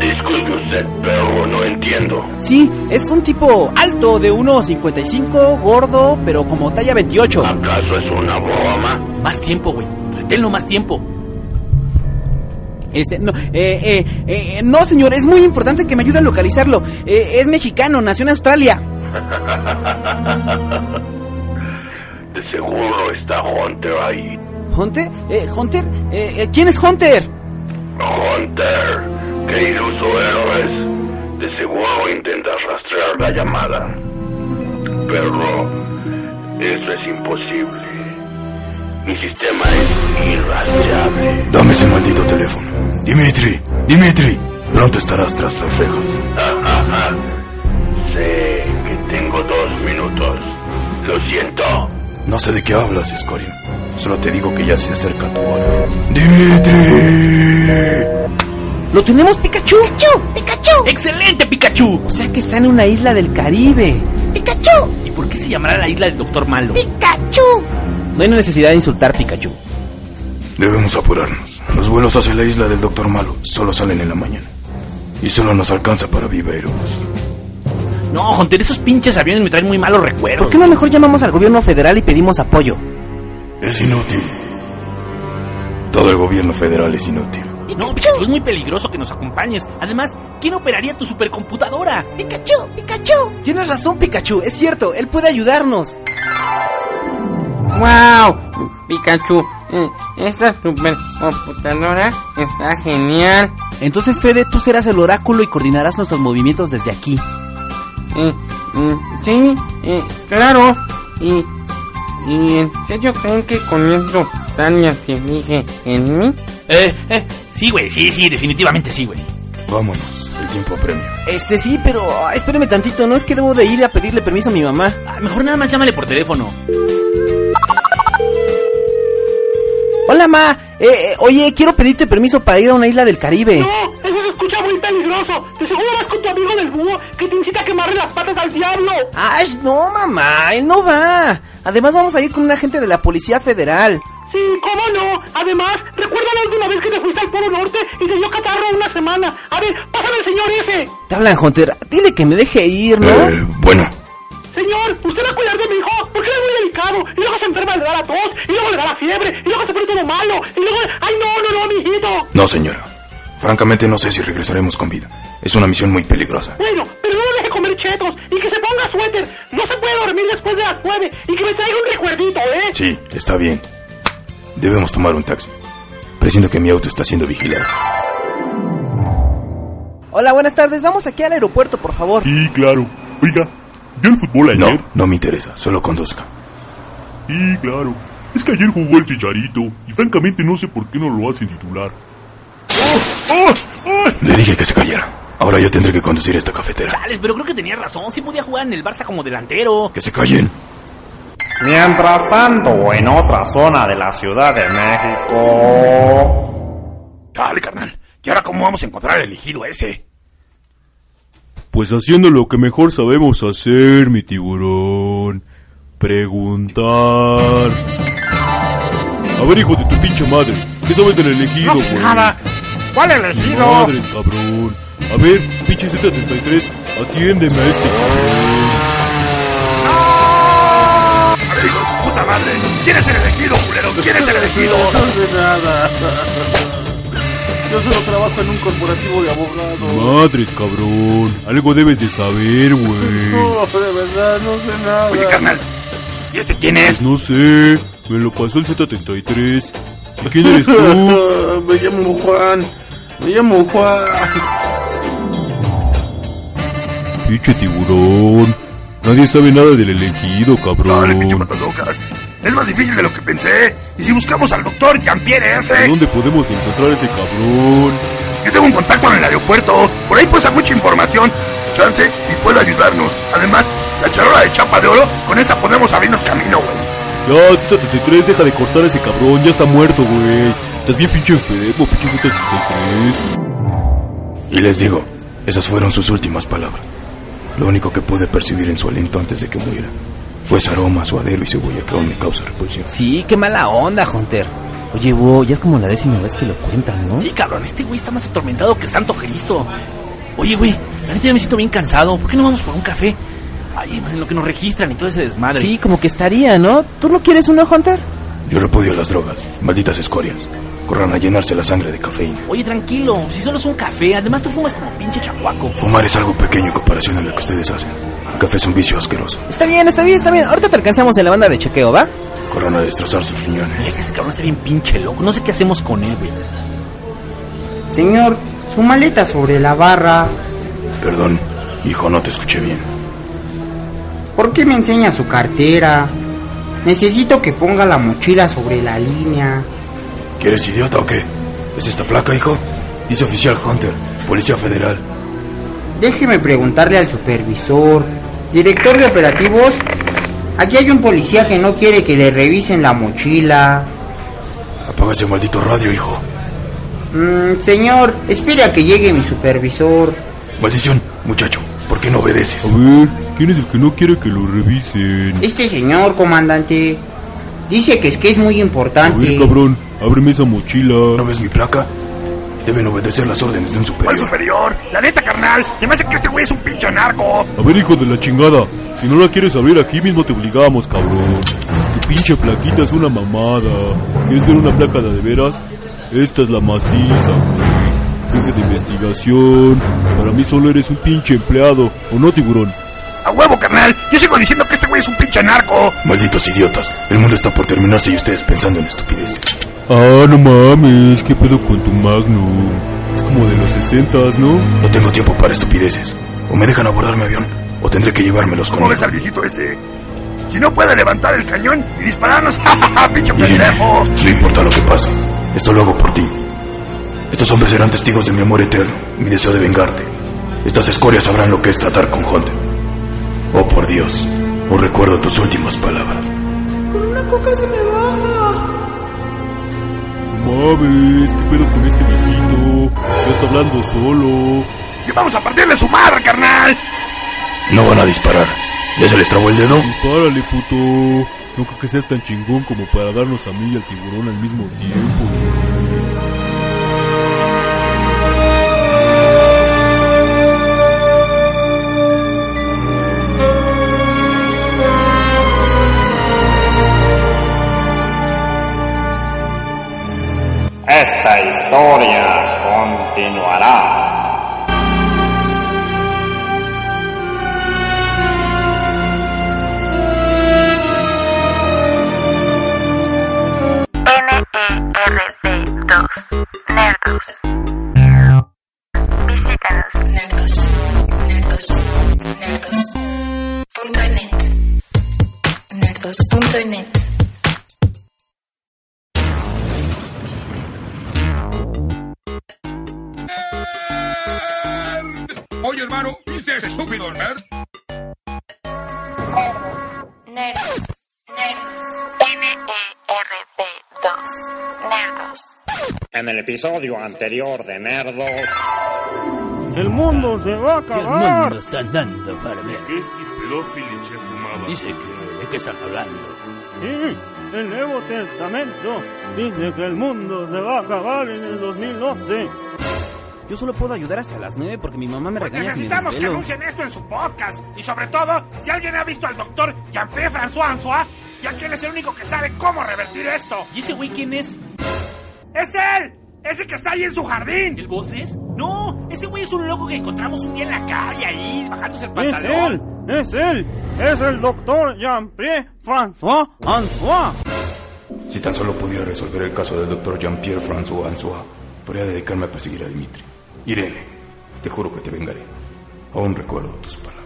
Disculpe usted, pero no entiendo. Sí, es un tipo alto, de 1.55, gordo, pero como talla 28. ¿Acaso es una broma? Más tiempo, güey. Reténlo más tiempo. Este, no, eh, eh, eh, no, señor, es muy importante que me ayude a localizarlo. Eh, es mexicano, nació en Australia. De seguro está Hunter ahí. ¿Hunter? Eh, ¿Hunter? Eh, ¿Quién es Hunter? Hunter, qué iluso eres. De seguro intentas rastrear la llamada. Pero eso es imposible. Mi sistema es irrastreable. Dame ese maldito teléfono. Dimitri, Dimitri, pronto estarás tras las rejas. sé que tengo dos minutos. Lo siento. No sé de qué hablas, Scorin. Solo te digo que ya se acerca tu hora. ¡Dimitri! ¡Lo tenemos, Pikachu! ¡Pikachu! ¡Pikachu! ¡Excelente, Pikachu! O sea que está en una isla del Caribe. ¡Pikachu! ¿Y por qué se llamará la isla del Doctor Malo? ¡Pikachu! No hay necesidad de insultar, Pikachu. Debemos apurarnos. Los vuelos hacia la isla del Doctor Malo solo salen en la mañana. Y solo nos alcanza para Viva Aerobús. No, Hunter, esos pinches aviones me traen muy malos recuerdos. ¿Por qué no mejor llamamos al gobierno federal y pedimos apoyo? Es inútil. Todo el gobierno federal es inútil. No, Pikachu, es muy peligroso que nos acompañes. Además, ¿quién operaría tu supercomputadora? ¡Pikachu! ¡Pikachu! Tienes razón, Pikachu, es cierto, él puede ayudarnos. ¡Wow! Pikachu, eh, esta supercomputadora está genial. Entonces, Fede, tú serás el oráculo y coordinarás nuestros movimientos desde aquí. Eh, mm, sí, eh, claro. Y, ¿Y en serio creen que con esto Tania se fije en mí? Eh, eh, sí, güey, sí, sí, definitivamente sí, güey. Vámonos, el tiempo apremia. Este sí, pero ah, espéreme tantito, no es que debo de ir a pedirle permiso a mi mamá. Ah, mejor nada más llámale por teléfono. Hola, ma. Eh, eh, oye, quiero pedirte permiso para ir a una isla del Caribe. No, eso se escucha muy peligroso. De seguro vas con tu amigo del búho que te incita a quemarle las patas al diablo. Ay, no, mamá, él no va. Además, vamos a ir con un agente de la Policía Federal. Sí, cómo no. Además, recuerda la última vez que te fuiste al Polo Norte y te dio catarro una semana. A ver, pásame el señor ese. Te hablan, Hunter. Dile que me deje ir, ¿no? Eh, bueno, Señor, usted va a cuidar de mi hijo porque él es muy delicado. Y luego se enferma, le da la tos, y luego le da la fiebre, y luego se pone todo malo, y luego... ¡Ay, no, no, no, mijito! no señora. Francamente no sé si regresaremos con vida. Es una misión muy peligrosa. Bueno, pero no le deje comer chetos y que se ponga suéter. No se puede dormir después de las nueve y que me traiga un recuerdito, ¿eh? Sí, está bien. Debemos tomar un taxi. Presiento que mi auto está siendo vigilado. Hola, buenas tardes. Vamos aquí al aeropuerto, por favor. Sí, claro. Oiga, ¿vio el fútbol ayer? No, no me interesa. Solo conduzca. Sí, claro. Es que ayer jugó el Chicharito y francamente no sé por qué no lo hacen titular. Le dije que se callara. Ahora yo tendré que conducir esta cafetera. Chales, pero creo que tenía razón. Sí podía jugar en el Barça como delantero. Que se callen. Mientras tanto, en otra zona de la Ciudad de México... Dale, carnal. ¿Y ahora cómo vamos a encontrar al elegido ese? Pues haciendo lo que mejor sabemos hacer, mi tiburón. Preguntar. A ver, hijo de tu pinche madre. ¿Qué sabes del elegido, No sé güey? nada. ¿Cuál elegido? Madres, cabrón. A ver, pinche Z33, atiéndeme a este cabrón. A ver, hijo de tu puta madre. ¿Quién es el elegido, culero? ¿Quién es el elegido? No sé nada. Yo solo trabajo en un corporativo de abogados. Madres, cabrón. Algo debes de saber, güey. No, de verdad, no sé nada. Oye, carnal. ¿Y este quién es? No sé. Me lo pasó el Z33. ¿Y quién eres tú? Me llamo Juan. Me llamo Juan. Pinche tiburón. Nadie sabe nada del elegido, Dale, pinche cabrón. matadocas. Es más difícil de lo que pensé. ¿Y si buscamos al doctor Jean-Pierre ese? ¿Dónde podemos encontrar a ese cabrón? Yo tengo un contacto en el aeropuerto. Por ahí pasa mucha información. Chance y puede ayudarnos. Además, la charola de chapa de oro, con esa podemos abrirnos camino, güey. Ya, Z33, deja de cortar a ese cabrón. Ya está muerto, güey. Estás bien pinche enfermo, pinche Z33. Y les digo, esas fueron sus últimas palabras. Lo único que pude percibir en su aliento antes de que muriera fue ese aroma suadero y cebolla que aún me causa repulsión. Sí, qué mala onda, Hunter. Oye, Bo, ya es como la décima vez que lo cuentan, ¿no? Sí, cabrón, este güey está más atormentado que Santo Cristo. Oye, güey, la neta ya me siento bien cansado. ¿Por qué no vamos por un café? Ay, en lo que nos registran y todo ese desmadre. Sí, como que estaría, ¿no? ¿Tú no quieres uno, Hunter? Yo repudio las drogas, malditas escorias. Corran a llenarse la sangre de cafeína. Oye, tranquilo, si solo es un café. Además, tú fumas como pinche chacuaco. Fumar es algo pequeño en comparación a lo que ustedes hacen. El café es un vicio asqueroso. Está bien, está bien, está bien. Ahorita te alcanzamos en la banda de chequeo, ¿va? Corran a destrozar sus riñones. Oye, que ese cabrón está bien pinche loco. No sé qué hacemos con él, güey. Señor, su maleta sobre la barra. Perdón, hijo, no te escuché bien. ¿Por qué me enseña su cartera? Necesito que ponga la mochila sobre la línea. ¿Quieres idiota o qué? ¿Es esta placa, hijo? Dice oficial Hunter, Policía Federal. Déjeme preguntarle al supervisor. Director de operativos, aquí hay un policía que no quiere que le revisen la mochila. Apaga ese maldito radio, hijo. Mm, señor, espere a que llegue mi supervisor. Maldición, muchacho, ¿por qué no obedeces? A ver, ¿quién es el que no quiere que lo revisen? Este señor, comandante, dice que es que es muy A importante. ver, cabrón, ábreme esa mochila. ¿No ves mi placa? Deben obedecer las órdenes de un ¿Cuál superior. superior? La neta, carnal. Se me hace que este güey es un pinche narco. A ver, hijo de la chingada. Si no la quieres abrir aquí mismo te obligamos, cabrón. ¿Qué Tu pinche plaquita es una mamada. ¿Quieres ver una placa de veras? Esta es la maciza, güey. Jefe de investigación. Para mí solo eres un pinche empleado, ¿o no, tiburón? ¡A huevo, carnal! Yo sigo diciendo que este güey es un pinche narco. Malditos idiotas, el mundo está por terminarse y ustedes pensando en estupidez. Ah, no mames, ¿qué pedo con tu Magnum? Es como de los sesentas, ¿no? No tengo tiempo para estupideces. O me dejan abordar mi avión, o tendré que llevármelos ¿Cómo conmigo. ves al viejito ese? Si no puede levantar el cañón y dispararnos, ¡ja, pinche pendejo! no importa lo que pase, esto lo hago por ti. Estos hombres serán testigos de mi amor eterno, mi deseo de vengarte. Estas escorias sabrán lo que es tratar con Hunter. Oh, por Dios, os recuerdo tus últimas palabras. Con una coca se me baja. No mames, ¿qué pedo con este viejito? Ya está hablando solo. ¡Y vamos a partirle su madre, carnal! No van a disparar. ¿Ya se les trabó el dedo? Dispárale, puto. No creo que seas tan chingón como para darnos a mí y al tiburón al mismo tiempo, Esta historia continuará. NERD2 Nerdos. Visítanos. Nerdos. Nerdos. Nerdos. Punto net. Nerdos. Punto net. Oye, hermano, ¿viste ese estúpido nerd? Nerdos. Nerdos. NERD2 Nerdos. En el episodio anterior de Nerdos. El mundo se va a acabar. está andando para ver? Este pedófilo fumaba. Dice que... ¿De qué están hablando? Sí, el Nuevo Testamento dice que el mundo se va a acabar en el 2011. Yo solo puedo ayudar hasta las 9 porque mi mamá me regaña si me Necesitamos que anuncien esto en su podcast. Y sobre todo, si alguien ha visto al doctor Jean-Pierre François Ansois, ya que él es el único que sabe cómo revertir esto. ¿Y ese güey quién es? ¡Es él! ¡Ese que está ahí en su jardín! ¿El voces? No, ese güey es un loco que encontramos un día en la calle ahí, bajándose el Es pantalón. él, es él, es el doctor Jean-Pierre François Ansois. Si tan solo pudiera resolver el caso del doctor Jean-Pierre François Ansois, podría dedicarme a perseguir a Dimitri. Irene, te juro que te vengaré. Aún recuerdo tus palabras.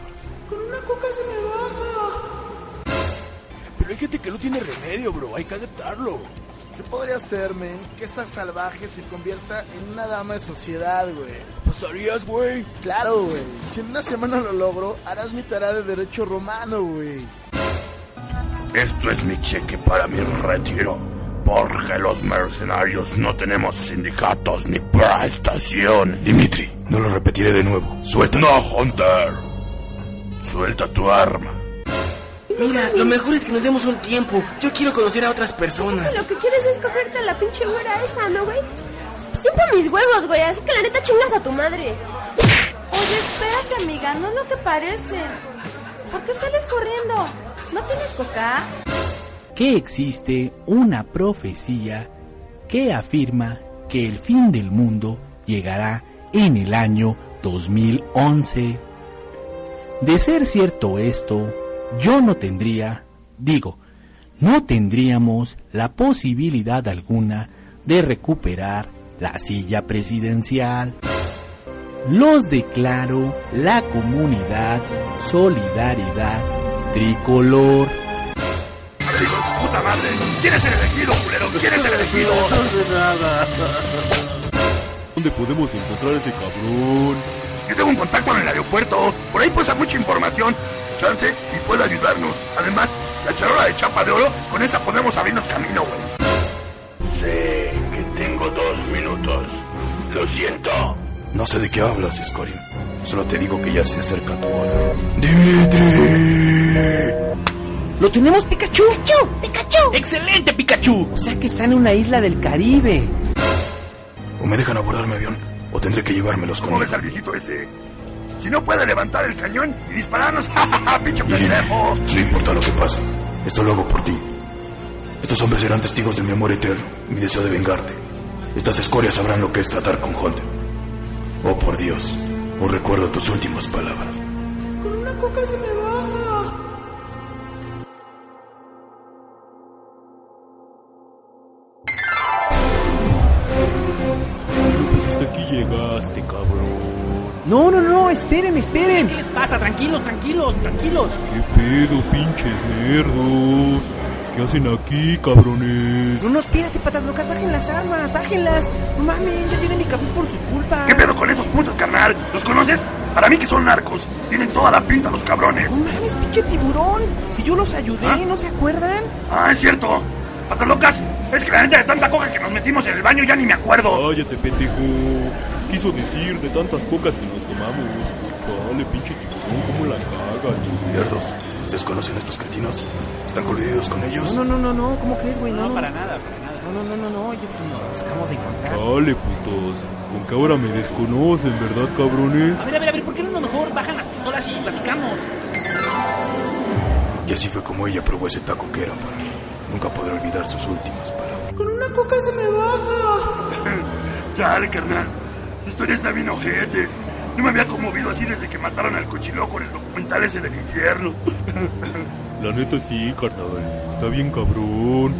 Con una coca se me baja. Pero hay gente que no tiene remedio, bro. Hay que aceptarlo. ¿Qué podría ser, men? Que esa salvaje se convierta en una dama de sociedad, güey. ¿Apostarías, güey? Claro, güey. Si en una semana lo logro, harás mi tarea de derecho romano, güey. Esto es mi cheque para mi retiro. Porque los mercenarios no tenemos sindicatos ni prestaciones. Dimitri, no lo repetiré de nuevo. Suelta. No, Hunter. Suelta tu arma. Mira, lo mejor es que nos demos un tiempo. Yo quiero conocer a otras personas. Lo que quieres es cogerte a la pinche güera esa, ¿no, güey? Pues tiempo mis huevos, güey, así que la neta chingas a tu madre. Oye, espérate, amiga, no es lo que parece. ¿Por qué sales corriendo? ¿No tienes coca? Que existe una profecía que afirma que el fin del mundo llegará en el año 2011. De ser cierto esto, yo no tendría, digo, no tendríamos la posibilidad alguna de recuperar la silla presidencial. Los declaro la comunidad Solidaridad Tricolor. ¡Puta madre! ¿Quién es el elegido, culero? ¿Quién es el elegido? ¿Dónde podemos encontrar ese cabrón? Yo tengo un contacto en el aeropuerto. Por ahí pasa mucha información. Chance y puede ayudarnos. Además, la charola de chapa de oro, con esa podemos abrirnos camino, güey. Sé que tengo dos minutos. Lo siento. No sé de qué hablas, Scorin. Solo te digo que ya se acerca tu hora. ¡Dimitri! ¡Lo tenemos, Pikachu! ¡Pikachu! ¡Pikachu! ¡Excelente, Pikachu! O sea que está en una isla del Caribe. O me dejan abordar mi avión, o tendré que llevármelos ¿Cómo conmigo. ves al viejito ese? Si no puede levantar el cañón y dispararnos, ¡ja, ja, ja, pinche pendejo! no importa lo que pase. Esto lo hago por ti. Estos hombres serán testigos de mi amor eterno, mi deseo de vengarte. Estas escorias sabrán lo que es tratar con Hunter. Oh, por Dios, os recuerdo tus últimas palabras. Con una coca se me baja. Llegaste, cabrón. No, no, no, esperen, esperen. ¿Qué les pasa? Tranquilos, tranquilos, tranquilos. ¿Qué pedo, pinches nerdos? ¿Qué hacen aquí, cabrones? No, no, espérate, patas locas, bajen las armas, bájenlas. No mames, ya tiene mi café por su culpa. ¿Qué pedo con esos putos, carnal? ¿Los conoces? Para mí que son narcos. Tienen toda la pinta los cabrones. No mames, pinche tiburón. Si yo los ayudé, ¿Ah? ¿no se acuerdan? Ah, es cierto. Patas locas, es que la gente de tanta coca que nos metimos en el baño ya ni me acuerdo. Cállate, pendejo. Quiso decir de tantas cocas que nos tomamos. Dale, pinche tiburón, cómo la cagas. Nerdos, ¿ustedes conocen a estos cretinos? ¿Están coludidos con ellos? No, no, no, no, ¿cómo crees, güey? No, No, para nada, para nada. No, no, no, no, no, ya nos acabamos de encontrar. Dale, putos. Con que ahora me desconocen, ¿verdad, cabrones? A ver, a ver, a ver, ¿por qué no mejor bajan las pistolas y platicamos? Y así fue como ella probó ese taco que era para mí. Nunca podré olvidar sus últimas palabras. Con una coca se me baja. Dale, carnal. La historia está bien ojete. No me había conmovido así desde que mataron al cochiloco en el documental ese del infierno. La neta sí, carnal. Está bien cabrón.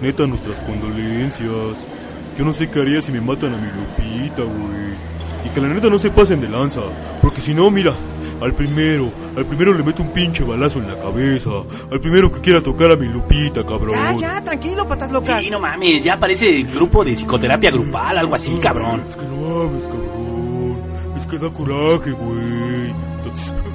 Neta, nuestras condolencias. Yo no sé qué haría si me matan a mi Lupita, güey. Y que la neta no se pasen de lanza. Porque si no, mira, al primero, al primero le meto un pinche balazo en la cabeza. Al primero que quiera tocar a mi Lupita, cabrón. Ya, ya, tranquilo, patas locas. Sí, no mames, ya parece grupo de psicoterapia grupal, algo así, cabrón. Es que no mames, cabrón. Es que da coraje, güey.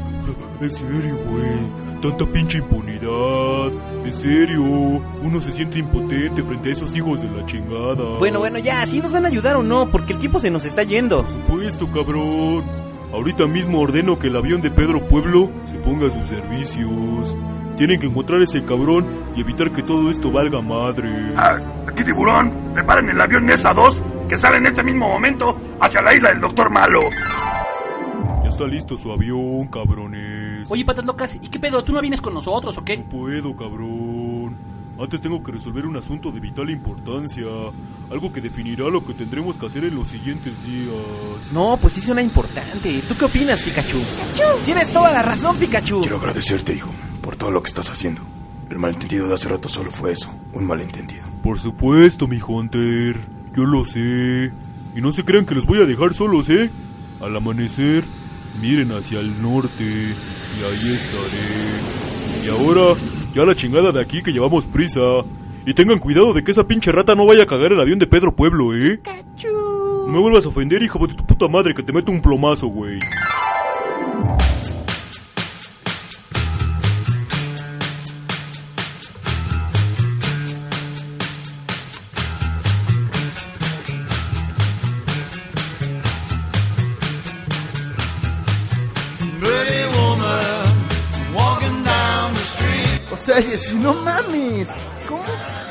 En serio, güey. Tanta pinche impunidad. En serio. Uno se siente impotente frente a esos hijos de la chingada. Bueno, bueno, ya, ¿sí nos van a ayudar o no? Porque el tiempo se nos está yendo. Por supuesto, cabrón. Ahorita mismo ordeno que el avión de Pedro Pueblo se ponga a sus servicios. Tienen que encontrar a ese cabrón y evitar que todo esto valga madre. Ah, aquí tiburón. Preparen el avión Nesa 2 que sale en este mismo momento hacia la isla del Doctor Malo. Ya está listo su avión, cabrones. Oye, patas locas, ¿y qué pedo? ¿Tú no vienes con nosotros o qué? No puedo, cabrón. Antes tengo que resolver un asunto de vital importancia. Algo que definirá lo que tendremos que hacer en los siguientes días. No, pues sí suena importante. ¿Tú qué opinas, Pikachu? ¡Pikachu! Tienes toda la razón, Pikachu. Quiero agradecerte, hijo, por todo lo que estás haciendo. El malentendido de hace rato solo fue eso, un malentendido. Por supuesto, mi Hunter. Yo lo sé. Y no se crean que los voy a dejar solos, ¿eh? Al amanecer, miren hacia el norte y ahí estaré. Y ahora, ya la chingada de aquí que llevamos prisa. Y tengan cuidado de que esa pinche rata no vaya a cagar el avión de Pedro Pueblo, ¿eh? No me vuelvas a ofender, hijo de tu puta madre, que te meto un plomazo, güey. O sea, Jessy, no mames. ¿Cómo?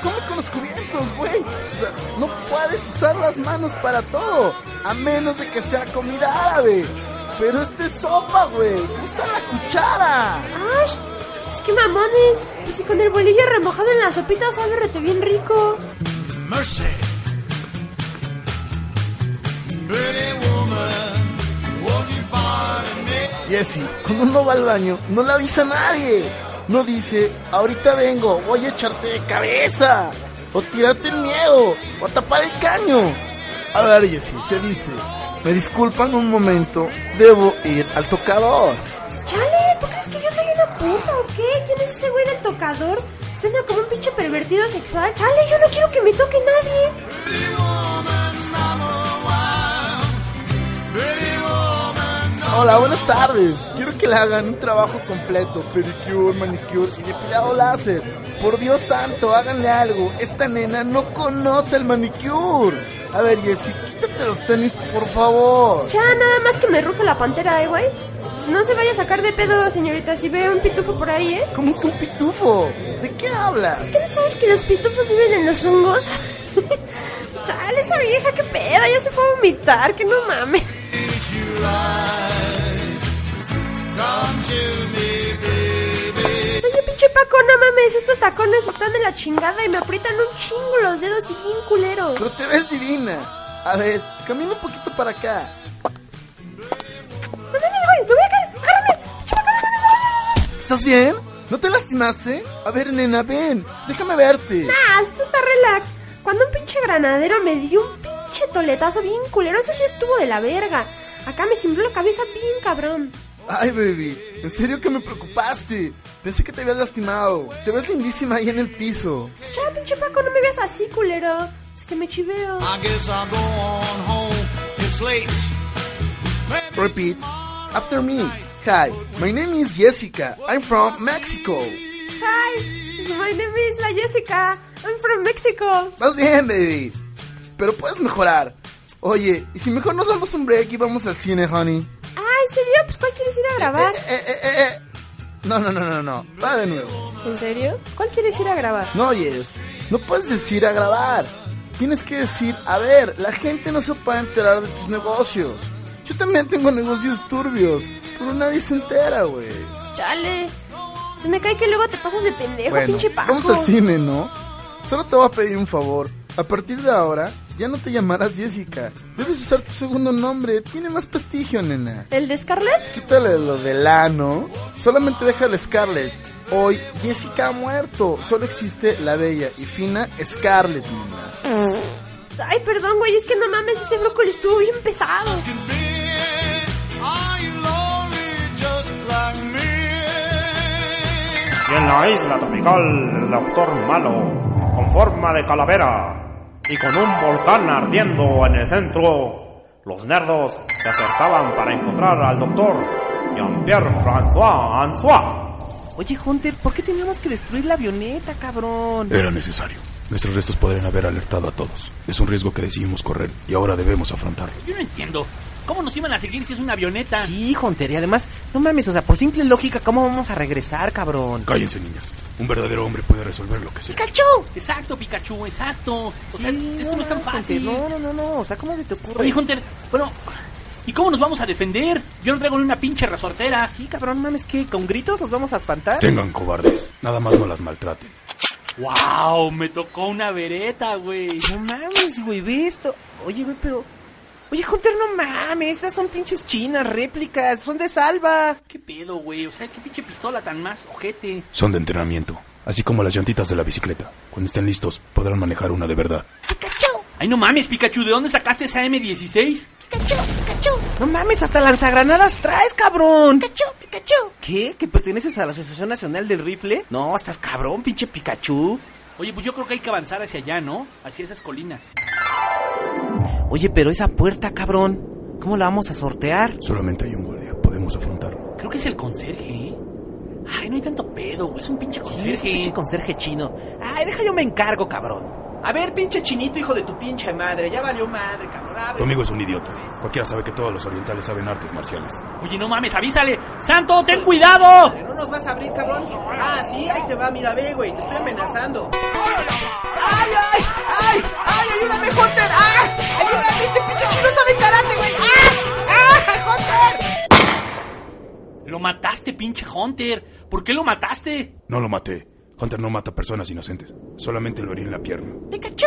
¿Cómo con los cubiertos, güey? O sea, no puedes usar las manos para todo. A menos de que sea comida árabe. Pero este es sopa, güey. Usa la cuchara. ¡Ash! Es que mamones. Pues si con el bolillo remojado en la sopita sabe rete bien rico. Mercy. Jessy, cuando uno va al baño, no le avisa a nadie. No dice, ahorita vengo, voy a echarte de cabeza. O tirarte el miedo. O tapar el caño. A ver, Jessy, se dice, me disculpan un momento, debo ir al tocador. Chale, ¿tú crees que yo soy una puta o qué? ¿Quién es ese güey del tocador? Suena como un pinche pervertido sexual. Chale, yo no quiero que me toque nadie. Hola, buenas tardes. Quiero que le hagan un trabajo completo, pedicure, manicure y depilado láser. Por Dios santo, háganle algo. Esta nena no conoce el manicure. A ver, Jessy, quítate los tenis, por favor. Ya, nada más que me ruge la pantera, ¿eh, güey? No se vaya a sacar de pedo, señorita, si ve un pitufo por ahí, ¿eh? ¿Cómo que un pitufo? ¿De qué hablas? ¿Es que no sabes que los pitufos viven en los hongos? Chale, esa vieja, qué pedo, ya se fue a vomitar, que no mames. Oye, pinche Paco, no mames, estos tacones están de la chingada y me aprietan un chingo los dedos y bien culero. Pero te ves divina. A ver, camina un poquito para acá. No mames, güey, me voy a caer. Agárrame. ¿Estás bien? ¿No te lastimaste? A ver, nena, ven. Déjame verte. Nah, esto está relax. Cuando un pinche granadero me dio un pinche toletazo bien culero, eso sí estuvo de la verga. Acá me cimbró la cabeza bien cabrón. Ay, baby, en serio que me preocupaste. Pensé que te habías lastimado. Te ves lindísima ahí en el piso. Ya, pinche Paco, no me veas así, culero. Es que me chiveo. Repeat after me. Hi, my name is Jessica. I'm from Mexico. Hi, my name is La Jessica. I'm from Mexico. Vas bien, baby. Pero puedes mejorar. Oye, ¿y si mejor nos damos un break y vamos al cine, honey? Ah, ¿en serio? Pues ¿cuál quieres ir a grabar? Eh, eh, eh, eh. No, no, no, no, no. Va de nuevo. ¿En serio? ¿Cuál quieres ir a grabar? No oyes. No puedes decir a grabar. Tienes que decir, a ver, la gente no se puede enterar de tus negocios. Yo también tengo negocios turbios, pero nadie se entera, güey. Chale. Se me cae que luego te pasas de pendejo, Bueno, pinche Paco. vamos al cine, ¿no? Solo te voy a pedir un favor. A partir de ahora, ya no te llamarás Jessica. Debes usar tu segundo nombre. Tiene más prestigio, nena. ¿El de Scarlett? Quítale lo del ano. Solamente deja el Scarlett. Hoy, Jessica ha muerto. Solo existe la bella y fina Scarlett, nena. Ay, perdón, güey, es que no mames, ese brócoli estuvo bien pesado. Y en la isla tropical del Doctor Malo, con forma de calavera y con un volcán ardiendo en el centro, los nerdos se acercaban para encontrar al Doctor Jean-Pierre François Ansois. Oye, Hunter, ¿por qué teníamos que destruir la avioneta, cabrón? Era necesario. Nuestros restos podrían haber alertado a todos. Es un riesgo que decidimos correr y ahora debemos afrontarlo. Yo no entiendo. ¿Cómo nos iban a seguir si es una avioneta? Sí, Hunter, y además, no mames, o sea, por simple lógica, ¿cómo vamos a regresar, cabrón? Cállense, niñas. Un verdadero hombre puede resolver lo que sea. ¡Pikachu! Exacto, Pikachu, exacto. O sea, Sí, esto no es tan Hunter, fácil. No, no, no, no, o sea, ¿cómo se te ocurre? Oye, Hunter, bueno, ¿y cómo nos vamos a defender? Yo no traigo ni una pinche resortera. Sí, cabrón, mames, ¿qué? ¿Con gritos los vamos a espantar? Tengan cobardes. Nada más no las maltraten. ¡Wow! Me tocó una vereta, güey. No mames, güey, ve esto. Oye, güey, pero... Oye, Hunter, no mames, estas son pinches chinas, réplicas, son de salva. ¿Qué pedo, güey? O sea, ¿qué pinche pistola tan más ojete? Son de entrenamiento, así como las llantitas de la bicicleta. Cuando estén listos, podrán manejar una de verdad. Ay, no mames, Pikachu, ¿de dónde sacaste esa M16? Pikachu, Pikachu. No mames, hasta lanzagranadas traes, cabrón. Pikachu, Pikachu. ¿Qué? ¿Que perteneces a la Asociación Nacional del Rifle? No, estás cabrón, pinche Pikachu. Oye, pues yo creo que hay que avanzar hacia allá, ¿no? Hacia esas colinas. Oye, pero esa puerta, cabrón, ¿cómo la vamos a sortear? Solamente hay un guardia. Podemos afrontarlo. Creo que es el conserje, ¿eh? Ay, no hay tanto pedo, güey. Es un pinche Sí, conserje. es un pinche conserje chino. Ay, deja yo me encargo, cabrón. A ver, pinche chinito, hijo de tu pinche madre. Ya valió madre, cabrón. Abre. Tu amigo es un idiota. Cualquiera sabe que todos los orientales saben artes marciales. Oye, no mames, avísale. ¡Santo, ten cuidado! ¿No nos vas a abrir, cabrón? Ah, sí, ahí te va, mira, ve, güey. Te estoy amenazando. ¡Ay, ay! ¡Ay! ¡Ay, ayúdame, Hunter! ¡Ah! ¡Ayúdame! Este pinche chino sabe karate, güey. ¡Ah! ¡Ah, Hunter! Lo mataste, pinche Hunter. ¿Por qué lo mataste? No lo maté. Hunter no mata personas inocentes. Solamente lo herí en la pierna. ¡Pikachu!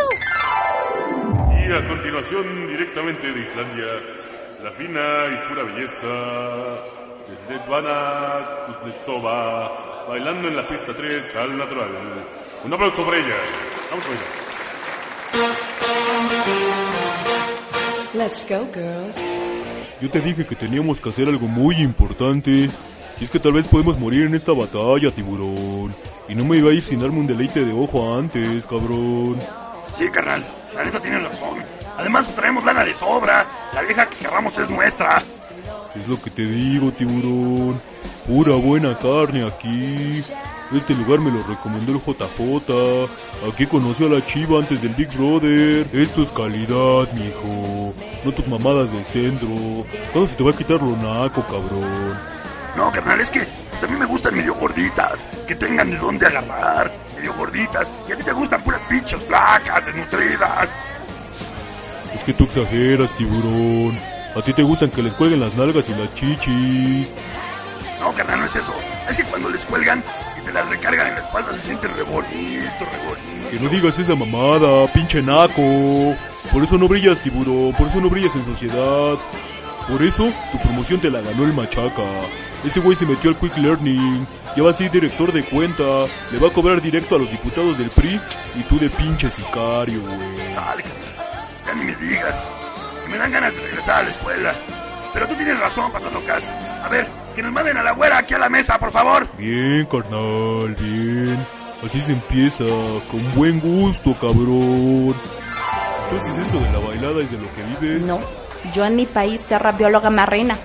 Y a continuación, directamente de Islandia, la fina y pura belleza de Svetlana Kuznetsova, bailando en la pista 3 al natural. Un aplauso para ella. Vamos a bailar. Let's go, girls. Yo te dije que teníamos que hacer algo muy importante. Y es que tal vez podemos morir en esta batalla, tiburón. Y no me iba a ir sin darme un deleite de ojo antes, cabrón. Sí, carnal, la neta tiene razón. Además, traemos lana de sobra. La vieja que querramos es nuestra. Es lo que te digo, tiburón. Pura buena carne aquí. Este lugar me lo recomendó el JJ. Aquí conocí a la chiva antes del Big Brother. Esto es calidad, mijo. No tus mamadas del centro. ¿Cuándo se te va a quitar lo naco, cabrón? No, carnal, es que pues, a mí me gustan medio gorditas. Que tengan de dónde agarrar. Medio gorditas. Y a ti te gustan puras pinches flacas, desnutridas. Es que tú exageras, tiburón. A ti te gustan que les cuelguen las nalgas y las chichis. No, carnal, no es eso. Es que cuando les cuelgan y te la recargan en la espalda se siente re bonito, re bonito. Que no digas esa mamada, pinche naco. Por eso no brillas, tiburón. Por eso no brillas en sociedad. Por eso tu promoción te la ganó el machaca. Ese güey se metió al Quick Learning. Ya va a ser director de cuenta. Le va a cobrar directo a los diputados del PRI. Y tú de pinche sicario, güey. Dale, ya ni me digas. Que me dan ganas de regresar a la escuela. Pero tú tienes razón, patatocas. A ver, que nos manden a la güera aquí a la mesa, por favor. Bien, carnal, bien. Así se empieza, con buen gusto, cabrón. Entonces eso de la bailada es de lo que vives. No, yo en mi país era bióloga marina,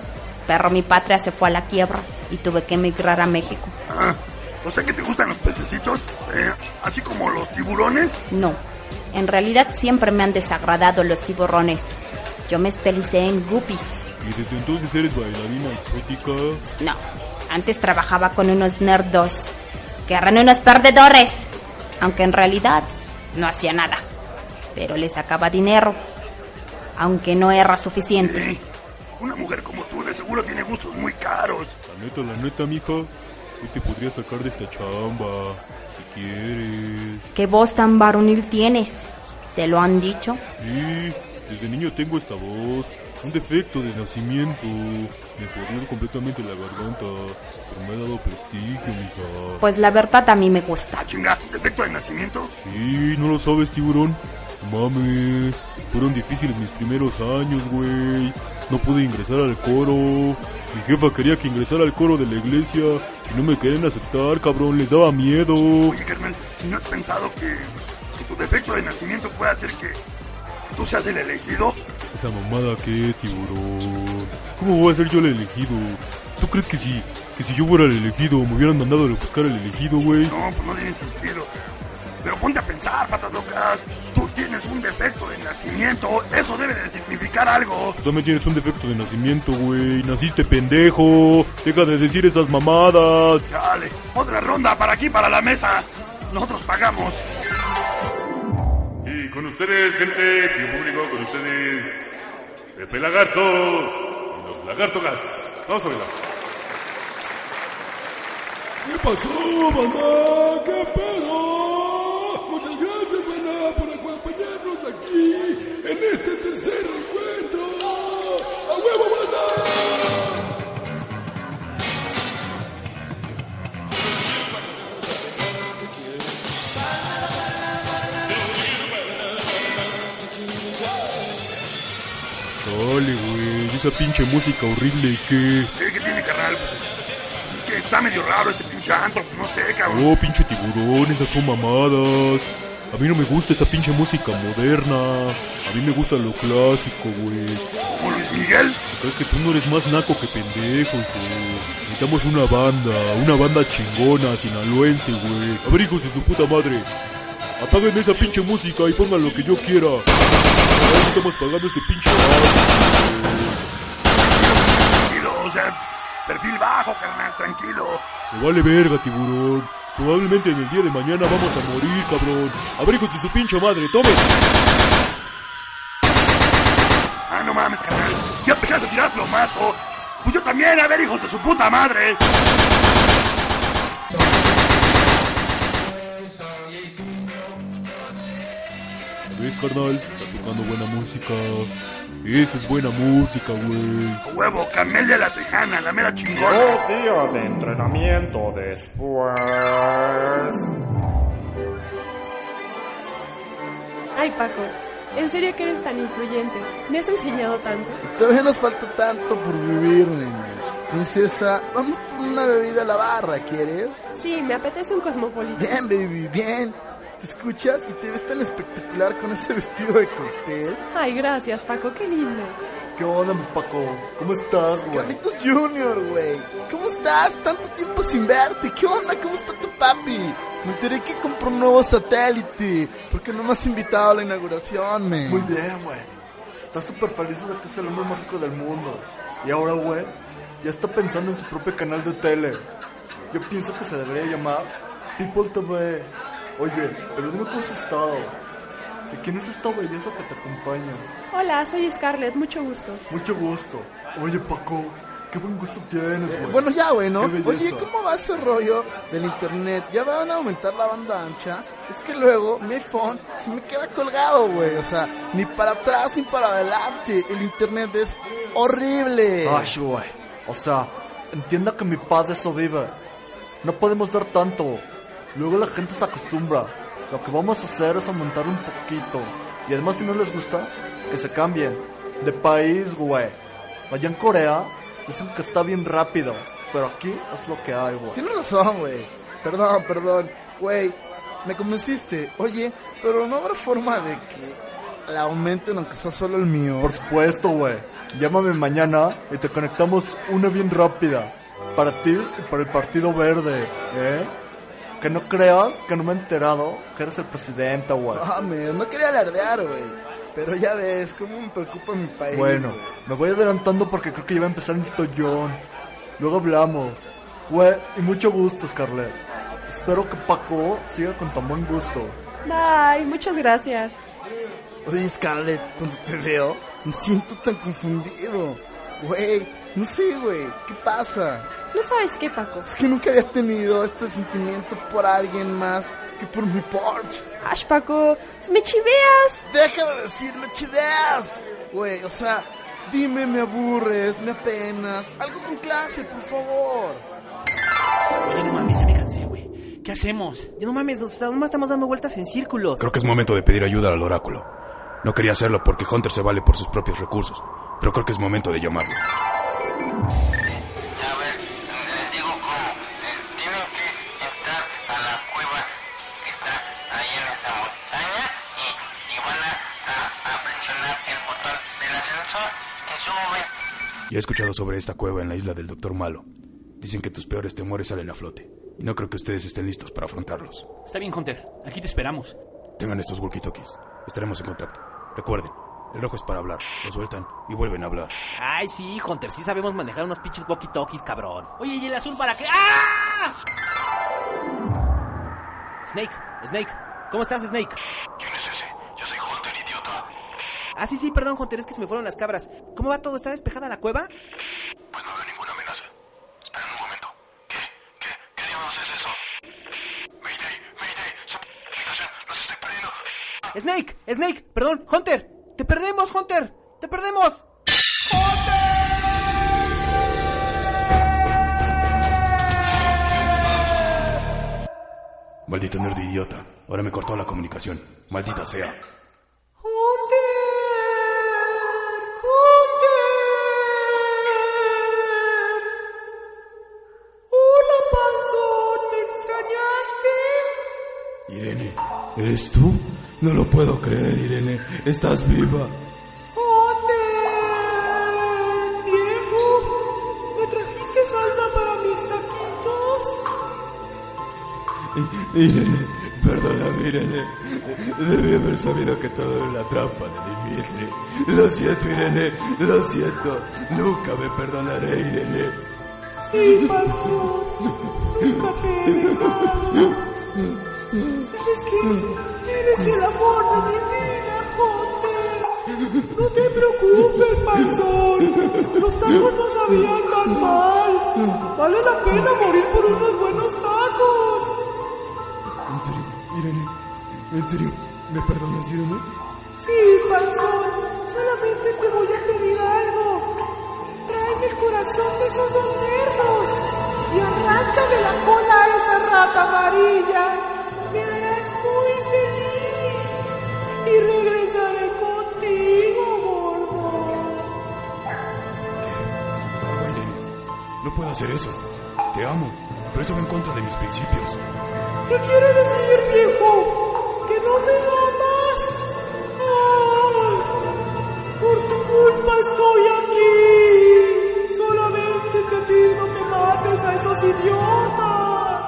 pero mi patria se fue a la quiebra y tuve que emigrar a México. Ah, o sea que te gustan los pececitos, eh, así como los tiburones. No, en realidad siempre me han desagradado los tiburones. Yo me espelicé en guppies. ¿Y desde entonces eres bailarina exótica? No, antes trabajaba con unos nerdos, que eran unos perdedores, aunque en realidad no hacía nada, pero les sacaba dinero, aunque no era suficiente. Una mujer como tú de seguro tiene gustos muy caros. La neta, la neta, mija, yo te podría sacar de esta chamba, si quieres. ¿Qué voz tan varonil tienes? ¿Te lo han dicho? Sí, desde niño tengo esta voz. Un defecto de nacimiento. Me podría completamente la garganta. Pero me ha dado prestigio, mija. Pues la verdad a mí me gusta. Chinga, ¿defecto de nacimiento? Sí, ¿no lo sabes, tiburón? Mames, fueron difíciles mis primeros años, güey. No pude ingresar al coro. Mi jefa quería que ingresara al coro de la iglesia y no me querían aceptar, cabrón. Les daba miedo. Oye, ¿y ¿no has pensado que, que tu defecto de nacimiento puede hacer que, que tú seas el elegido? Esa mamada que, tiburón. ¿Cómo voy a ser yo el elegido? ¿Tú crees que si, que si yo fuera el elegido me hubieran mandado a buscar el elegido, güey? No, pues no tiene sentido. Pero ponte a pensar, patas locas. Tú tienes un defecto de nacimiento. Eso debe de significar algo. Tú también tienes un defecto de nacimiento, güey. Naciste pendejo. Deja de decir esas mamadas. Dale, otra ronda para aquí, para la mesa. Nosotros pagamos. Y con ustedes, gente, tío público, con ustedes, Pepe Lagarto y los Lagarto Gats. Vamos a bailar. ¿Qué pasó, banda? ¿Qué pedo? Muchas gracias, banda, por acompañarnos aquí en este tercer encuentro. ¡A huevo, banda! Dale, güey, esa pinche música horrible qué. ¿Qué, qué tiene, carnal? Pues, pues es que está medio raro este pinche antro. No sé, cabrón. Oh, pinche tiburón, esas son mamadas. A mí no me gusta esa pinche música moderna. A mí me gusta lo clásico, güey. ¿Como Luis Miguel? Creo que tú no eres más naco que pendejo, hijo. Necesitamos una banda, una banda chingona, sinaloense, güey. A ver, hijos de su puta madre. Apaguen esa pinche música y pongan lo que yo quiera. Ahora estamos pagando este pinche Tranquilo, o sea, perfil bajo, carnal, tranquilo. Me vale verga, tiburón. Probablemente en el día de mañana vamos a morir, cabrón. A ver, hijos de su pinche madre, tomen. Ah, no mames, carnal. Ya empezaste a tirar plomazo. Pues yo también, a ver, hijos de su puta madre. ¿Ves, carnal? Está tocando buena música. Esa es buena música, güey. Huevo, camelia la tejana, la mera chingona. Dos días de entrenamiento después. Ay, Paco, en serio que eres tan influyente. Me has enseñado tanto. Todavía nos falta tanto por vivir, niña. Princesa, vamos por una bebida a la barra, ¿quieres? Sí, me apetece un cosmopolita. Bien, baby, bien. ¿Te escuchas y te ves tan espectacular con ese vestido de cóctel? Ay, gracias, Paco, qué lindo. ¿Qué onda, mi Paco? ¿Cómo estás, güey? Carlitos Junior, güey. ¿Cómo estás? Tanto tiempo sin verte. ¿Qué onda? ¿Cómo está tu papi? Me enteré que compró un nuevo satélite. ¿Por qué no me has invitado a la inauguración, me? Muy bien, güey. Está súper feliz de que es el hombre más rico del mundo. Y ahora, güey, ya está pensando en su propio canal de tele. Yo pienso que se debería llamar People TV. Oye, pero dime cómo has estado. ¿De quién es esta belleza que te acompaña? Hola, soy Scarlett, mucho gusto. Mucho gusto. Oye, Paco, qué buen gusto tienes, güey. Bueno, ya, güey, ¿no? Oye, ¿cómo va ese rollo del internet? ¿Ya van a aumentar la banda ancha? Es que luego mi iPhone se me queda colgado, güey. O sea, ni para atrás ni para adelante. El internet es horrible. Ay, güey. O sea, entienda que mi padre eso vive. No podemos dar tanto. Luego la gente se acostumbra. Lo que vamos a hacer es aumentar un poquito. Y además, si no les gusta, que se cambien. De país, güey. Allá en Corea, dicen que está bien rápido. Pero aquí es lo que hay, güey. Tienes razón, güey. Perdón, perdón. Güey, me convenciste. Oye, pero no habrá forma de que la aumenten aunque sea solo el mío. Por supuesto, güey. Llámame mañana y te conectamos una bien rápida. Para ti y para el Partido Verde, ¿eh? Que no creas que no me he enterado que eres el presidente, güey. Mames, no quería alardear, güey. Pero ya ves, cómo me preocupa mi país. Bueno, güey. me voy adelantando porque creo que ya va a empezar el tollón. Luego hablamos. Güey, y mucho gusto, Scarlett. Espero que Paco siga con tan buen gusto. Bye, muchas gracias. Oye, Scarlett, cuando te veo, me siento tan confundido. Güey, no sé, güey, ¿qué pasa? ¿No sabes qué, Paco? Es que nunca había tenido este sentimiento por alguien más que por mi Porsche. Ash, Paco, me chiveas. Deja de decirme chiveas. Güey, o sea, dime me aburres, me apenas. Algo con clase, por favor. Oye, no mames, ya me cansé, güey. ¿Qué hacemos? Ya no mames, nos estamos dando vueltas en círculos. Creo que es momento de pedir ayuda al oráculo. No quería hacerlo porque Hunter se vale por sus propios recursos, pero creo que es momento de llamarlo. Ya he escuchado sobre esta cueva en la isla del Doctor Malo. Dicen que tus peores temores salen a flote. Y no creo que ustedes estén listos para afrontarlos. Está bien, Hunter. Aquí te esperamos. Tengan estos walkie-talkies. Estaremos en contacto. Recuerden, el rojo es para hablar. Lo sueltan y vuelven a hablar. Ay, sí, Hunter, sí sabemos manejar unos pinches walkie-talkies, cabrón. Oye, ¿y el azul para qué? ¡Ah! Snake, Snake, ¿cómo estás, Snake? ¿Quién es ese? Yo soy Hunter, idiota. Ah, sí, sí, perdón, Hunter, es que se me fueron las cabras. ¿Cómo va todo? ¿Está despejada la cueva? Pues no veo ninguna amenaza. Espera un momento. ¿Qué? ¿Qué? ¿Qué diablos es eso? Mayday, Mayday. Los estoy perdiendo. Snake, Snake, perdón, Hunter. Te perdemos, Hunter. Te perdemos. Maldito nerd idiota. Ahora me cortó la comunicación. Maldita sea. ¿Eres tú? No lo puedo creer, Irene. Estás viva. ¡Joder! ¡Viejo! ¿Me trajiste salsa para mis taquitos? Irene, perdóname, Irene. Debí haber sabido que todo era la trampa de Dimitri. Lo siento, Irene. Lo siento. Nunca me perdonaré, Irene. Sí, panzón. Nunca te he dejado. ¿Sabes qué? Eres el amor de mi vida, Joder. No te preocupes, panzón. Los tacos no sabían tan mal. Vale la pena morir por unos buenos tacos. En serio, Irene. En serio, ¿me perdonas, Irene? Sí, panzón. Solamente te voy a pedir algo. Tráeme el corazón de esos dos nerdos y arráncame la cola a esa rata amarilla. Y regresaré contigo, gordo. No, Irene. No puedo hacer eso. Te amo, pero eso va en contra de mis principios. ¿Qué quiere decir, viejo? ¿Que no me amas? ¡Ay! Por tu culpa estoy aquí. Solamente te pido que mates a esos idiotas.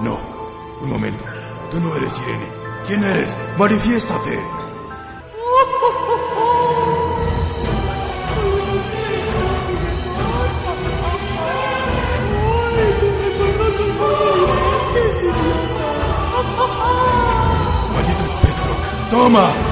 No, un momento. Tú no eres Irene. ¿Quién eres? ¡Manifiéstate! ¡Maldito espectro! ¡Toma!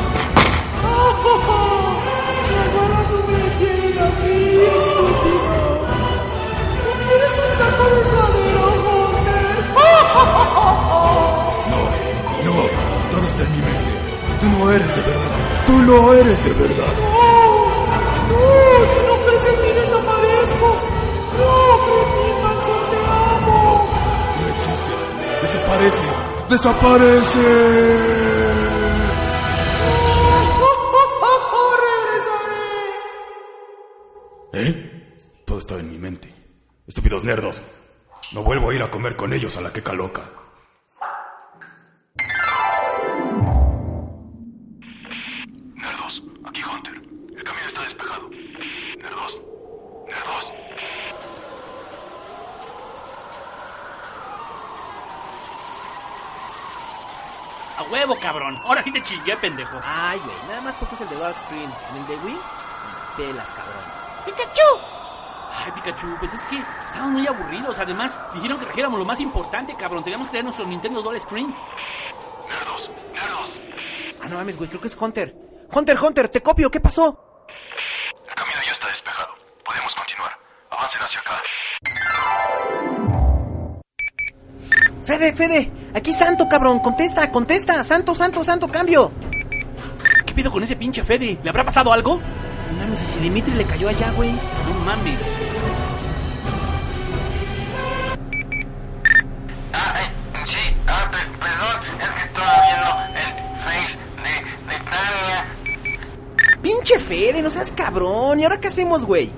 Lo eres de verdad. ¡No! ¡Si no presente desaparezco! ¡No, Manson, te amo! Tú no existes. Desaparece. Desaparece. ¿Eh? Todo estaba en mi mente. Estúpidos nerdos. No vuelvo a ir a comer con ellos a la queca loca. Cabrón. Ahora sí te chingué, pendejo. Ay, güey, nada más porque es el de Dual Screen. En el de Wii, pelas, cabrón. ¡Pikachu! Ay, Pikachu, pues es que estaban muy aburridos. Además, dijeron que trajéramos lo más importante, cabrón. Teníamos que traer nuestro Nintendo Dual Screen. Ah, no mames, güey, creo que es Hunter. Hunter, Hunter, te copio, ¿qué pasó? El camino ya está despejado. Podemos continuar. Avancen hacia acá. Fede, Fede, aquí Santo, cabrón, contesta, contesta, Santo, Santo, Santo, cambio. ¿Qué pido con ese pinche Fede? ¿Le habrá pasado algo? No mames, ¿y si Dimitri le cayó allá, güey? No mames. Sí, ah, pe- perdón, es que estaba viendo el Face de, de Tania. Pinche Fede, no seas cabrón. ¿Y ahora qué hacemos, güey?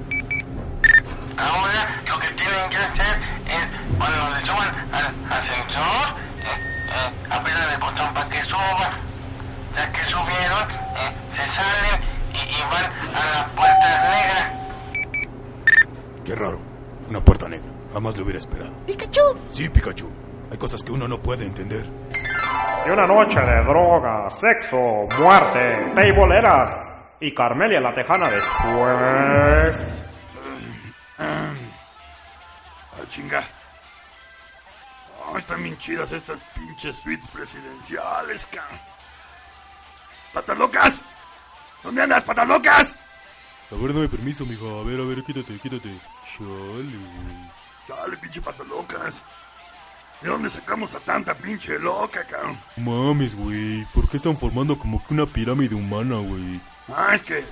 Ahora lo que tienen que hacer es, cuando se suban al ascensor, eh, eh, apretan el botón para que suba. Subieron, eh, se salen y, y van a la puerta negra. Qué raro. Una puerta negra. Jamás lo hubiera esperado. ¡Pikachu! Sí, Pikachu. Hay cosas que uno no puede entender. Y una noche de droga, sexo, muerte, teiboleras y Carmelia la Tejana después. Ah, chinga. Oh, están bien chidas estas pinches suites presidenciales, ca. ¡Patas locas! ¿Dónde andas, patas locas? A ver, dame permiso, mija. A ver, a ver, quítate, quítate. Chale, güey. Chale, pinche patas locas. ¿De dónde sacamos a tanta pinche loca, cabrón? Mames, güey. ¿Por qué están formando como que una pirámide humana, güey? Ah, es que...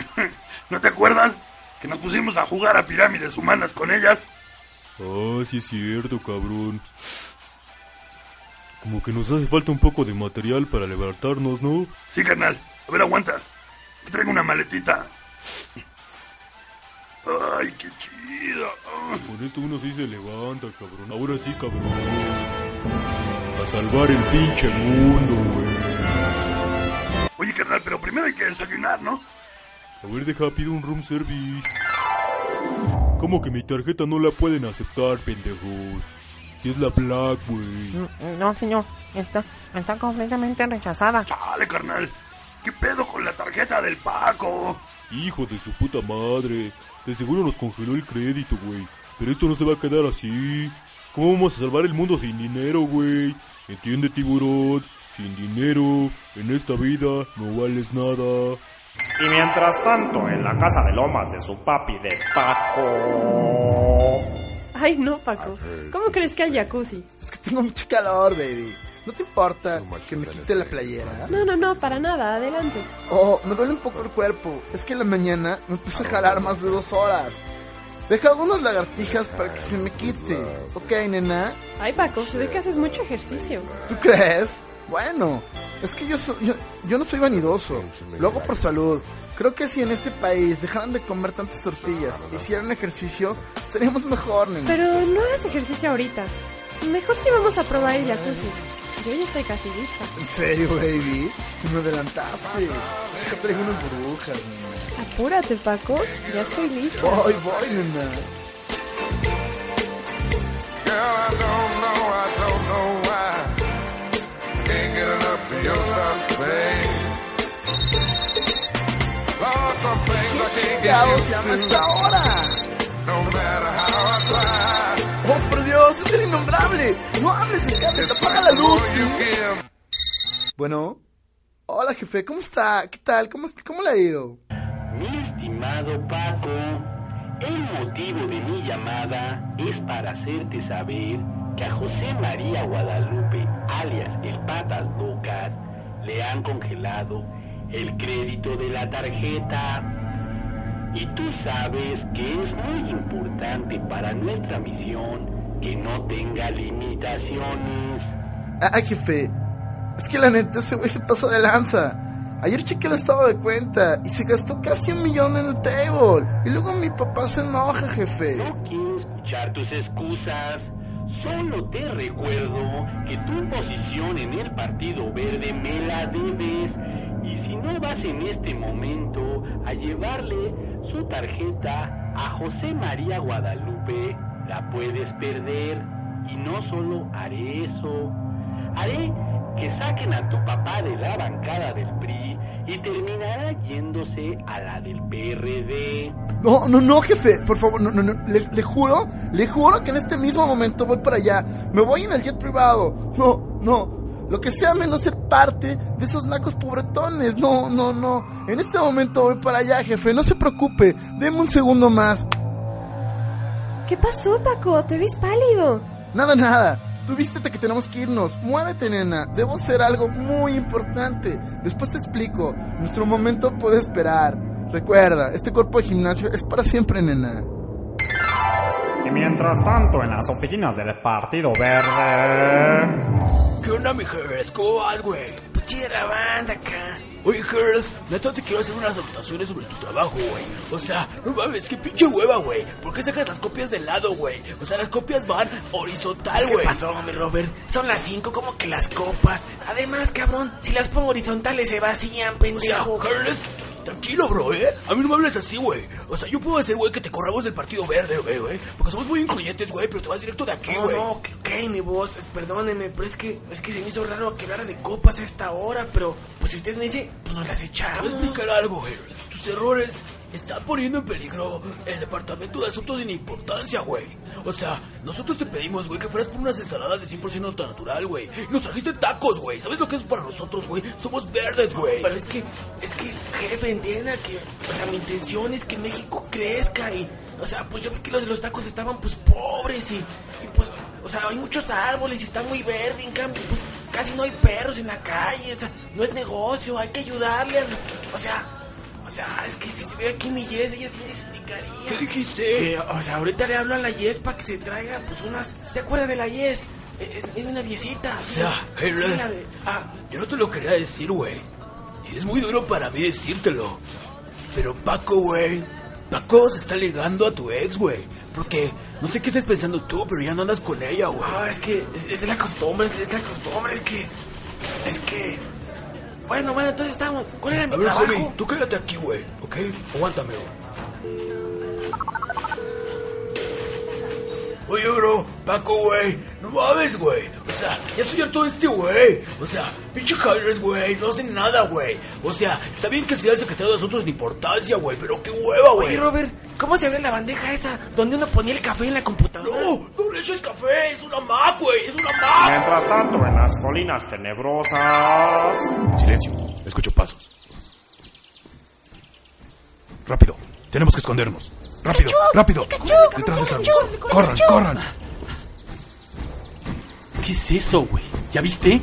¿No te acuerdas? Que nos pusimos a jugar a pirámides humanas con ellas. Ah, sí es cierto, cabrón. Como que nos hace falta un poco de material para levantarnos, ¿no? Sí, carnal. A ver, aguanta. Que traigo una maletita. Ay, qué chida. Con esto uno sí se levanta, cabrón. Ahora sí, cabrón. A salvar el pinche mundo, güey. Oye, carnal, pero primero hay que desayunar, ¿no? A ver, deja, pido un room service. ¿Cómo que mi tarjeta no la pueden aceptar, pendejos? Si es la Black, güey. No, señor. Está, está completamente rechazada. Chale, carnal. ¿Qué pedo con la tarjeta del Paco? Hijo de su puta madre. De seguro nos congeló el crédito, güey. Pero esto no se va a quedar así. ¿Cómo vamos a salvar el mundo sin dinero, güey? ¿Entiende, tiburón? Sin dinero, en esta vida no vales nada. Y mientras tanto, en la casa de lomas de su papi de Paco. Ay, no, Paco. ¿Cómo crees que hay jacuzzi? Es que tengo mucho calor, baby. ¿No te importa que me quite la playera? No, no, no, para nada. Adelante. Oh, me duele un poco el cuerpo. Es que en la mañana me puse a jalar más de dos horas. Deja unas lagartijas para que se me quite. ¿Ok, nena? Ay, Paco, se ve que haces mucho ejercicio. ¿Tú crees? Bueno, es que yo, so- yo, yo no soy vanidoso. Lo hago por salud. Creo que si en este país dejaran de comer tantas tortillas e hicieran ejercicio, estaríamos mejor, nena. Pero no hagas ejercicio ahorita. Mejor si vamos a probar el jacuzzi. Yo ya estoy casi lista. ¿En serio, baby? Te me adelantaste. Deja traigo unas burbujas, nena. Apúrate, Paco. Ya estoy lista. Voy, voy, nena. Girl, I don't know, I don't know why. Can't get enough of your stuff, babe. Matter how I try. ¡Oh, por Dios! ¡Es el innombrable! ¡No hables, Scarlett! ¡Apaga la luz! Bueno. Hola, jefe. ¿Cómo está? ¿Qué tal? ¿Cómo, cómo le ha ido? Mi estimado Paco, el motivo de mi llamada es para hacerte saber que a José María Guadalupe, alias el Patas Locas, le han congelado el crédito de la tarjeta. Y tú sabes que es muy importante para nuestra misión que no tenga limitaciones. Ay, jefe, es que la neta ese güey se pasa de lanza. Ayer chequé el estado de cuenta y se gastó casi un millón en el table. Y luego mi papá se enoja, jefe. No quiero escuchar tus excusas. Solo te recuerdo que tu posición en el Partido Verde me la debes. No vas en este momento a llevarle su tarjeta a José María Guadalupe, la puedes perder. Y no solo haré eso, haré que saquen a tu papá de la bancada del PRI y terminará yéndose a la del PRD. No, no, no, jefe, por favor, no, no, no. Le, le juro, le juro que en este mismo momento voy para allá. Me voy en el jet privado. No, no. Lo que sea menos ser parte de esos nacos pobretones. No, no, no. En este momento voy para allá, jefe. No se preocupe. Deme un segundo más. ¿Qué pasó, Paco? Te ves pálido. Nada, nada. Tú vístete que tenemos que irnos. Muévete, nena. Debo hacer algo muy importante. Después te explico. Nuestro momento puede esperar. Recuerda, este cuerpo de gimnasio es para siempre, nena. Y mientras tanto, en las oficinas del Partido Verde... ¿Qué onda, mi Harris? ¿Cómo vas, güey? Pues chida la banda acá. Oye, Harris, neta te quiero hacer unas anotaciones sobre tu trabajo, güey. O sea, no mames, qué pinche hueva, güey. ¿Por qué sacas las copias de lado, güey? O sea, las copias van horizontal, güey. ¿Qué pasó, mi Robert? Son las cinco, como que las copas. Además, cabrón, si las pongo horizontales se vacían, pendejo. O sea, tranquilo, bro, ¿eh? A mí no me hables así, güey. O sea, yo puedo decir, güey, que te corramos del Partido Verde, güey, güey. Porque somos muy incluyentes, güey, pero te vas directo de aquí, No, güey. no, ok, ok, mi voz, perdóneme, pero es que, es que se me hizo raro que hablara de copas a esta hora, pero, pues si usted me dice, pues nos las Te echamos. voy a explicar algo, Harris. Tus errores están poniendo en peligro el departamento de asuntos sin importancia, güey. O sea, nosotros te pedimos, güey, que fueras por unas ensaladas de 100% natural, güey. Nos trajiste tacos, güey. ¿Sabes lo que es para nosotros, güey? Somos verdes, güey. Pero es que, es que, jefe, entienda que, o sea, mi intención es que México crezca y, o sea, pues yo vi que los de los tacos estaban, pues, pobres y, y pues, o sea, hay muchos árboles y está muy verde, en cambio, pues, casi no hay perros en la calle, o sea, no es negocio, hay que ayudarle, a- o sea, o sea, es que si estuviera aquí mi Yes, ella sí me explicaría. ¿Qué dijiste? Que, o sea, ahorita le hablo a la Yes para que se traiga, pues, unas, ¿se acuerda de la Yes? Es, es una viecita. O sea, sí, Harris, la de- ah, yo no te lo quería decir, güey. Y es muy duro para mí decírtelo. Pero Paco, güey. Paco se está ligando a tu ex, güey. Porque no sé qué estás pensando tú, pero ya no andas con ella, güey. No, es que es, es de la costumbre, es, es la costumbre, es que. Es que. Bueno, bueno, entonces estamos. ¿Cuál era mi A ver, trabajo? homie, tú quédate aquí, güey, ¿ok? Aguántame. Oye, bro, Paco, güey, no mames, güey. O sea, ya estoy harto de este güey. O sea, pinche Jaires, güey, no hacen nada, güey. O sea, está bien que sea el secretario de Asuntos de Importancia, güey, pero qué hueva, güey. Oye, Robert, ¿cómo se abre la bandeja esa donde uno ponía el café en la computadora? No, no le eches café, es una Mac, güey, es una Mac. Mientras tanto, en las colinas tenebrosas... Silencio, escucho pasos. Rápido, tenemos que escondernos. Rápido, rápido. Detrás de esa luz. Corran, corran. ¿Qué es eso, güey? ¿Ya viste?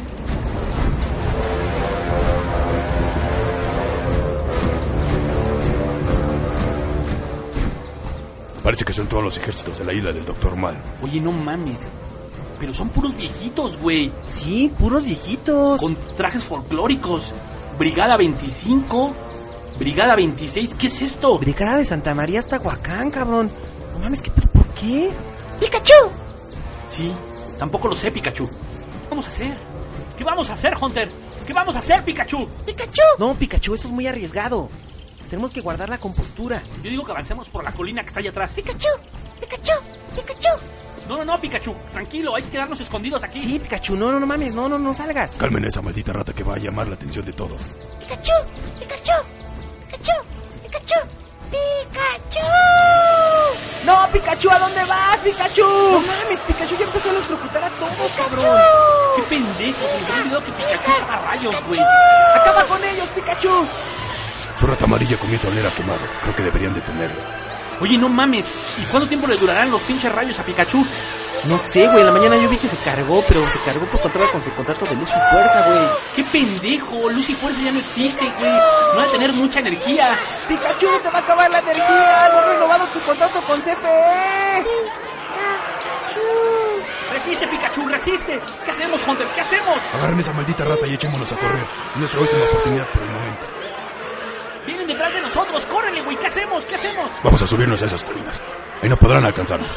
Parece que son todos los ejércitos de la isla del Doctor Mal. Oye, no mames. Pero son puros viejitos, güey. Sí, puros viejitos. Con trajes folclóricos. Brigada 25. Brigada 26. ¿Qué es esto? Brigada de Santa María hasta Huacán, cabrón. No mames, ¿qué, pero ¿por qué? ¡Pikachu! Sí, tampoco lo sé, Pikachu. ¿Qué vamos a hacer? ¿Qué vamos a hacer, Hunter? ¿Qué vamos a hacer, Pikachu? ¡Pikachu! No, Pikachu, eso es muy arriesgado. Tenemos que guardar la compostura. Yo digo que avancemos por la colina que está allá atrás. ¡Pikachu! ¡Pikachu! ¡Pikachu! No, no, no, Pikachu. Tranquilo, hay que quedarnos escondidos aquí. Sí, Pikachu, no, no, no mames, no, no, no salgas. Calmen a esa maldita rata que va a llamar la atención de todos. ¡Pikachu! ¡Pikachu! ¡Pikachu! ¡Pikachu! ¡No, Pikachu! ¿A dónde vas, Pikachu? No mames, Pikachu ya empezó a electrocutar a todos, cabrón. ¡Qué pendejo! Se me olvidado que Pikachu llama rayos, güey. ¡Acaba con ellos, Pikachu! Su rata amarilla comienza a oler a quemado. Creo que deberían detenerlo. Oye, no mames. ¿Y cuánto tiempo le durarán los pinches rayos a Pikachu? No sé, güey, en la mañana yo vi que se cargó, pero se cargó por contar con su contrato de luz y fuerza, güey. ¡Qué pendejo! Luz y fuerza ya no existe, güey. No va a tener mucha energía. Pikachu, te va a acabar la energía. No has renovado tu contrato con CFE. ¡Resiste, Pikachu! ¡Resiste! ¿Qué hacemos, Hunter? ¿Qué hacemos? Agarren esa maldita rata y echémonos a correr. Es nuestra última oportunidad por el momento. Vienen detrás de nosotros. ¡Córrele, güey! ¿Qué hacemos? ¿Qué hacemos? Vamos a subirnos a esas colinas. Ahí no podrán alcanzarnos.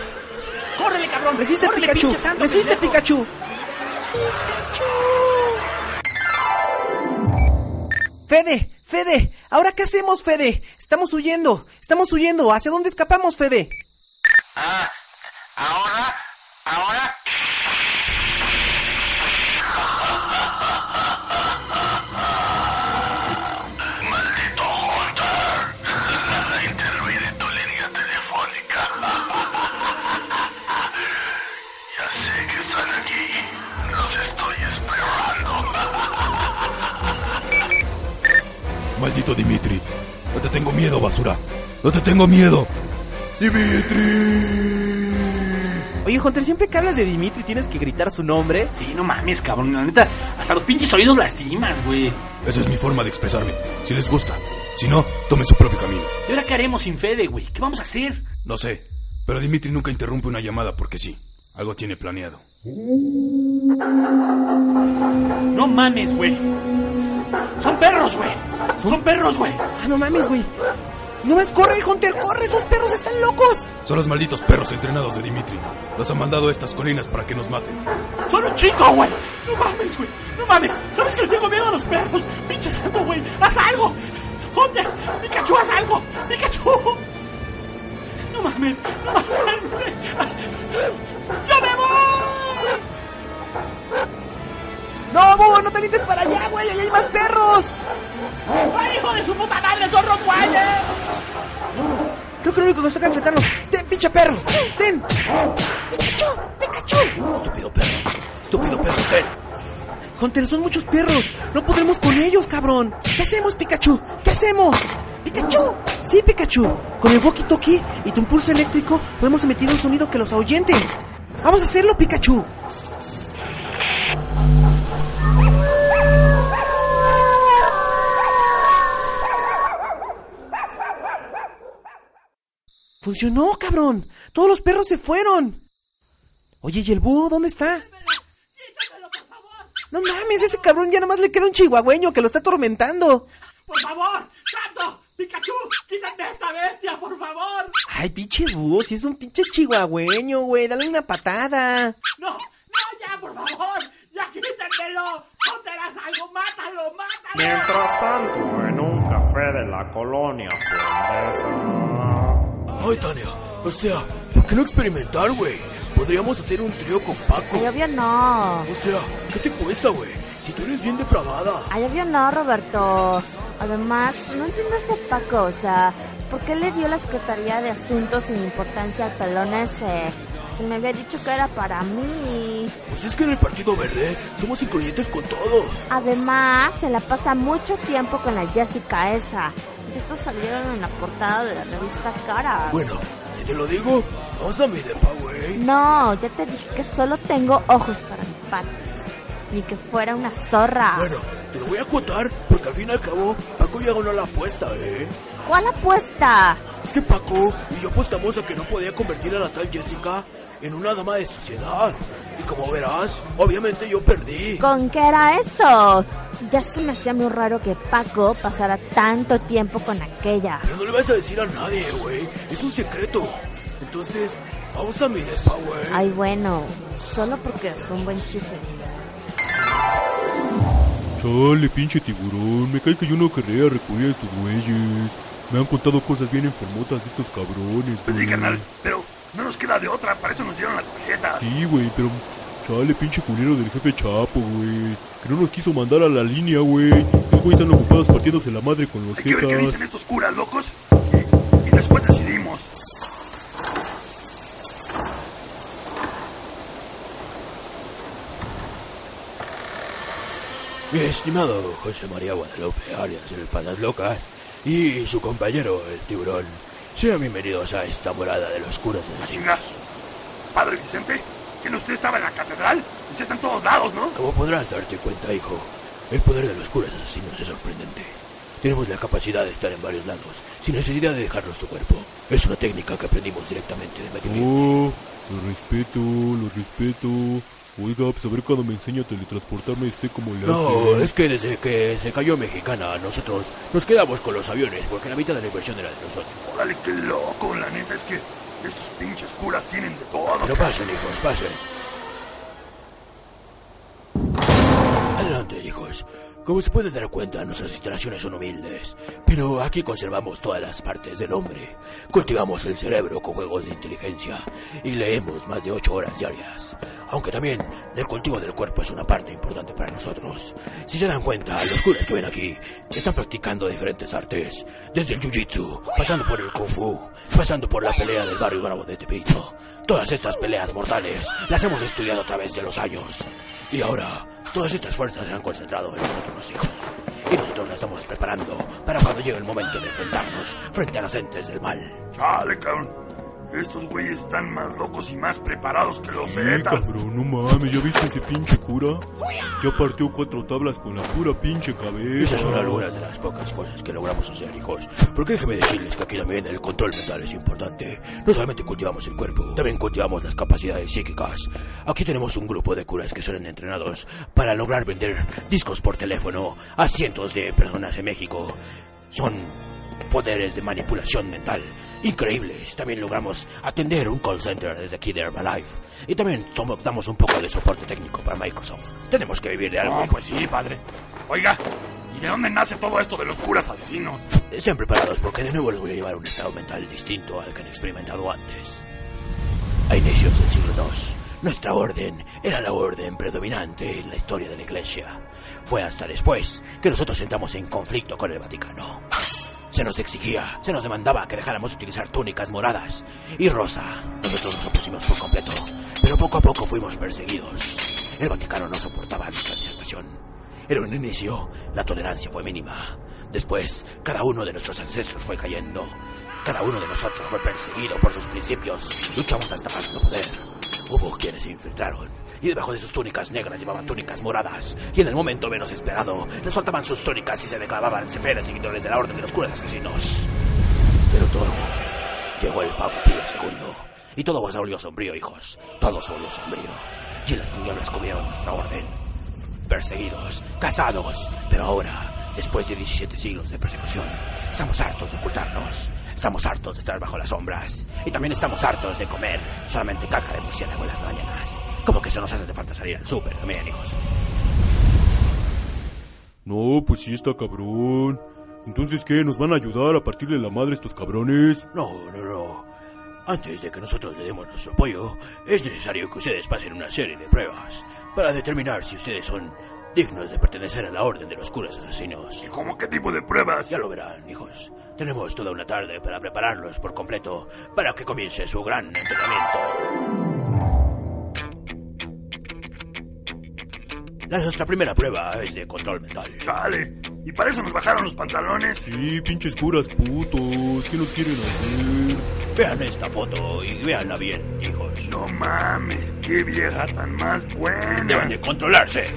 ¡Córrele, cabrón! Resiste, ¡Córrele, Pikachu. santo Resiste, pendejo! Pikachu. Fede, Fede, ¿ahora qué hacemos, Fede? Estamos huyendo, estamos huyendo. ¿Hacia dónde escapamos, Fede? Ahora, ahora. Maldito Dimitri. No te tengo miedo, basura. No te tengo miedo. Dimitri. Oye, Hunter, siempre que hablas de Dimitri tienes que gritar su nombre. Sí, no mames, cabrón. La neta, hasta los pinches oídos lastimas, güey. Esa es mi forma de expresarme. Si les gusta. Si no, tomen su propio camino. ¿Y ahora qué haremos sin Fede, güey? ¿Qué vamos a hacer? No sé. Pero Dimitri nunca interrumpe una llamada porque sí. Algo tiene planeado. No mames, güey. Son perros, güey. Son perros, güey. Ah, no mames, güey. No más, corre, Hunter, corre, esos perros están locos. Son los malditos perros entrenados de Dimitri. Los han mandado a estas colinas para que nos maten. Son un chico, güey. No mames, güey. No mames. ¿Sabes que le tengo miedo a los perros? Pinche santo, güey. Haz algo. Hunter, Pikachu, haz algo. Pikachu. No mames. No mames. ¡Yo me voy! No, Búho, no te avientes para allá, güey, ahí hay más perros. ¡Ay, hijo de su puta madre! ¡Son Rottweiler! Creo que lo único que nos toca enfrentarnos. ¡Ten, pinche perro! ¡Ten! ¡Pikachu! ¡Pikachu! Estúpido perro. Estúpido perro, ten. Hunter, son muchos perros. No podremos con ellos, cabrón. ¿Qué hacemos, Pikachu? ¿Qué hacemos? ¡Pikachu! Sí, Pikachu. Con el walkie-talkie y tu impulso eléctrico podemos emitir un sonido que los ahuyente. ¡Vamos a hacerlo, Pikachu! Funcionó, cabrón. Todos los perros se fueron. Oye, ¿y el búho dónde está? No mames, ese cabrón ya nomás le queda un chihuahueño que lo está atormentando. ¡Por favor! ¡Santo! ¡Pikachu! ¡Quítate a esta bestia, por favor! Ay, pinche búho, si es un pinche chihuahueño, güey. Dale una patada. ¡No! ¡No, ya, por favor! ¡Ya quítenmelo! ¡No te hagas algo! ¡Mátalo! ¡Mátalo! Mientras tanto, en un café de la colonia. Ay, Tania, o sea, ¿por qué no experimentar, güey? Podríamos hacer un trío con Paco. Ay, obvio no. O sea, ¿qué te cuesta, güey? Si tú eres bien depravada. Ay, obvio no, Roberto. Además, no entiendo ese Paco, o sea, ¿por qué le dio la Secretaría de Asuntos sin importancia al pelón ese? Si me había dicho que era para mí. Pues es que en el Partido Verde somos incluyentes con todos. Además, se la pasa mucho tiempo con la Jessica esa. Y estos salieron en la portada de la revista Cara. Bueno, si te lo digo, vamos a mi depa, güey. No, ya te dije que solo tengo ojos para mi patis. Ni que fuera una zorra. Bueno, te lo voy a acotar porque al fin y al cabo Paco ya ganó la apuesta, ¿eh? ¿Cuál apuesta? Es que Paco y yo apostamos a que no podía convertir a la tal Jessica en una dama de sociedad. Y como verás, obviamente yo perdí. ¿Con qué era eso? Ya se me hacía muy raro que Paco pasara tanto tiempo con aquella. Pero no le vas a decir a nadie, güey. Es un secreto. Entonces, vamos a mi depa, güey. Ay, bueno, solo porque fue un buen chisme. Chale, pinche tiburón. Me cae que yo no querría recurrir a estos güeyes. Me han contado cosas bien enfermotas de estos cabrones, Pues sí, carnal, pero no nos queda de otra, para eso nos dieron la tarjeta. Sí, güey, pero... Chale, pinche culero del jefe Chapo, güey. Que no nos quiso mandar a la línea, güey. Los güeyes están ocupados partiéndose la madre con los Hay que ver qué dicen estos curas locos y, y después decidimos. Mi estimado José María Guadalupe Arias, el Patas Locas, y su compañero, el tiburón, sean bienvenidos a esta morada de los curas del siglo. Padre Vicente, ¿Que no usted estaba en la catedral? Usted está en todos lados, ¿no? Como podrás darte cuenta, hijo, el poder de los curas asesinos es sorprendente. Tenemos la capacidad de estar en varios lados, sin necesidad de dejar nuestro cuerpo. Es una técnica que aprendimos directamente de Medio Oriente. Oh, lo respeto, lo respeto. Oiga, pues a ver cuando me enseña a teletransportarme esté como le No, hace. es que desde que se cayó Mexicana, nosotros nos quedamos con los aviones porque la mitad de la inversión era de nosotros. Órale, qué loco. La neta es que estos pinches curas tienen de todo. Pero pasen, hijos, pasen. Adelante, hijos. Como se puede dar cuenta, nuestras instalaciones son humildes, pero aquí conservamos todas las partes del hombre. Cultivamos el cerebro con juegos de inteligencia y leemos más de ocho horas diarias. Aunque también el cultivo del cuerpo es una parte importante para nosotros. Si se dan cuenta, los curas que ven aquí están practicando diferentes artes, desde el jiu-jitsu, pasando por el kung fu, pasando por la pelea del barrio bravo de Tepito. Todas estas peleas mortales las hemos estudiado a través de los años. Y ahora, todas estas fuerzas se han concentrado en nosotros, hijos. Y nosotros las estamos preparando para cuando llegue el momento de enfrentarnos frente a los entes del mal. Cabrón. Estos güeyes están más locos y más preparados que los Sí, Zetas. cabrón, no mames, ¿ya viste ese pinche cura? Ya partió cuatro tablas con la pura pinche cabeza. Esas son algunas de las pocas cosas que logramos hacer, hijos. Porque déjeme decirles que aquí también el control mental es importante. No solamente cultivamos el cuerpo, también cultivamos las capacidades psíquicas. Aquí tenemos un grupo de curas que son entrenados para lograr vender discos por teléfono a cientos de personas en México. Son poderes de manipulación mental increíbles. También logramos atender un call center desde aquí de Herbalife. Y también somos- damos un poco de soporte técnico para Microsoft. Tenemos que vivir de algo. Hijos. pues sí, padre. Oiga, ¿y de dónde nace todo esto de los curas asesinos? Estén preparados porque de nuevo les voy a llevar a un estado mental distinto al que han experimentado antes. A inicios del siglo II, nuestra orden era la orden predominante en la historia de la Iglesia. Fue hasta después que nosotros entramos en conflicto con el Vaticano. Se nos exigía, se nos demandaba que dejáramos utilizar túnicas moradas y rosa. Nosotros nos opusimos por completo, pero poco a poco fuimos perseguidos. El Vaticano no soportaba nuestra disertación. En un inicio, la tolerancia fue mínima. Después, cada uno de nuestros ancestros fue cayendo. Cada uno de nosotros fue perseguido por sus principios. Luchamos hasta más no poder. Hubo quienes se infiltraron y debajo de sus túnicas negras llevaban túnicas moradas. Y en el momento menos esperado, les soltaban sus túnicas y se declaraban seferes seguidores de la orden de los curas asesinos. Pero todo llegó el Papa Pío II. Y todo se volvió sombrío, hijos. Todo se volvió sombrío. Y las tinieblas cubrieron nuestra orden perseguidos, casados. Pero ahora, después de 17 siglos de persecución, estamos hartos de ocultarnos. Estamos hartos de estar bajo las sombras. Y también estamos hartos de comer solamente caca de murciélago en las mañanas. Como que se nos hace de falta salir al súper también, hijos. No, pues sí está cabrón. Entonces, ¿qué? ¿Nos van a ayudar a partirle la madre a estos cabrones? No, no, no. Antes de que nosotros le demos nuestro apoyo, es necesario que ustedes pasen una serie de pruebas para determinar si ustedes son dignos de pertenecer a la orden de los curas asesinos. ¿Y cómo qué tipo de pruebas? Ya lo verán, hijos. Tenemos toda una tarde para prepararlos por completo para que comience su gran entrenamiento. La nuestra primera prueba es de control mental. Chale. ¿Y para eso nos bajaron los pantalones? Sí, pinches curas putos. ¿Qué nos quieren hacer? Vean esta foto y véanla bien, hijos. No mames, qué vieja tan más buena. Deben de controlarse.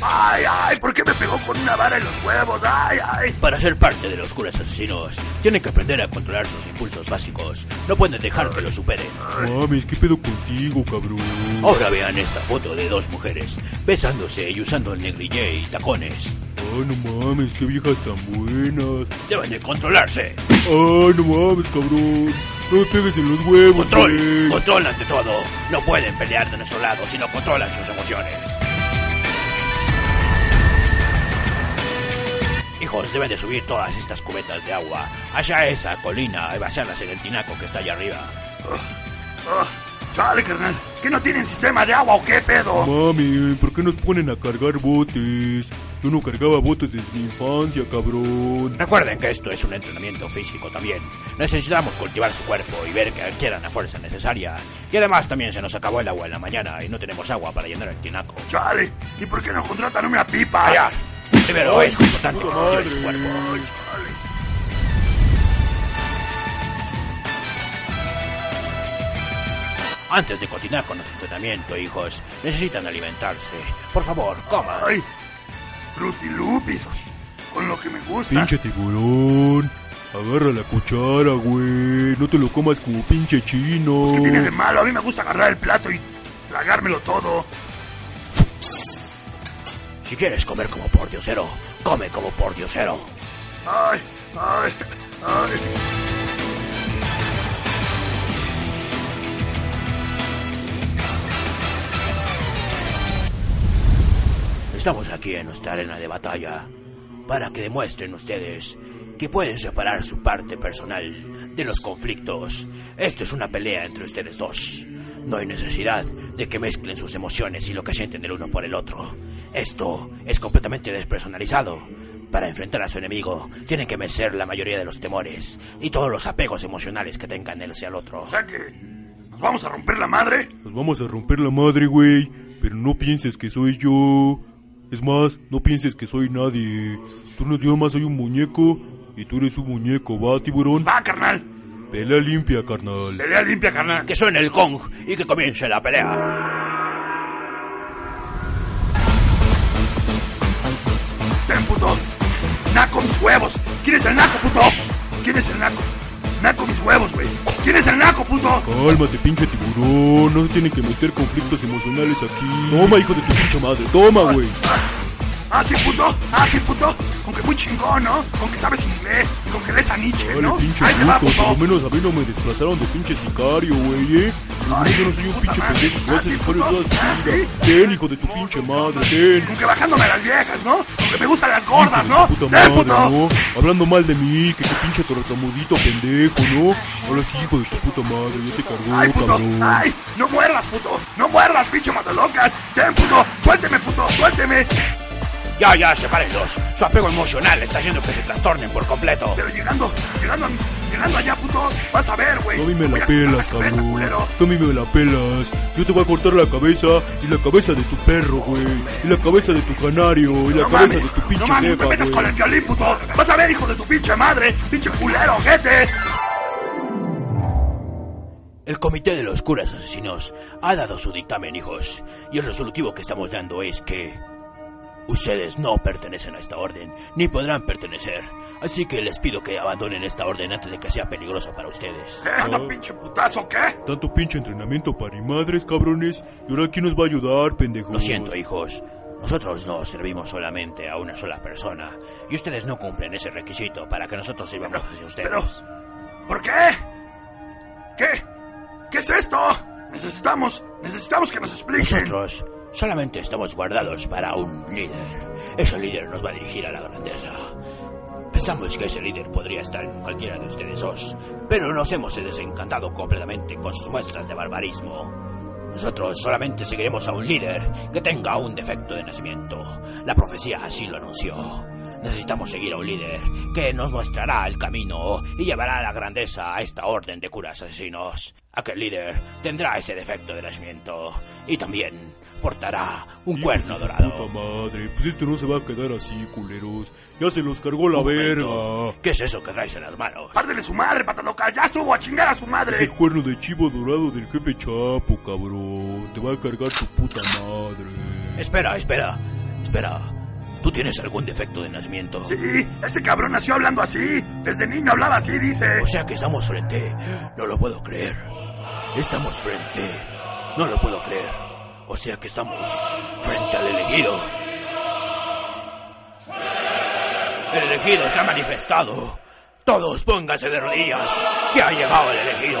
Ay, ay, ¿por qué me pegó con una vara en los huevos? Ay, ay. Para ser parte de los curas asesinos, tienen que aprender a controlar sus impulsos básicos. No pueden dejar que los superen. Mames, ¿qué pedo contigo, cabrón? Ahora vean esta foto de dos mujeres besándose y usando el negligé y tacones. Ah, no mames, qué viejas tan buenas. Deben de controlarse. Ah, no mames, cabrón. No me pegues en los huevos, Control, güey. control ante todo. No pueden pelear de nuestro lado si no controlan sus emociones. Hijos, deben de subir todas estas cubetas de agua hacia esa colina y vaciarlas en el tinaco que está allá arriba. Ah, chale, carnal. ¿Que no tienen sistema de agua o qué pedo? Mami, ¿por qué nos ponen a cargar botes? Yo no cargaba botes desde mi infancia, cabrón. Recuerden que esto es un entrenamiento físico también. Necesitamos cultivar su cuerpo y ver que adquieran la fuerza necesaria. Y además también se nos acabó el agua en la mañana y no tenemos agua para llenar el tinaco. Chale, ¿y por qué no contratan una pipa? Callar. Primero Ay, es importante puta cultivar madre. su cuerpo. Ay, chale. Antes de continuar con nuestro entrenamiento, hijos, necesitan alimentarse. Por favor, coman. Ay, frutilupis, con lo que me gusta. Pinche tiburón. Agarra la cuchara, güey. No te lo comas como pinche chino. Pues, ¿Qué tiene de malo? A mí me gusta agarrar el plato y tragármelo todo. Si quieres comer como por diosero, come como por diosero. Ay, ay, ay. Estamos aquí en nuestra arena de batalla para que demuestren ustedes que pueden separar su parte personal de los conflictos. Esto es una pelea entre ustedes dos. No hay necesidad de que mezclen sus emociones y lo que sienten el uno por el otro. Esto es completamente despersonalizado. Para enfrentar a su enemigo, tienen que vencer la mayoría de los temores y todos los apegos emocionales que tengan él hacia el otro. O sea que, ¿nos vamos a romper la madre? Nos vamos a romper la madre, güey. Pero no pienses que soy yo. Es más, no pienses que soy nadie. Tú no, yo más soy un muñeco y tú eres un muñeco, ¿va, tiburón? Va, carnal. Pelea limpia, carnal. Pelea limpia, carnal. Que suene el gong y que comience la pelea. Ten, puto. Naco mis huevos. ¿Quién es el naco, puto? ¿Quién es el naco? Naco mis huevos, güey. ¿Quién es el naco, puto? Cálmate, pinche tiburón. No se tienen que meter conflictos emocionales aquí. Toma, hijo de tu pinche madre. Toma, güey. Ah, sí, puto. Ah, sí, puto. Con que muy chingón, ¿no? Con que sabes inglés. y Con que lees a Nietzsche, Vale, ¿no? pinche Ahí te va, puto. Por lo menos a mí no me desplazaron de pinche sicario, güey, ¿eh? Menos yo no soy un pinche pendejo que hace sicario toda su vida. Ten, hijo de tu pinche madre, ten. Con que bajándome a las viejas, ¿no? Con que me gustan las gordas, Hijo de ¿no? tu puta Ten, madre, puto. ¿no? Hablando mal de mí, que qué pinche tortamudito pendejo, ¿no? Ahora sí, hijo de tu puta madre, ya te cargó, Ay, puto. cabrón. Ay, no muerdas, puto. No muerdas, pinche matolocas. Ten, puto. Suélteme, puto. Suélteme. Ya, ya, sepárenlos. Su apego emocional está haciendo que se trastornen por completo. Pero llegando, llegando, llegando allá, puto. Vas a ver, güey. Mí me la pelas, cabrón. mí me la pelas. Yo te voy a cortar la cabeza y la cabeza de tu perro, güey. Y la cabeza de tu canario y la No cabeza mames, de tu pinche no mames, jefa, me metas con el violín, puto. Vas a ver, hijo de tu pinche madre. Pinche culero, ojete. El Comité de los Curas Asesinos ha dado su dictamen, hijos, y el resolutivo que estamos dando es que ustedes no pertenecen a esta orden, ni podrán pertenecer. Así que les pido que abandonen esta orden antes de que sea peligroso para ustedes. ¿Qué? ¿Anda pinche putazo, qué? Tanto pinche entrenamiento para ni madres, cabrones. ¿Y ahora quién nos va a ayudar, pendejos? Lo siento, hijos. Nosotros no servimos solamente a una sola persona, y ustedes no cumplen ese requisito para que nosotros sirvamos hacia ustedes. ¿Por qué? ¿Qué? ¿Qué es esto? Necesitamos, necesitamos que nos expliquen. Nosotros solamente estamos guardados para un líder. Ese líder nos va a dirigir a la grandeza. Pensamos que ese líder podría estar en cualquiera de ustedes dos, pero nos hemos desencantado completamente con sus muestras de barbarismo. Nosotros solamente seguiremos a un líder que tenga un defecto de nacimiento. La profecía así lo anunció. Necesitamos seguir a un líder que nos mostrará el camino y llevará la grandeza a esta orden de curas asesinos. Aquel líder tendrá ese defecto de nacimiento y también portará un cuerno de dorado. Puta madre, pues esto no se va a quedar así, culeros. Ya se los cargó la verga. ¿Qué es eso que traes en las manos? Pártele su madre, pataloca. Ya estuvo a chingar a su Es madre. el cuerno de chivo dorado del jefe Chapo, cabrón. Te va a cargar tu puta madre. Espera, espera, espera. ¿Tú tienes algún defecto de nacimiento? Sí, ese cabrón nació hablando así. Desde niño hablaba así, dice. O sea que estamos frente. No lo puedo creer. Estamos frente. No lo puedo creer. O sea que estamos frente al elegido. El elegido se ha manifestado. Todos pónganse de rodillas. Que ha llegado el elegido.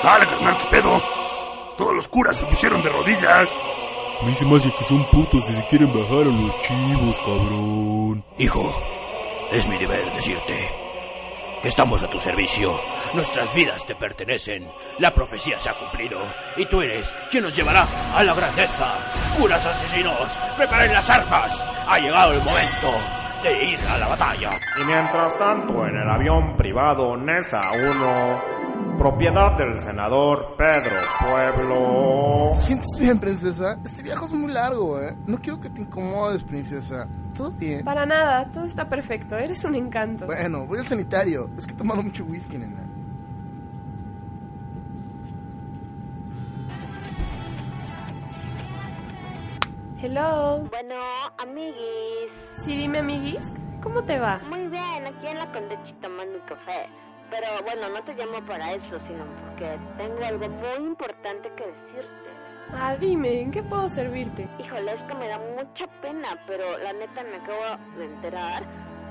Sale, carnal, qué pedo. Todos los curas se pusieron de rodillas. A mí se me hace que son putos y se quieren bajar a los chivos, cabrón. Hijo, es mi deber decirte estamos a tu servicio. Nuestras vidas te pertenecen. La profecía se ha cumplido. Y tú eres quien nos llevará a la grandeza. Curas asesinos, preparen las armas. Ha llegado el momento de ir a la batalla. Y mientras tanto, en el avión privado Nesa 1, propiedad del senador Pedro Pueblo. Sientes bien, princesa? Este viaje es muy largo, ¿eh? No quiero que te incomodes, princesa. ¿Todo bien? Para nada, todo está perfecto. Eres un encanto. Bueno, voy al sanitario. Es que he tomado mucho whisky, nena. Hello. Bueno, amiguis. Sí, dime, amiguis. ¿Cómo te va? Muy bien, aquí en la Condechita tomando un café. Pero bueno, no te llamo para eso, sino porque tengo algo muy importante que decirte. Ah, dime, ¿en qué puedo servirte? Híjole, es que me da mucha pena, pero la neta me acabo de enterar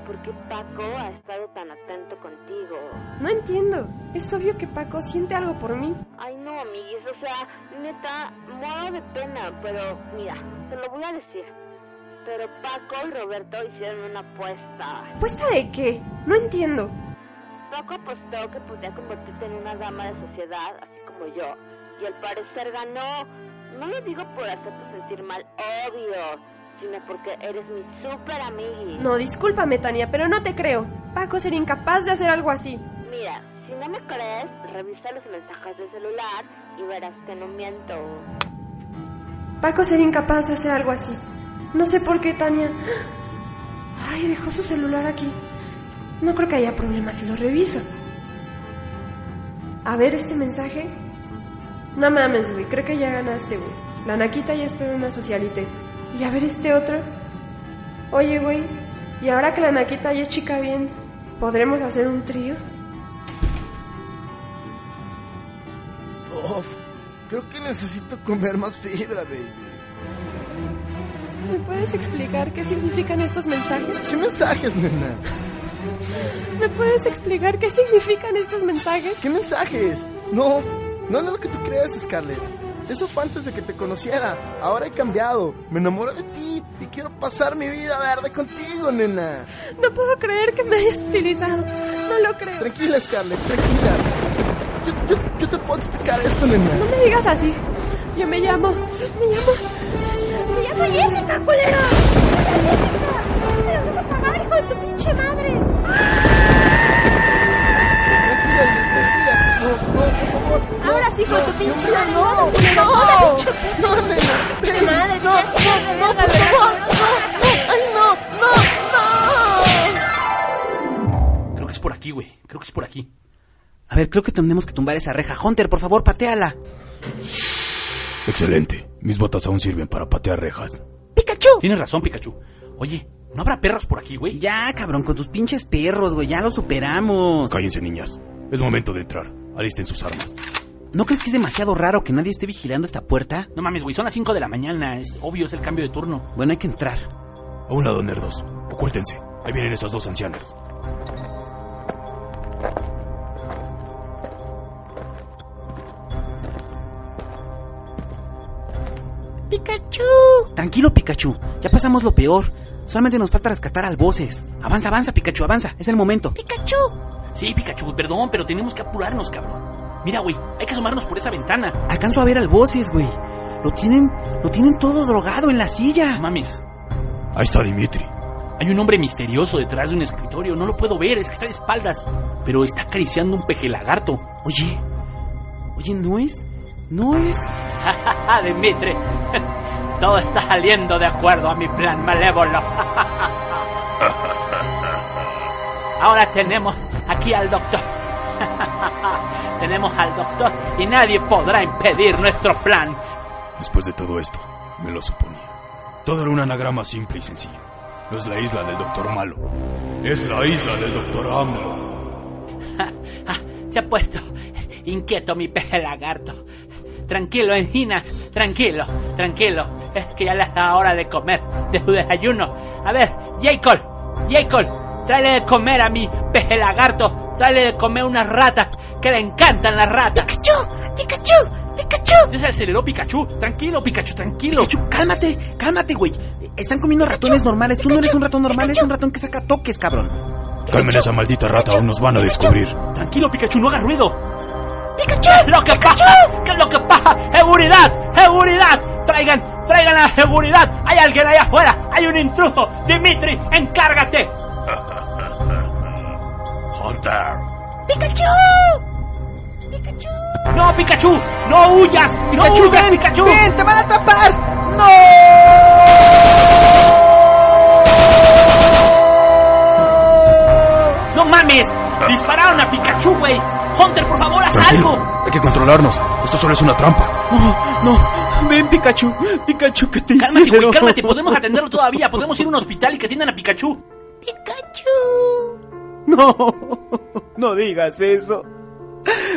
por qué Paco ha estado tan atento contigo. No entiendo. Es obvio que Paco siente algo por mí. Ay, no, amiguis, o sea, neta, muero de pena, pero mira, te lo voy a decir. Pero Paco y Roberto hicieron una apuesta. ¿Apuesta de qué? No entiendo. Paco apostó que podía convertirte en una dama de sociedad, así como yo. Y al parecer ganó. No lo digo por hacerte sentir mal, obvio, sino porque eres mi super amigui. No, discúlpame, Tania, pero no te creo. Paco sería incapaz de hacer algo así. Mira, si no me crees, revisa los mensajes del celular y verás que no miento. Paco sería incapaz de hacer algo así. No sé por qué, Tania. Ay, dejó su celular aquí. No creo que haya problema si lo reviso. A ver este mensaje. No mames, güey. Creo que ya ganaste, güey. La Naquita ya está en una socialite. Y a ver este otro. Oye, güey. Y ahora que la Naquita ya es chica bien, ¿podremos hacer un trío? Uf, creo que necesito comer más fibra, baby. ¿Me puedes explicar qué significan estos mensajes? ¿Qué mensajes, nena? ¿Me puedes explicar qué significan estos mensajes? ¿Qué mensajes? No, no es lo que tú crees, Scarlett. Eso fue antes de que te conociera. Ahora he cambiado. Me enamoro de ti y quiero pasar mi vida verde contigo, nena. No puedo creer que me hayas utilizado. No lo creo. Tranquila, Scarlett, tranquila. Yo, yo, yo te puedo explicar esto, nena. No me digas así. Yo me llamo. Me llamo. Me llamo Jessica, culero. Soy Jessica. ¿Cómo me lo vas a pagar, hijo de tu pinche madre? No, no, por favor. no, Ahora sí, hijo de tu no, pinche madre. No, No, no, no, pinche no, nena. Pinche madre, no, no, no. No, no, ay, no, no, no. Creo que es por aquí, güey. Creo que es por aquí. A ver, creo que tenemos que tumbar esa reja. Hunter, por favor, pateala. Excelente. Mis botas aún sirven para patear rejas. ¡Pikachu! Tienes razón, Pikachu. Oye, ¿no habrá perros por aquí, güey? Ya, cabrón, con tus pinches perros, güey. Ya lo superamos. Cállense, niñas. Es momento de entrar. Alisten sus armas. ¿No crees que es demasiado raro que nadie esté vigilando esta puerta? No mames, güey, son las 5 de la mañana. Es obvio, es el cambio de turno. Bueno, hay que entrar. A un lado, nerdos. Ocultense. Ahí vienen esas dos ancianas. ¡Pikachu! Tranquilo, Pikachu. Ya pasamos lo peor. Solamente nos falta rescatar al voces. Avanza, avanza, Pikachu, avanza. Es el momento. ¡Pikachu! Sí, Pikachu, perdón, pero tenemos que apurarnos, cabrón. Mira, güey, hay que asomarnos por esa ventana. Alcanzo a ver al voces, güey. Lo tienen, lo tienen todo drogado en la silla. Mames, Ahí está Dimitri. hay un hombre misterioso detrás de un escritorio. No lo puedo ver, es que está de espaldas. Pero está acariciando un peje lagarto. Oye, oye, ¿no es? ¿No es? Dimitri, todo está saliendo de acuerdo a mi plan malévolo. Ahora tenemos aquí al doctor. tenemos al doctor y nadie podrá impedir nuestro plan. Después de todo esto, me lo suponía. Todo era un anagrama simple y sencillo. No es la isla del doctor malo. Es la isla del doctor AMLO. Se ha puesto inquieto mi peje lagarto. Tranquilo, Encinas, tranquilo, tranquilo. Es que ya le es la hora de comer, de su desayuno. A ver, Jacob, Jacob, tráele de comer a mi peje lagarto. Tráele de comer unas ratas, que le encantan las ratas. ¡Pikachu! ¡Pikachu! ¡Pikachu! Ya se aceleró Pikachu. Tranquilo, Pikachu, tranquilo. Pikachu, cálmate, cálmate, güey. Están comiendo ratones normales. Tú no eres un ratón normal, eres un ratón que saca toques, cabrón. Calmen a esa maldita rata o nos van a descubrir. Tranquilo, Pikachu, no hagas ruido. ¡Pikachu! ¿Qué es lo que pasa? ¿Qué es lo que pasa? ¡Seguridad! ¡Seguridad! ¡Traigan! ¡Traigan a la seguridad! ¡Hay alguien allá afuera! ¡Hay un intruso! ¡Dimitri, encárgate! Hunter. ¡Pikachu! ¡Pikachu! ¡No, Pikachu! ¡No huyas! ¡No ¡Pikachu, huyas, ven! Pikachu! ¡Ven! ¡Te van a atrapar! ¡No mames! ¡Dispararon a Pikachu, güey! ¡Hunter, por favor, haz Tranquilo. algo! Hay que controlarnos. Esto solo es una trampa. No, no, Ven, Pikachu. Pikachu, ¿qué te Cálmate, hicieron? güey, cálmate. Podemos atenderlo todavía. Podemos ir a un hospital y que atiendan a Pikachu. No, no digas eso.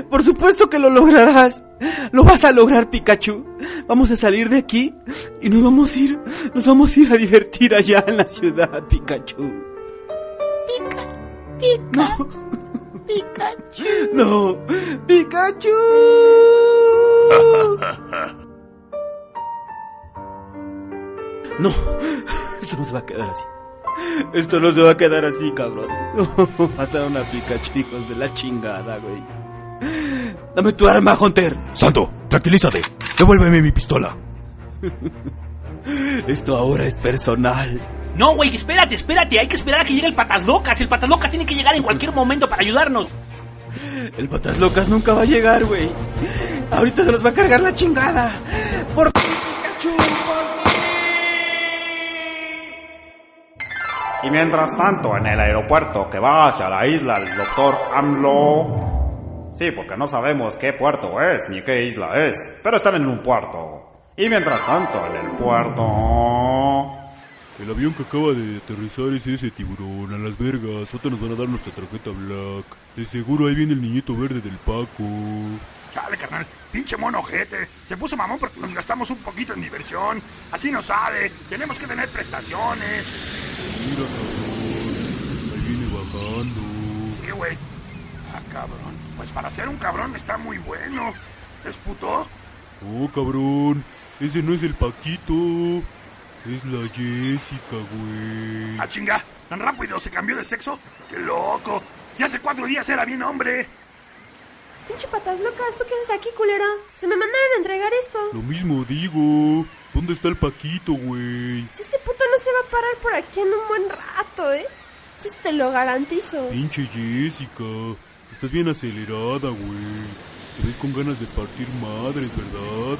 Por supuesto que lo lograrás. Lo vas a lograr, Pikachu. Vamos a salir de aquí y nos vamos a ir, nos vamos a ir a divertir allá en la ciudad, Pikachu. Pica, Pikachu. No, Pikachu. No, esto no se va a quedar así. Esto no se va a quedar así, cabrón. Mataron a Pikachu, hijos de la chingada, güey. Dame tu arma, Hunter. Santo, tranquilízate. Devuélveme mi pistola. Esto ahora es personal. No, güey, espérate, espérate. Hay que esperar a que llegue el Patas Locas. El Patas Locas tiene que llegar en cualquier momento para ayudarnos. El patas locas nunca va a llegar, güey. Ahorita se los va a cargar la chingada. Por ti, Pikachu, Y mientras tanto, en el aeropuerto que va hacia la isla el doctor AMLO. Sí, porque no sabemos qué puerto es ni qué isla es, pero están en un puerto. Y mientras tanto, en el puerto. El avión que acaba de aterrizar es ese tiburón, a las vergas. Ahorita nos van a dar nuestra tarjeta black. De seguro ahí viene el niñito verde del Paco. Chale, carnal, pinche mono ojete. Se puso mamón porque nos gastamos un poquito en diversión. Así no sale. Tenemos que tener prestaciones. Mira, cabrón. Ahí viene bajando. Sí, güey. Ah, cabrón. Pues para ser un cabrón está muy bueno. ¿Es puto? Oh, cabrón. Ese no es el Paquito. Es la Jessica, güey. Ah, chinga. ¿Tan rápido se cambió de sexo? ¡Qué loco! Si hace cuatro días era bien hombre. Pinche patas locas, ¿tú qué haces aquí, culera? Se me mandaron a entregar esto. Lo mismo digo. ¿Dónde está el Paquito, güey? Si ese puto no se va a parar por aquí en un buen rato, ¿eh? Si eso te lo garantizo. Pinche Jessica. Estás bien acelerada, güey. Te ves con ganas de partir madres, ¿verdad?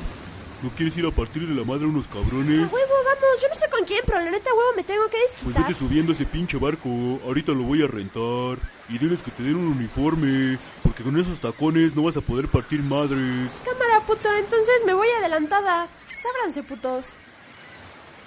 ¿No quieres ir a partir de la madre a unos cabrones? A huevo, vamos, yo no sé con quién, pero la neta, huevo, me tengo que Pues desquitar. vete subiendo a ese pinche barco. Ahorita lo voy a rentar. Y diles que te den un uniforme. Porque con esos tacones no vas a poder partir madres. Cámara, puto, entonces me voy adelantada. Sábranse, putos.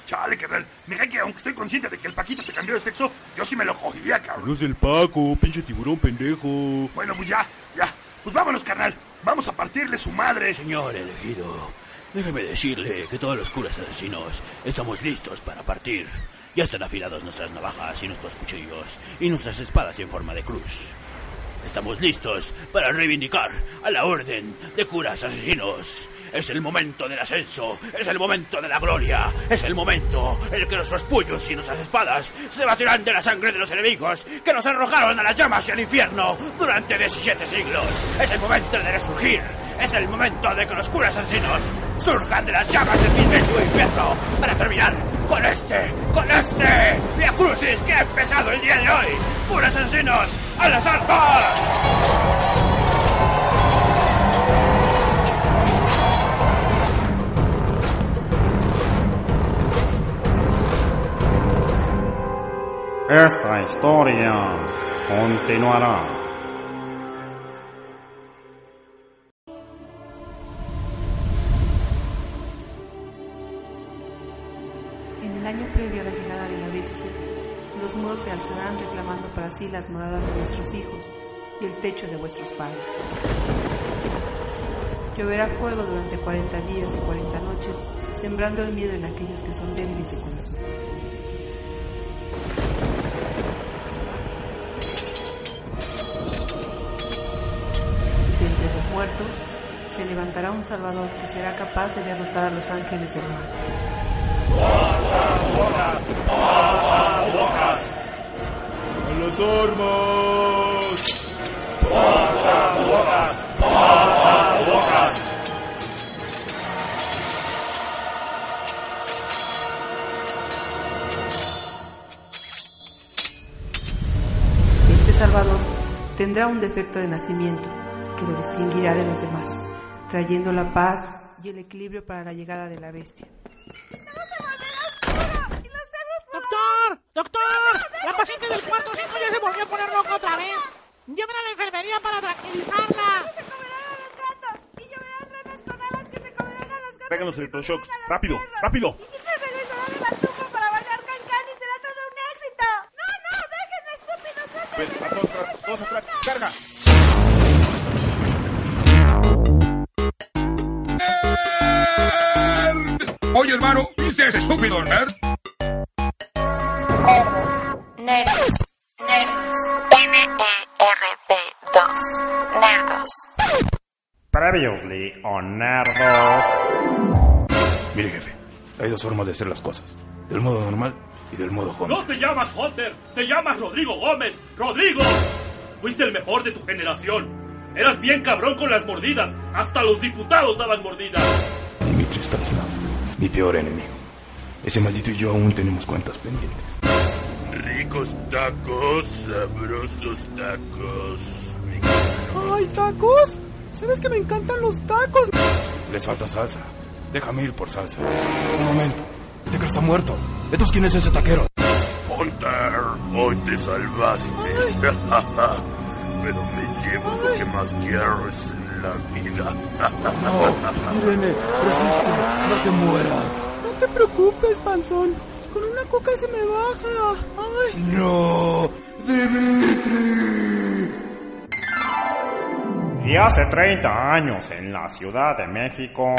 Chale, carnal. Me cae que aunque estoy consciente de que el Paquito se cambió de sexo, yo sí me lo cogía, cabrón. No es el Paco, pinche tiburón pendejo. Bueno, pues ya, ya. Pues vámonos, carnal. Vamos a partirle su madre. Señor elegido, déjeme decirle que todos los curas asesinos estamos listos para partir. Ya están afilados nuestras navajas y nuestros cuchillos y nuestras espadas en forma de cruz. Estamos listos para reivindicar a la orden de curas asesinos. Es el momento del ascenso, es el momento de la gloria, es el momento en que nuestros puños y nuestras espadas se batirán de la sangre de los enemigos que nos arrojaron a las llamas y al infierno durante 17 siglos. Es el momento de resurgir, es el momento de que los curas asesinos surjan de las llamas del mismísimo infierno para terminar con este, con este Via Crucis que ha empezado el día de hoy. ¡Curas asesinos a las armas! Esta historia continuará. En el año previo a la llegada de la bestia, los muros se alzarán reclamando para sí las moradas de vuestros hijos y el techo de vuestros padres. Lloverá fuego durante 40 días y 40 noches, sembrando el miedo en aquellos que son débiles de corazón. De entre los muertos se levantará un Salvador que será capaz de derrotar a los ángeles del mal. ¡A las armas! Este Salvador tendrá un defecto de nacimiento que lo distinguirá de los demás, trayendo la paz y el equilibrio para la llegada de la bestia. ¡Doctor! ¡Doctor! La paciente del cuarto 5 ya se volvió a poner loca otra vez. Llamen a la enfermería para tranquilizarla. cargan los electroshocks. ¡Rápido! ¡Rápido! Dijiste regresará de Batuco para bailar cancán y será todo un éxito. No, no, déjenme, estúpidos. Ven, a todos atrás, todos atrás. ¡Carga! Oye, hermano, ¿viste ese estúpido nerd? Nerdos. Nerdos. N-E-R-D-2. Nerdos. Previously on Nerdos. Mire, jefe, hay dos formas de hacer las cosas: del modo normal y del modo Hunter. No te llamas Hunter, te llamas Rodrigo Gómez. ¡Rodrigo! Fuiste el mejor de tu generación. Eras bien cabrón con las mordidas. Hasta los diputados daban mordidas. Dimitri Stanisław, mi peor enemigo. Ese maldito y yo aún tenemos cuentas pendientes. Ricos tacos, sabrosos tacos. ¡Ay, tacos! ¿Sabes que me encantan los tacos? Les falta salsa. Déjame ir por salsa. Un momento. Que está muerto. ¿Entonces quién es ese taquero? Hunter, hoy te salvaste. Pero me llevo lo que más quieres en la vida. No, Irene, resiste. No te mueras. No te preocupes, panzón. Con una coca se me baja. ¡Ay! No, Dimitri. Y hace 30 años en la Ciudad de México.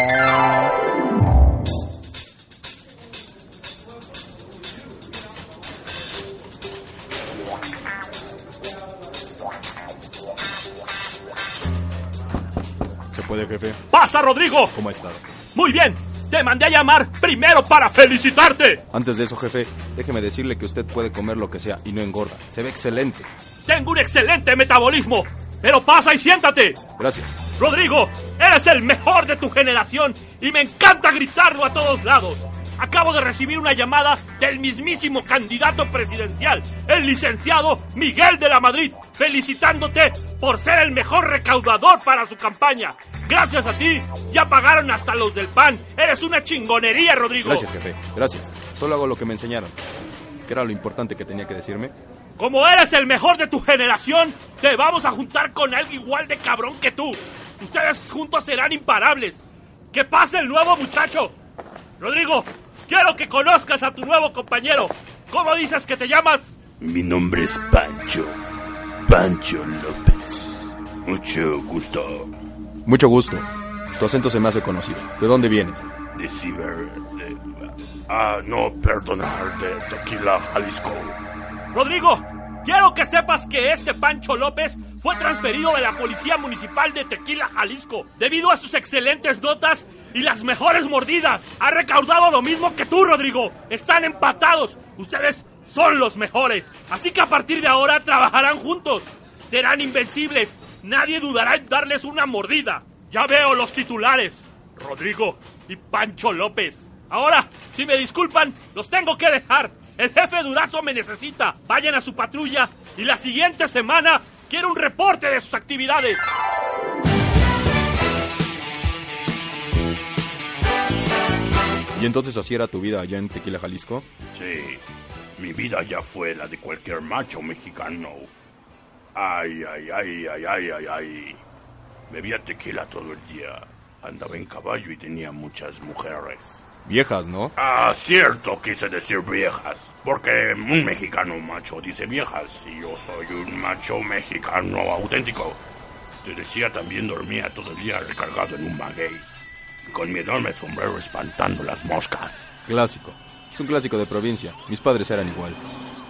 Puede, jefe? ¡Pasa, Rodrigo! ¿Cómo estás? Muy bien. Te mandé a llamar primero para felicitarte. Antes de eso, jefe, déjeme decirle que usted puede comer lo que sea y no engorda. Se ve excelente. Tengo un excelente metabolismo. Pero pasa y siéntate. Gracias. Rodrigo, eres el mejor de tu generación y me encanta gritarlo a todos lados. Acabo de recibir una llamada del mismísimo candidato presidencial, el licenciado Miguel de la Madrid, felicitándote por ser el mejor recaudador para su campaña. Gracias a ti, ya pagaron hasta los del PAN. Eres una chingonería, Rodrigo. Gracias, jefe. Gracias. Solo hago lo que me enseñaron. ¿Qué era lo importante que tenía que decirme? Como eres el mejor de tu generación, te vamos a juntar con alguien igual de cabrón que tú. Ustedes juntos serán imparables. ¡Que pase el nuevo muchacho! Rodrigo, quiero que conozcas a tu nuevo compañero. ¿Cómo dices que te llamas? Mi nombre es Pancho. Pancho López. Mucho gusto. Mucho gusto. Tu acento se me hace conocido. ¿De dónde vienes? De Ciber. de- Ah, no, perdonar, de Tequila, Jalisco. Rodrigo, quiero que sepas que este Pancho López fue transferido de la Policía Municipal de Tequila, Jalisco, debido a sus excelentes notas y las mejores mordidas. Ha recaudado lo mismo que tú, Rodrigo. Están empatados. Ustedes son los mejores. Así que a partir de ahora trabajarán juntos. Serán invencibles. Nadie dudará en darles una mordida. Ya veo los titulares. Rodrigo y Pancho López. Ahora, si me disculpan, los tengo que dejar. El jefe Durazo me necesita. Vayan a su patrulla y la siguiente semana quiero un reporte de sus actividades. ¿Y entonces así era tu vida allá en Tequila, Jalisco? Sí, mi vida ya fue la de cualquier macho mexicano. Ay, ay, ay, ay, ay, ay, ay. Bebía tequila todo el día. Andaba en caballo y tenía muchas mujeres. Viejas, ¿no? Ah, cierto, quise decir viejas. Porque un mexicano macho dice viejas y yo soy un macho mexicano auténtico. Te decía también dormía todo el día recargado en un maguey. Con mi enorme sombrero espantando las moscas. Clásico. Es un clásico de provincia. Mis padres eran igual.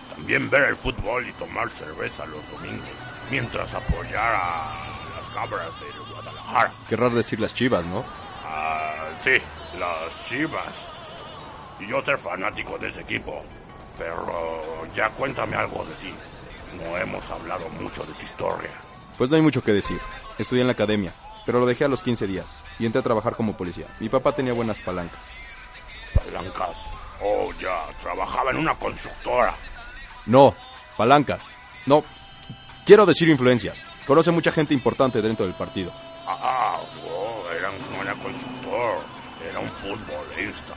También ver el fútbol y tomar cerveza los domingos. Mientras apoyara a las cabras de Guadalajara. Querrás decir las chivas, ¿no? Ah, sí, las chivas. Y yo ser fanático de ese equipo. Pero ya cuéntame algo de ti. No hemos hablado mucho de tu historia. Pues no hay mucho que decir. Estudié en la academia, pero lo dejé a los 15 días y entré a trabajar como policía. Mi papá tenía buenas palancas. Palancas. Oh, ya, trabajaba en una constructora. No, palancas. No, quiero decir influencias. Conoce mucha gente importante dentro del partido. Ah, oh, era un. Era futbolista.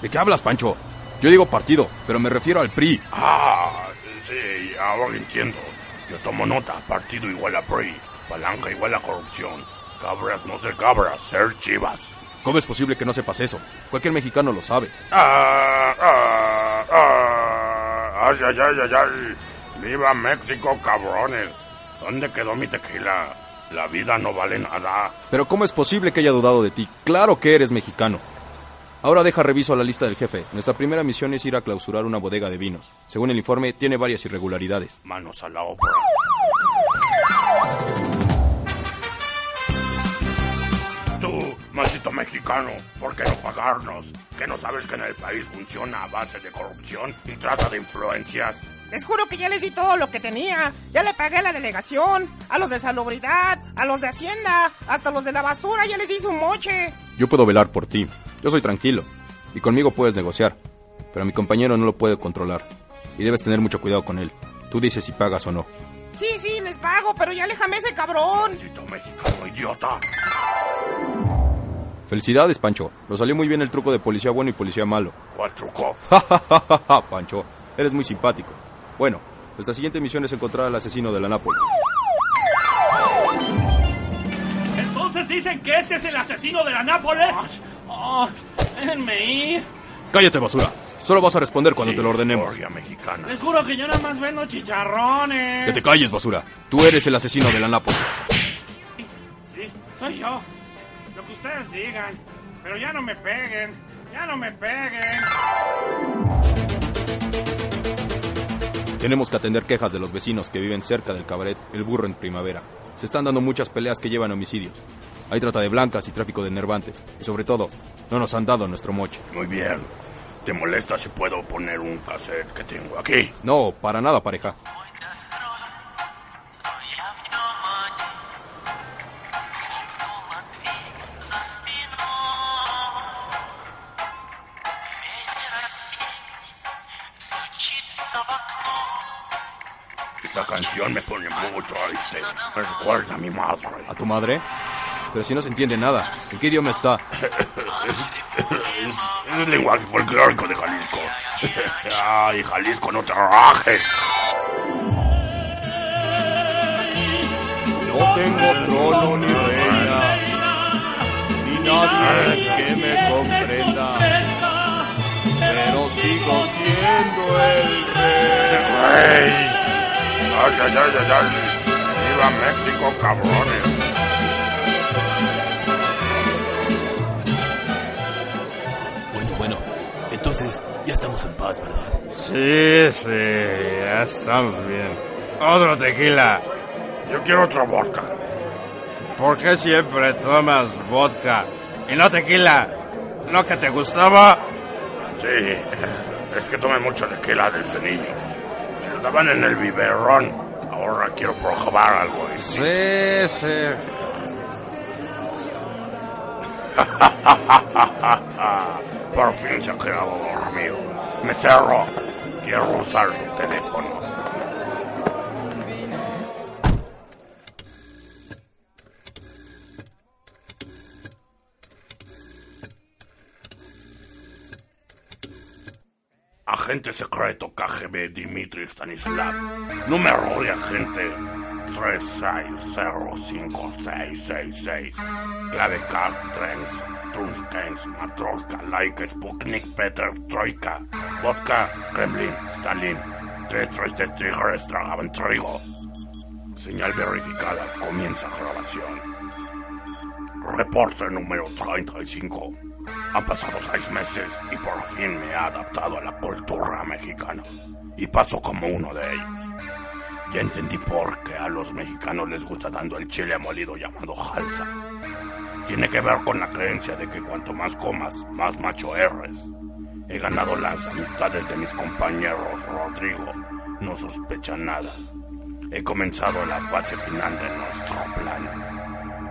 ¿De qué hablas, Pancho? Yo digo partido, pero me refiero al PRI. Ah, sí, ahora entiendo. Yo tomo nota. Partido igual a PRI. Palanca igual a corrupción. Cabras no ser cabras, ser chivas. ¿Cómo es posible que no sepas eso? Cualquier mexicano lo sabe. Ah, ah, ah, ay, ay, ay, ay, ay. ¡Viva México, cabrones! ¿Dónde quedó mi tequila? La vida no vale nada. Pero ¿cómo es posible que haya dudado de ti? Claro que eres mexicano. Ahora deja reviso la lista del jefe. Nuestra primera misión es ir a clausurar una bodega de vinos. Según el informe, tiene varias irregularidades. Manos a la obra. Maldito mexicano, ¿por qué no pagarnos? ¿Que no sabes que en el país funciona a base de corrupción y trata de influencias? Les juro que ya les di todo lo que tenía. Ya le pagué a la delegación, a los de salubridad, a los de Hacienda, hasta los de la basura, ya les di su moche. Yo puedo velar por ti. Yo soy tranquilo. Y conmigo puedes negociar. Pero a mi compañero no lo puede controlar. Y debes tener mucho cuidado con él. Tú dices si pagas o no. Sí, sí, les pago, pero ya déjame ese cabrón. Maldito mexicano idiota. Felicidades, Pancho. Lo salió muy bien el truco de policía bueno y policía malo. ¿Cuál truco? Pancho, eres muy simpático. Bueno, nuestra siguiente misión es encontrar al asesino de la Nápoles. Entonces dicen que este es el asesino de la Nápoles. Oh, déjenme ir. Cállate, basura. Solo vas a responder cuando Sí, te lo ordenemos. mexicana. Les juro que yo nada más vendo chicharrones. Que te calles, basura. Tú eres el asesino de la Nápoles. Sí, soy yo. Ustedes digan. Pero ya no me peguen. Ya no me peguen. Tenemos que atender quejas de los vecinos que viven cerca del cabaret El Burro en Primavera. Se están dando muchas peleas que llevan a homicidios. Hay trata de blancas y tráfico de enervantes. Y sobre todo, no nos han dado nuestro moche. Muy bien. ¿Te molesta si puedo poner un cassette que tengo aquí? No, para nada, pareja. Esa canción me pone muy triste. Me recuerda a mi madre. ¿A tu madre? Pero si no se entiende nada. ¿En qué idioma está? Es, es- es el lenguaje folclórico de Jalisco. Ay, Jalisco, no te rajes. No tengo trono ni reina, ni nadie que me comprenda, sigo siendo el rey. Ay, ay, ay, ay, ay. Viva México, cabrones. Bueno, bueno, entonces ya estamos en paz, ¿verdad? Sí, sí, ya estamos bien. Otro tequila. Yo quiero otra vodka. ¿Por qué siempre tomas vodka y no tequila? ¿No que te gustaba? Sí, es que tomé mucho tequila desde niño. Me lo daban en el biberón. Ahora quiero probar algo. distinto. Sí, sí. Por fin se ha quedado dormido. Me cerró. Quiero usar su teléfono. Agente secreto KGB Dimitri Stanislav. Número de agente 360566. Clave Card Trends. Tunskens, Matroska, Like, Sputnik, Peter, Troika. Vodka, Kremlin, Stalin. Tres tres Tigres tragaban trigo. Señal verificada. Comienza grabación. Reporte número 35. Han pasado seis meses y por fin me he adaptado a la cultura mexicana. Y paso como uno de ellos. Ya entendí por qué a los mexicanos les gusta tanto el chile molido llamado jalsa. Tiene que ver con la creencia de que cuanto más comas, más macho eres. He ganado las amistades de mis compañeros, Rodrigo. No sospechan nada. He comenzado la fase final de nuestro plan.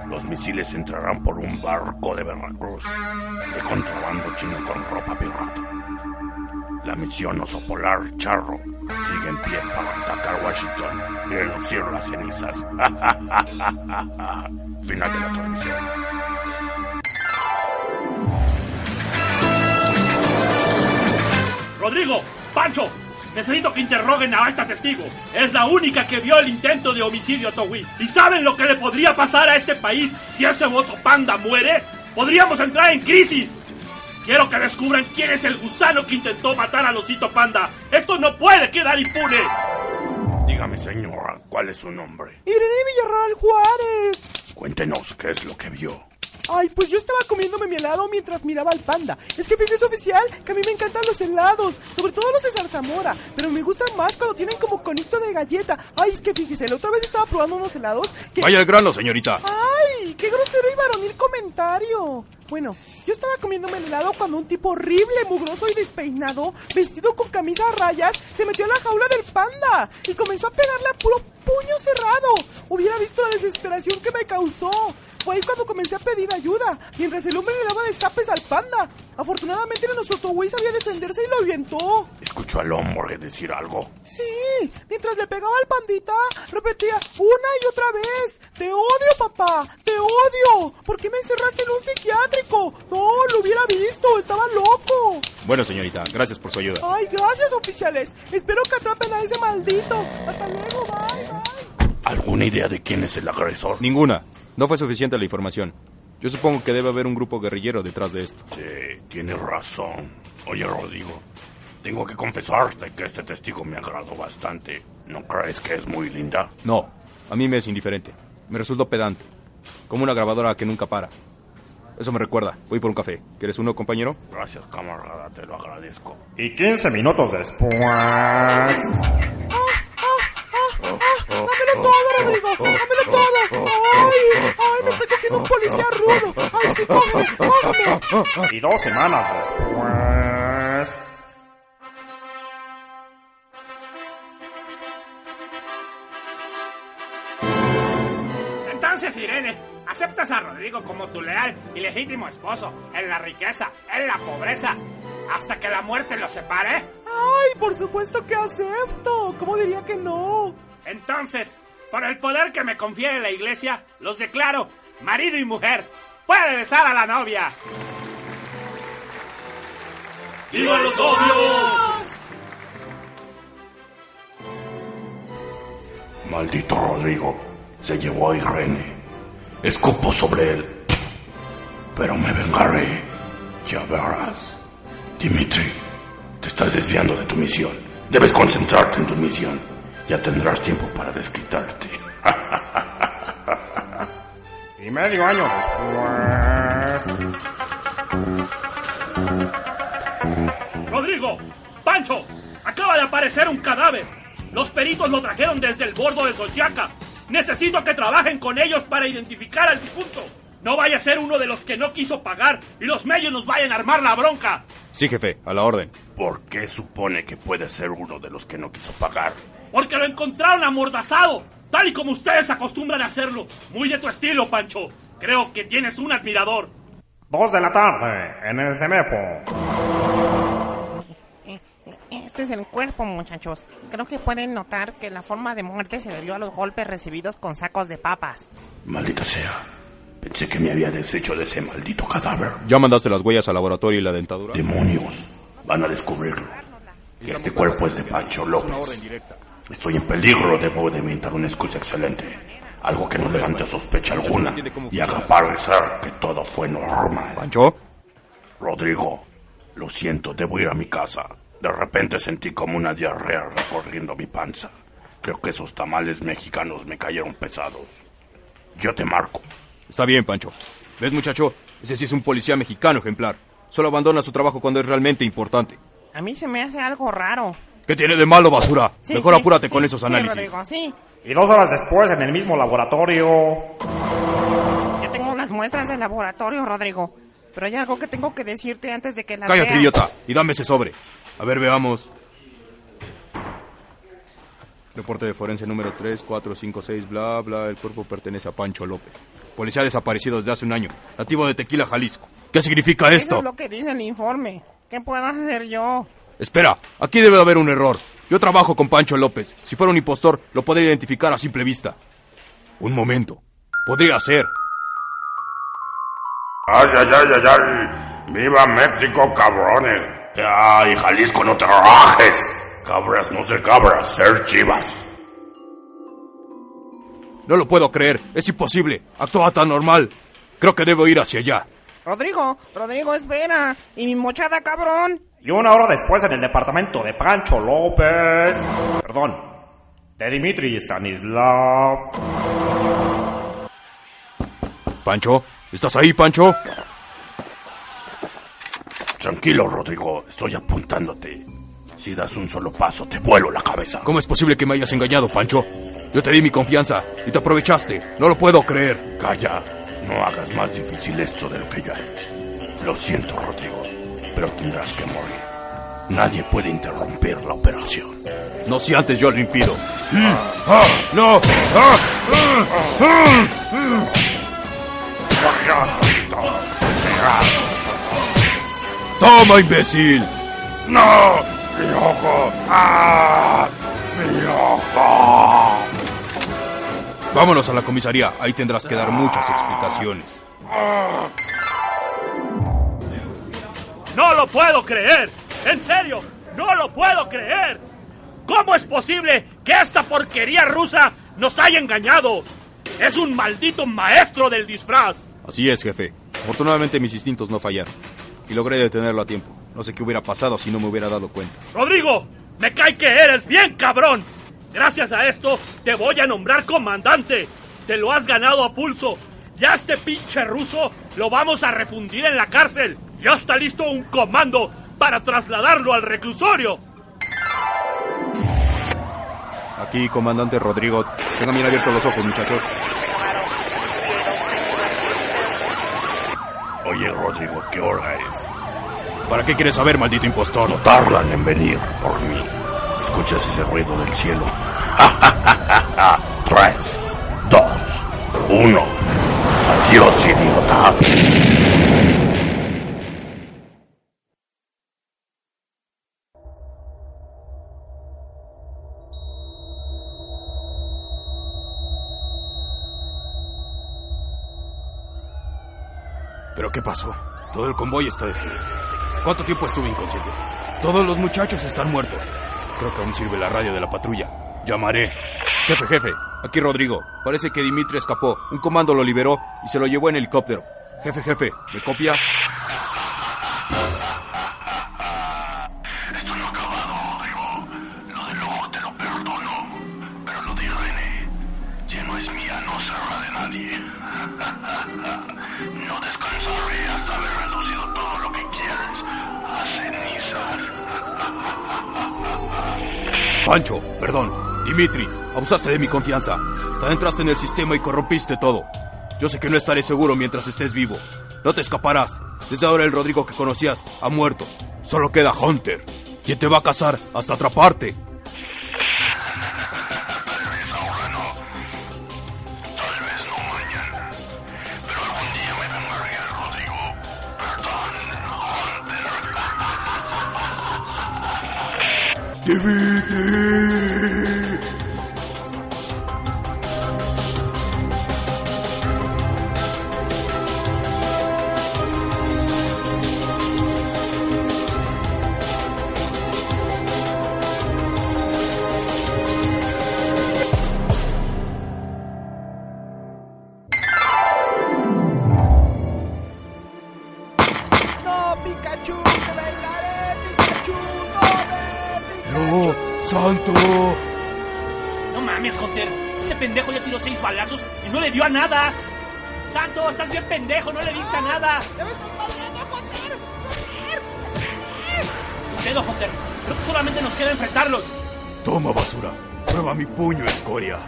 Los misiles entrarán por un barco de Veracruz de contrabando chino con ropa pirata. La misión oso polar Charro sigue en pie para atacar Washington y reducir las cenizas. Final de la transmisión. Rodrigo, Pancho, necesito que interroguen a esta testigo. Es la única que vio el intento de homicidio a Towi. ¿Y saben lo que le podría pasar a este país si ese oso panda muere? podríamos entrar en crisis. Quiero que descubran quién es el gusano que intentó matar al osito panda. Esto no puede quedar impune. Dígame, señora, ¿cuál es su nombre? Irene Villarreal Juárez. Cuéntenos qué es lo que vio. Ay, pues yo estaba comiéndome mi helado mientras miraba al panda. Es que fíjese oficial que a mí me encantan los helados, sobre todo los de zarzamora, pero me gustan más cuando tienen como conito de galleta. Ay, es que fíjese, la otra vez estaba probando unos helados que... Vaya al grano, señorita. ¡Ay! ¡Qué grosero y varonil comentario! Bueno, yo estaba comiéndome el helado cuando un tipo horrible, mugroso y despeinado, vestido con camisa a rayas, se metió a la jaula del panda y comenzó a pegarle a puro puño cerrado. Hubiera visto la desesperación que me causó. Fue ahí cuando comencé a pedir ayuda, mientras el hombre le daba de zapes al panda. Afortunadamente nuestro güey sabía defenderse y lo avientó. ¿Escuchó al hombre decir algo? Sí, mientras le pegaba al pandita, repetía una y otra vez, te odio papá, te odio. ¿Por qué me encerraste en un psiquiátrico? No, lo hubiera visto, estaba loco. Bueno, señorita, gracias por su ayuda. Ay, gracias oficiales. Espero que atrapen a ese maldito. Hasta luego, bye, bye. ¿Alguna idea de quién es el agresor? Ninguna. No fue suficiente la información. Yo supongo que debe haber un grupo guerrillero detrás de esto. Sí, tienes razón. Oye, Rodrigo, tengo que confesarte que este testigo me agradó bastante. ¿No crees que es muy linda? No, a mí me es indiferente. Me resultó pedante. Como una grabadora que nunca para. Eso me recuerda. Voy por un café. ¿Quieres uno, compañero? Gracias, camarada. Te lo agradezco. Y 15 minutos después... ¡Dámelo todo, Rodrigo! ¡Dámelo todo! ¡Ay! ¡Ay! ¡Me está cogiendo un policía rudo! ¡Ay, sí, cógeme! ¡Cógeme! Y dos semanas después... Entonces, Irene, aceptas a Rodrigo como tu leal y legítimo esposo en la riqueza, en la pobreza, hasta que la muerte los separe. ¡Ay, por supuesto que acepto! ¿Cómo diría que no? Entonces, por el poder que me confiere la iglesia, los declaro marido y mujer. Puede besar a la novia. ¡Viva los novios! Maldito Rodrigo, se llevó a Irene. Escupo sobre él. Pero me vengaré. Ya verás. Dimitri, te estás desviando de tu misión. Debes concentrarte en tu misión. Ya tendrás tiempo para desquitarte. y medio año después... Rodrigo, Pancho, acaba de aparecer un cadáver. Los peritos lo trajeron desde el bordo de Sochiaca. Necesito que trabajen con ellos para identificar al difunto. No vaya a ser uno de los que no quiso pagar y los medios nos vayan a armar la bronca. Sí, jefe, a la orden. ¿Por qué supone que puede ser uno de los que no quiso pagar? Porque lo encontraron amordazado, tal y como ustedes acostumbran a hacerlo. Muy de tu estilo, Pancho. Creo que tienes un admirador. Dos de la tarde, en el CEMEFO. Este es el cuerpo, muchachos. Creo que pueden notar que la forma de muerte se debió a los golpes recibidos con sacos de papas. Maldita sea. Pensé que me había deshecho de ese maldito cadáver. ¿Ya mandaste las huellas al laboratorio y la dentadura? Demonios. Van a descubrirlo. Este cuerpo es de Pancho López. Estoy en peligro. Debo de inventar una excusa excelente. Algo que no levante sospecha alguna y haga parecer que todo fue normal. ¿Pancho? Rodrigo, lo siento, debo ir a mi casa. De repente sentí como una diarrea recorriendo mi panza. Creo que esos tamales mexicanos me cayeron pesados. Yo te marco. Está bien, Pancho. ¿Ves, muchacho? Ese sí es un policía mexicano ejemplar. Solo abandona su trabajo cuando es realmente importante. A mí se me hace algo raro. ¿Qué tiene de malo, basura? Sí, Mejor sí, apúrate sí, con esos sí, análisis. Rodrigo, sí. Y dos horas después, en el mismo laboratorio... Yo tengo las muestras del laboratorio, Rodrigo. Pero hay algo que tengo que decirte antes de que las Cállate, veas. idiota, y dame ese sobre. A ver, veamos. Reporte de forense número 3, 4, 5, 6, bla, bla. El cuerpo pertenece a Pancho López. Policía desaparecido desde hace un año. Nativo de Tequila, Jalisco. ¿Qué significa Eso esto? es lo que dice el informe. ¿Qué puedo hacer yo? Espera, aquí debe de haber un error. Yo trabajo con Pancho López. Si fuera un impostor, lo podría identificar a simple vista. Un momento. Podría ser. ¡Ay, ay, ay, ay, ay! ¡Viva México, cabrones! ¡Ay, Jalisco, no te rajes! Cabras, no ser cabras, ser chivas. No lo puedo creer. Es imposible. Actuaba tan normal. Creo que debo ir hacia allá. Rodrigo, Rodrigo, espera. ¿Y mi mochada, cabrón? Y una hora después en el departamento de Pancho López. Perdón. De Dimitri Stanislav. Pancho, ¿estás ahí, Pancho? Tranquilo, Rodrigo. Estoy apuntándote. Si das un solo paso, te vuelo la cabeza. ¿Cómo es posible que me hayas engañado, Pancho? Yo te di mi confianza y te aprovechaste. No lo puedo creer. Calla. No hagas más difícil esto de lo que ya es. Lo siento, Rodrigo, pero tendrás que morir. Nadie puede interrumpir la operación. No si antes yo lo impido. ¡No! ¡Toma, imbécil! ¡No! ¡Mi ojo! ¡Ah! ¡Mi ojo! Vámonos a la comisaría. Ahí tendrás que dar muchas explicaciones. ¡No lo puedo creer! ¡En serio! ¡No lo puedo creer! ¿Cómo es posible que esta porquería rusa nos haya engañado? ¡Es un maldito maestro del disfraz! Así es, jefe. Afortunadamente mis instintos no fallaron. Y logré detenerlo a tiempo. No sé qué hubiera pasado si no me hubiera dado cuenta. ¡Rodrigo! ¡Me cae que eres bien cabrón! Gracias a esto, te voy a nombrar comandante. Te lo has ganado a pulso. Ya este pinche ruso lo vamos a refundir en la cárcel. Ya está listo un comando para trasladarlo al reclusorio. Aquí, comandante Rodrigo. Tengan bien abiertos los ojos, muchachos. Oye, Rodrigo, ¿qué hora es? ¿Para qué quieres saber, maldito impostor? No tardan en venir por mí. ¿Escuchas ese ruido del cielo? Tres, dos, uno. Adiós, idiota. Qué pasó? Todo el convoy está destruido. ¿Cuánto tiempo estuve inconsciente? Todos los muchachos están muertos. Creo que aún sirve la radio de la patrulla. Llamaré. Jefe, jefe. Aquí Rodrigo. Parece que Dimitri escapó. Un comando lo liberó y se lo llevó en helicóptero. Jefe, jefe. ¿Me copia? Pancho, perdón. Dimitri, abusaste de mi confianza. Te entraste en el sistema y corrompiste todo. Yo sé que no estaré seguro mientras estés vivo. No te escaparás. Desde ahora el Rodrigo que conocías ha muerto. Solo queda Hunter, quien te va a cazar hasta atraparte. Dimitri. Dio a nada. Santo, estás bien pendejo, no le diste a nada. ¡Ya me estás madreando, Hunter! ¿Qué pedo, Hunter? Creo que solamente nos queda enfrentarlos. Toma basura. Prueba mi puño, escoria.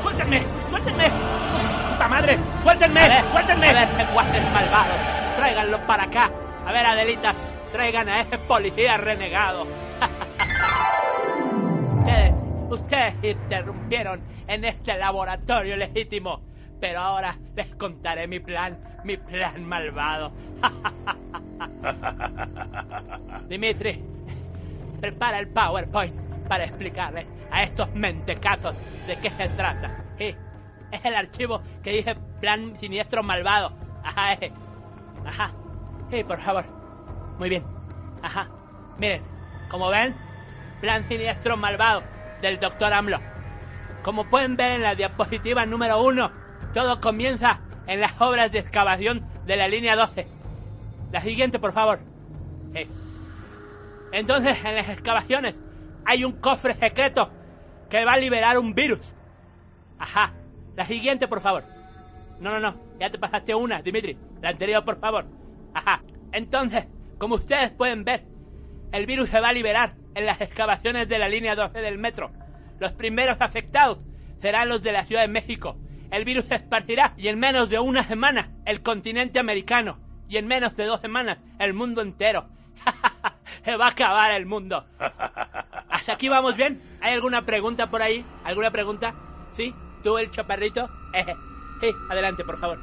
¡Suéltenme! ¡Suéltenme! ¡Hijos de su puta madre! ¡Suéltenme! ¡Suéltenme! A ver, guardes malvado. Tráiganlo para acá. A ver, Adelita, traigan a ese policía renegado. Ustedes, interrumpieron en este laboratorio legítimo. Pero ahora les contaré mi plan, mi plan malvado. Dimitri, prepara el PowerPoint para explicarle a estos mentecazos de qué se trata. Es el archivo que dice plan siniestro malvado. Ajá, ese. Ajá. Sí, por favor. Muy bien. Ajá. Miren, como ven, plan siniestro malvado del doctor AMLO. como pueden ver en la diapositiva número 1, todo comienza en las obras de excavación de la línea 12. La siguiente, por favor. Entonces, en las excavaciones hay un cofre secreto que va a liberar un virus. Ajá. La siguiente, por favor. No, no, no. Ya te pasaste una, Dimitri. La anterior, por favor. Ajá. Entonces, como ustedes pueden ver, el virus se va a liberar en las excavaciones de la línea 12 del metro. Los primeros afectados serán los de la Ciudad de México. El virus se esparcirá y en menos de una semana el continente americano y en menos de dos semanas el mundo entero. se va a acabar el mundo. ¿Hasta aquí vamos bien? ¿Hay alguna pregunta por ahí? ¿Alguna pregunta? ¿Sí? ¿Tú, el chaparrito? sí, adelante, por favor.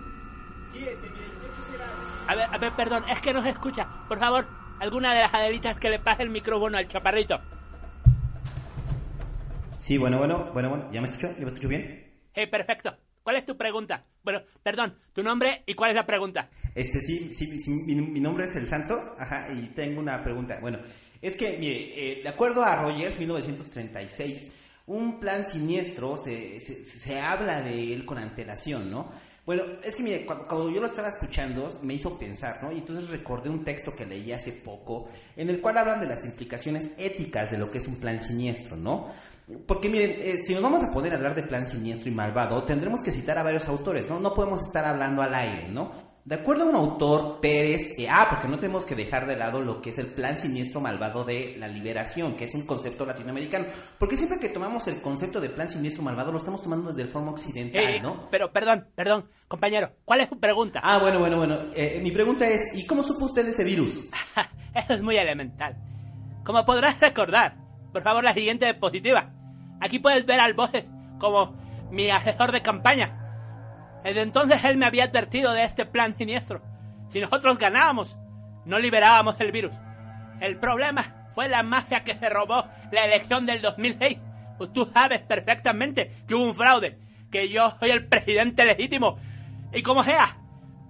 Sí, este, mire, yo quisiera... A ver, a ver, perdón, es que no se escucha. Por favor, alguna de las adelitas que le pase el micrófono al chaparrito. Sí, bueno, bueno, bueno, bueno. ¿Ya me escuchó? ¿Ya me escucho bien? Sí, perfecto. ¿Cuál es tu pregunta? Bueno, perdón, tu nombre y cuál es la pregunta. Este, sí, sí, sí mi, mi nombre es El Santo, ajá, y tengo una pregunta. Bueno, es que, mire, eh, de acuerdo a Rogers, 1936, un plan siniestro, se, se, se habla de él con antelación, ¿no? Bueno, es que mire, cuando, yo lo estaba escuchando me hizo pensar, ¿no? Y entonces recordé un texto que leí hace poco en el cual hablan de las implicaciones éticas de lo que es un plan siniestro, ¿no? Porque miren, eh, si nos vamos a poder hablar de plan siniestro y malvado, tendremos que citar a varios autores, ¿no? No podemos estar hablando al aire, ¿no? De acuerdo a un autor, Pérez, eh, ah, porque no tenemos que dejar de lado lo que es el plan siniestro malvado de la liberación, que es un concepto latinoamericano. Porque siempre que tomamos el concepto de plan siniestro malvado, lo estamos tomando desde el forma occidental, Eh, ¿no? Pero, perdón, perdón, compañero, ¿cuál es tu pregunta? Ah, bueno, bueno, bueno. Eh, mi pregunta es, ¿y cómo supo usted de ese virus? Eso es muy elemental. Como podrás recordar, por favor, la siguiente diapositiva. Aquí puedes ver al Boses como mi asesor de campaña. Desde entonces él me había advertido de este plan siniestro. Si nosotros ganábamos, no liberábamos el virus. El problema fue la mafia que se robó la elección del 2006. Pues tú sabes perfectamente que hubo un fraude, que yo soy el presidente legítimo. Y como sea,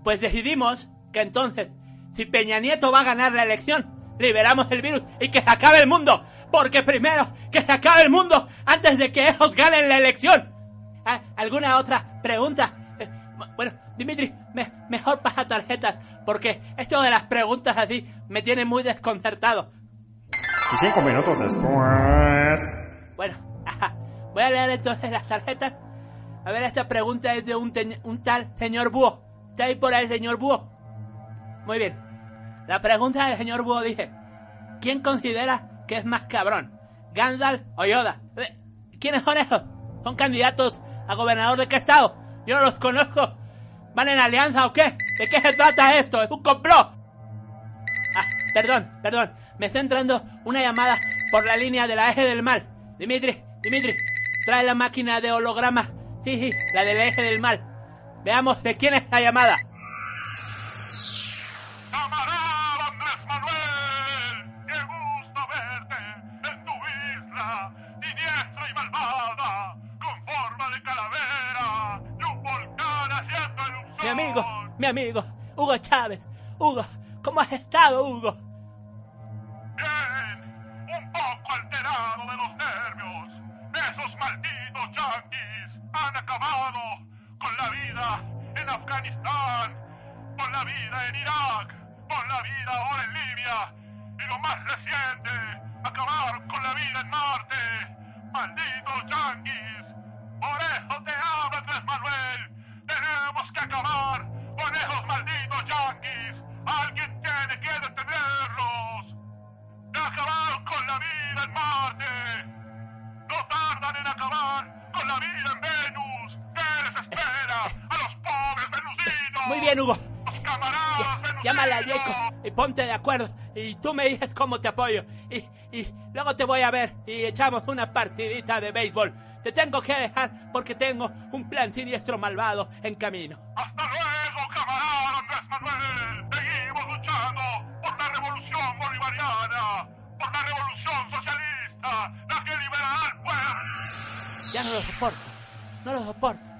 pues decidimos que entonces, si Peña Nieto va a ganar la elección, liberamos el virus y que se acabe el mundo. Porque primero, que se acabe el mundo antes de que ellos ganen la elección. ¿Ah, ¿Alguna otra pregunta? Bueno, Dimitri, me- mejor pasa tarjetas, porque esto de las preguntas así me tiene muy desconcertado. Y cinco minutos después. Bueno, ajá, voy a leer entonces las tarjetas. A ver, esta pregunta es de un tal señor Búho. ¿Está ahí por ahí el señor Búho? Muy bien. La pregunta del señor Búho dice: ¿Quién considera que es más cabrón? ¿Gandalf o Yoda? Eh, ¿Quiénes son esos? ¿Son candidatos a gobernador de qué estado? Yo no los conozco. ¿Van en alianza o qué? ¿De qué se trata esto? ¿Es un complot? Ah, perdón, perdón. Me está entrando una llamada por la línea de la eje del mal. Dimitri, Dimitri, trae la máquina de holograma. Sí, sí, la del eje del mal. Veamos de quién es la llamada. Amigo, mi amigo, Hugo Chávez. Hugo, ¿cómo has estado, Hugo? un poco alterado de los nervios. Esos malditos yanquis han acabado con la vida en Afganistán, con la vida en Irak, con la vida ahora en Libia y lo más reciente, acabar con la vida en Marte. Malditos yanquis. Por eso te hablo, Andrés Manuel. Tenemos que acabar con esos malditos yanquis. Alguien tiene que detenerlos. Acabar con la vida en Marte. No tardan en acabar con la vida en Venus. ¿Qué les espera a los pobres venusinos? Muy bien, Hugo. Los camaradas venusinos. Llámale a Jacob y ponte de acuerdo. Y tú me dices cómo te apoyo. Y, y luego te voy a ver y echamos una partidita de béisbol. Te tengo que dejar porque tengo un plan siniestro malvado en camino. Hasta luego, camarada Andrés Manuel. Seguimos luchando por la revolución bolivariana, por la revolución socialista, la que liberará al pueblo. Ya no lo soporto. No lo soporto.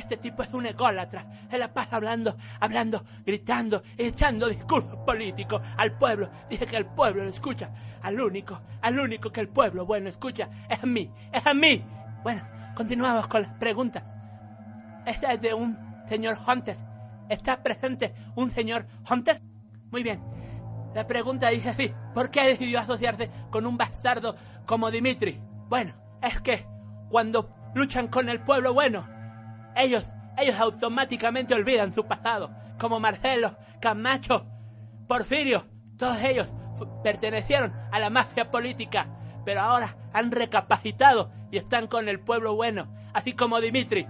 Este tipo es un ególatra. Se la pasa hablando, hablando, gritando, echando discursos políticos al pueblo. Dice que el pueblo lo escucha. Al único, al único que el pueblo bueno escucha es a mí, es a mí. Bueno, continuamos con las preguntas. Esta es de un señor Hunter. ¿Está presente un señor Hunter? Muy bien. La pregunta dice así, ¿por qué decidió asociarse con un bastardo como Dimitri? Bueno, es que cuando luchan con el pueblo bueno, ellos, ellos automáticamente olvidan su pasado, como Marcelo, Camacho, Porfirio, todos ellos pertenecieron a la mafia política, pero ahora han recapacitado y están con el pueblo bueno, así como Dimitri.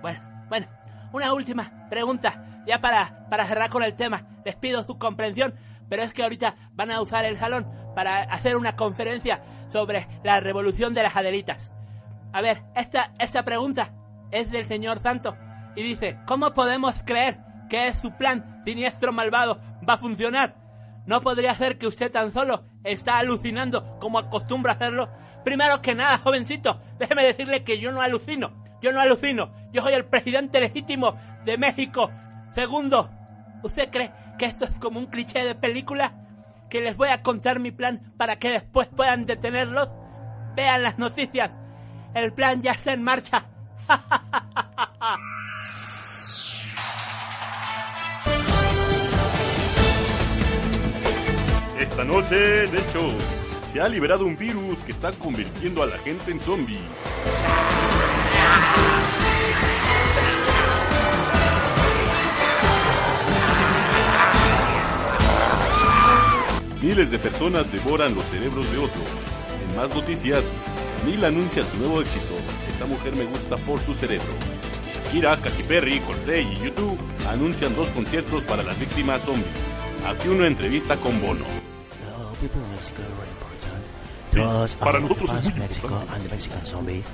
Bueno, bueno, una última pregunta, ya para, para cerrar con el tema. Les pido su comprensión, pero es que ahorita van a usar el salón para hacer una conferencia sobre la revolución de las Adelitas. A ver, esta, esta pregunta es del señor Santo y dice, ¿cómo podemos creer que su plan siniestro malvado va a funcionar? ¿No podría ser que usted tan solo está alucinando como acostumbra hacerlo? Primero que nada, jovencito, déjeme decirle que yo no alucino. Yo no alucino. Yo soy el presidente legítimo de México. Segundo, ¿usted cree que esto es como un cliché de película? Que les voy a contar mi plan para que después puedan detenerlos. Vean las noticias. El plan ya está en marcha. Esta noche, de hecho, se ha liberado un virus que está convirtiendo a la gente en zombies. Miles de personas devoran los cerebros de otros. En más noticias, Camila anuncia su nuevo éxito. Esa mujer me gusta por su cerebro. Shakira, Katy Perry, Coldplay y YouTube anuncian dos conciertos para las víctimas zombies. Aquí una entrevista con Bono. No. Sí, para nosotros es fans muy Mexico importante. and the Mexican zombies.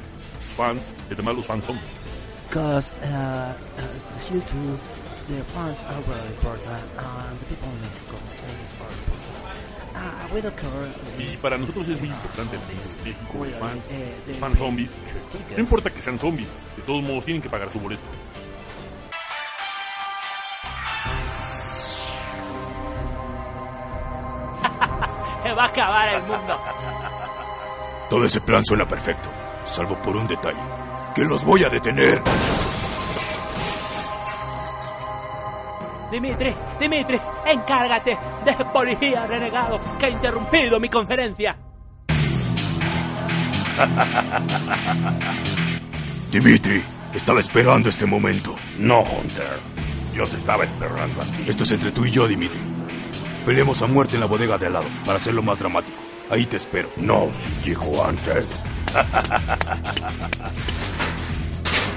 Fans, y además los fans zombies. Because uh, uh, the YouTube, the fans are very important and the people in Mexico is very important. Care. Y para nosotros es muy importante el México, los fans, eh, los fans zombies. No importa que sean zombies, de todos modos tienen que pagar su boleto. Se va a acabar el mundo. Todo ese plan suena perfecto, salvo por un detalle. Que los voy a detener. Dimitri, Dimitri, encárgate de policía renegado que ha interrumpido mi conferencia. Dimitri, estaba esperando este momento. No, Hunter. Yo te estaba esperando a ti. Esto es entre tú y yo, Dimitri. Peleemos a muerte en la bodega de al lado, para hacerlo más dramático. Ahí te espero. No, si dijo antes.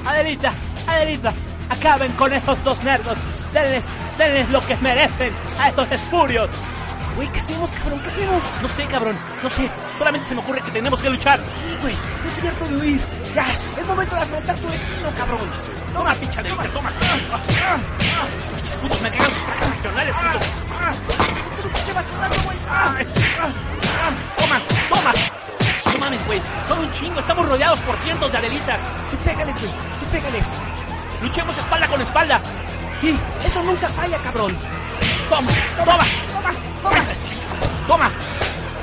Adelita, Adelita, acaben con esos dos nerdos. Denles, denles lo que merecen a esos espurios. Güey, ¿qué hacemos, cabrón? ¿Qué hacemos? No sé, cabrón, no sé. Solamente se me ocurre que tenemos que luchar. Sí, güey, no estoy harto de huir. Ya, es momento de afrontar tu destino, cabrón. Toma, pinche Adelita, toma. Pinches putos, me cagan sus trajes regionales, putos. ¡Pinche bastonazo, güey! Toma, toma. No mames, güey. Son un chingo. Estamos rodeados por cientos de adelitas. Tú pégales, güey. Tú pégales. Luchemos espalda con espalda. Sí, eso nunca falla, cabrón. Toma, toma, toma, toma. Toma.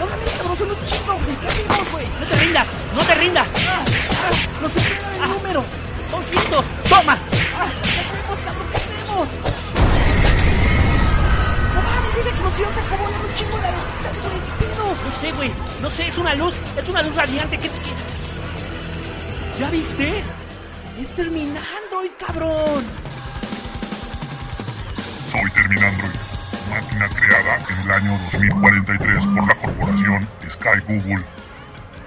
No mames, cabrón, son un chingo, güey. ¿Qué hacemos, güey? No te rindas, no te rindas. Nos superan el número. Son cientos. Toma. ¿Qué hacemos, cabrón? ¿Qué hacemos? No mames, esa explosión sacó volando un chingo de adelitas, güey. ¿Qué pedo? No sé, güey. No sé, es una luz. Es una luz radiante. ¿Qué? ¿Ya viste? Es terminando, hoy, cabrón. Soy Terminandroid, máquina creada en el año 2043 por la corporación Sky Google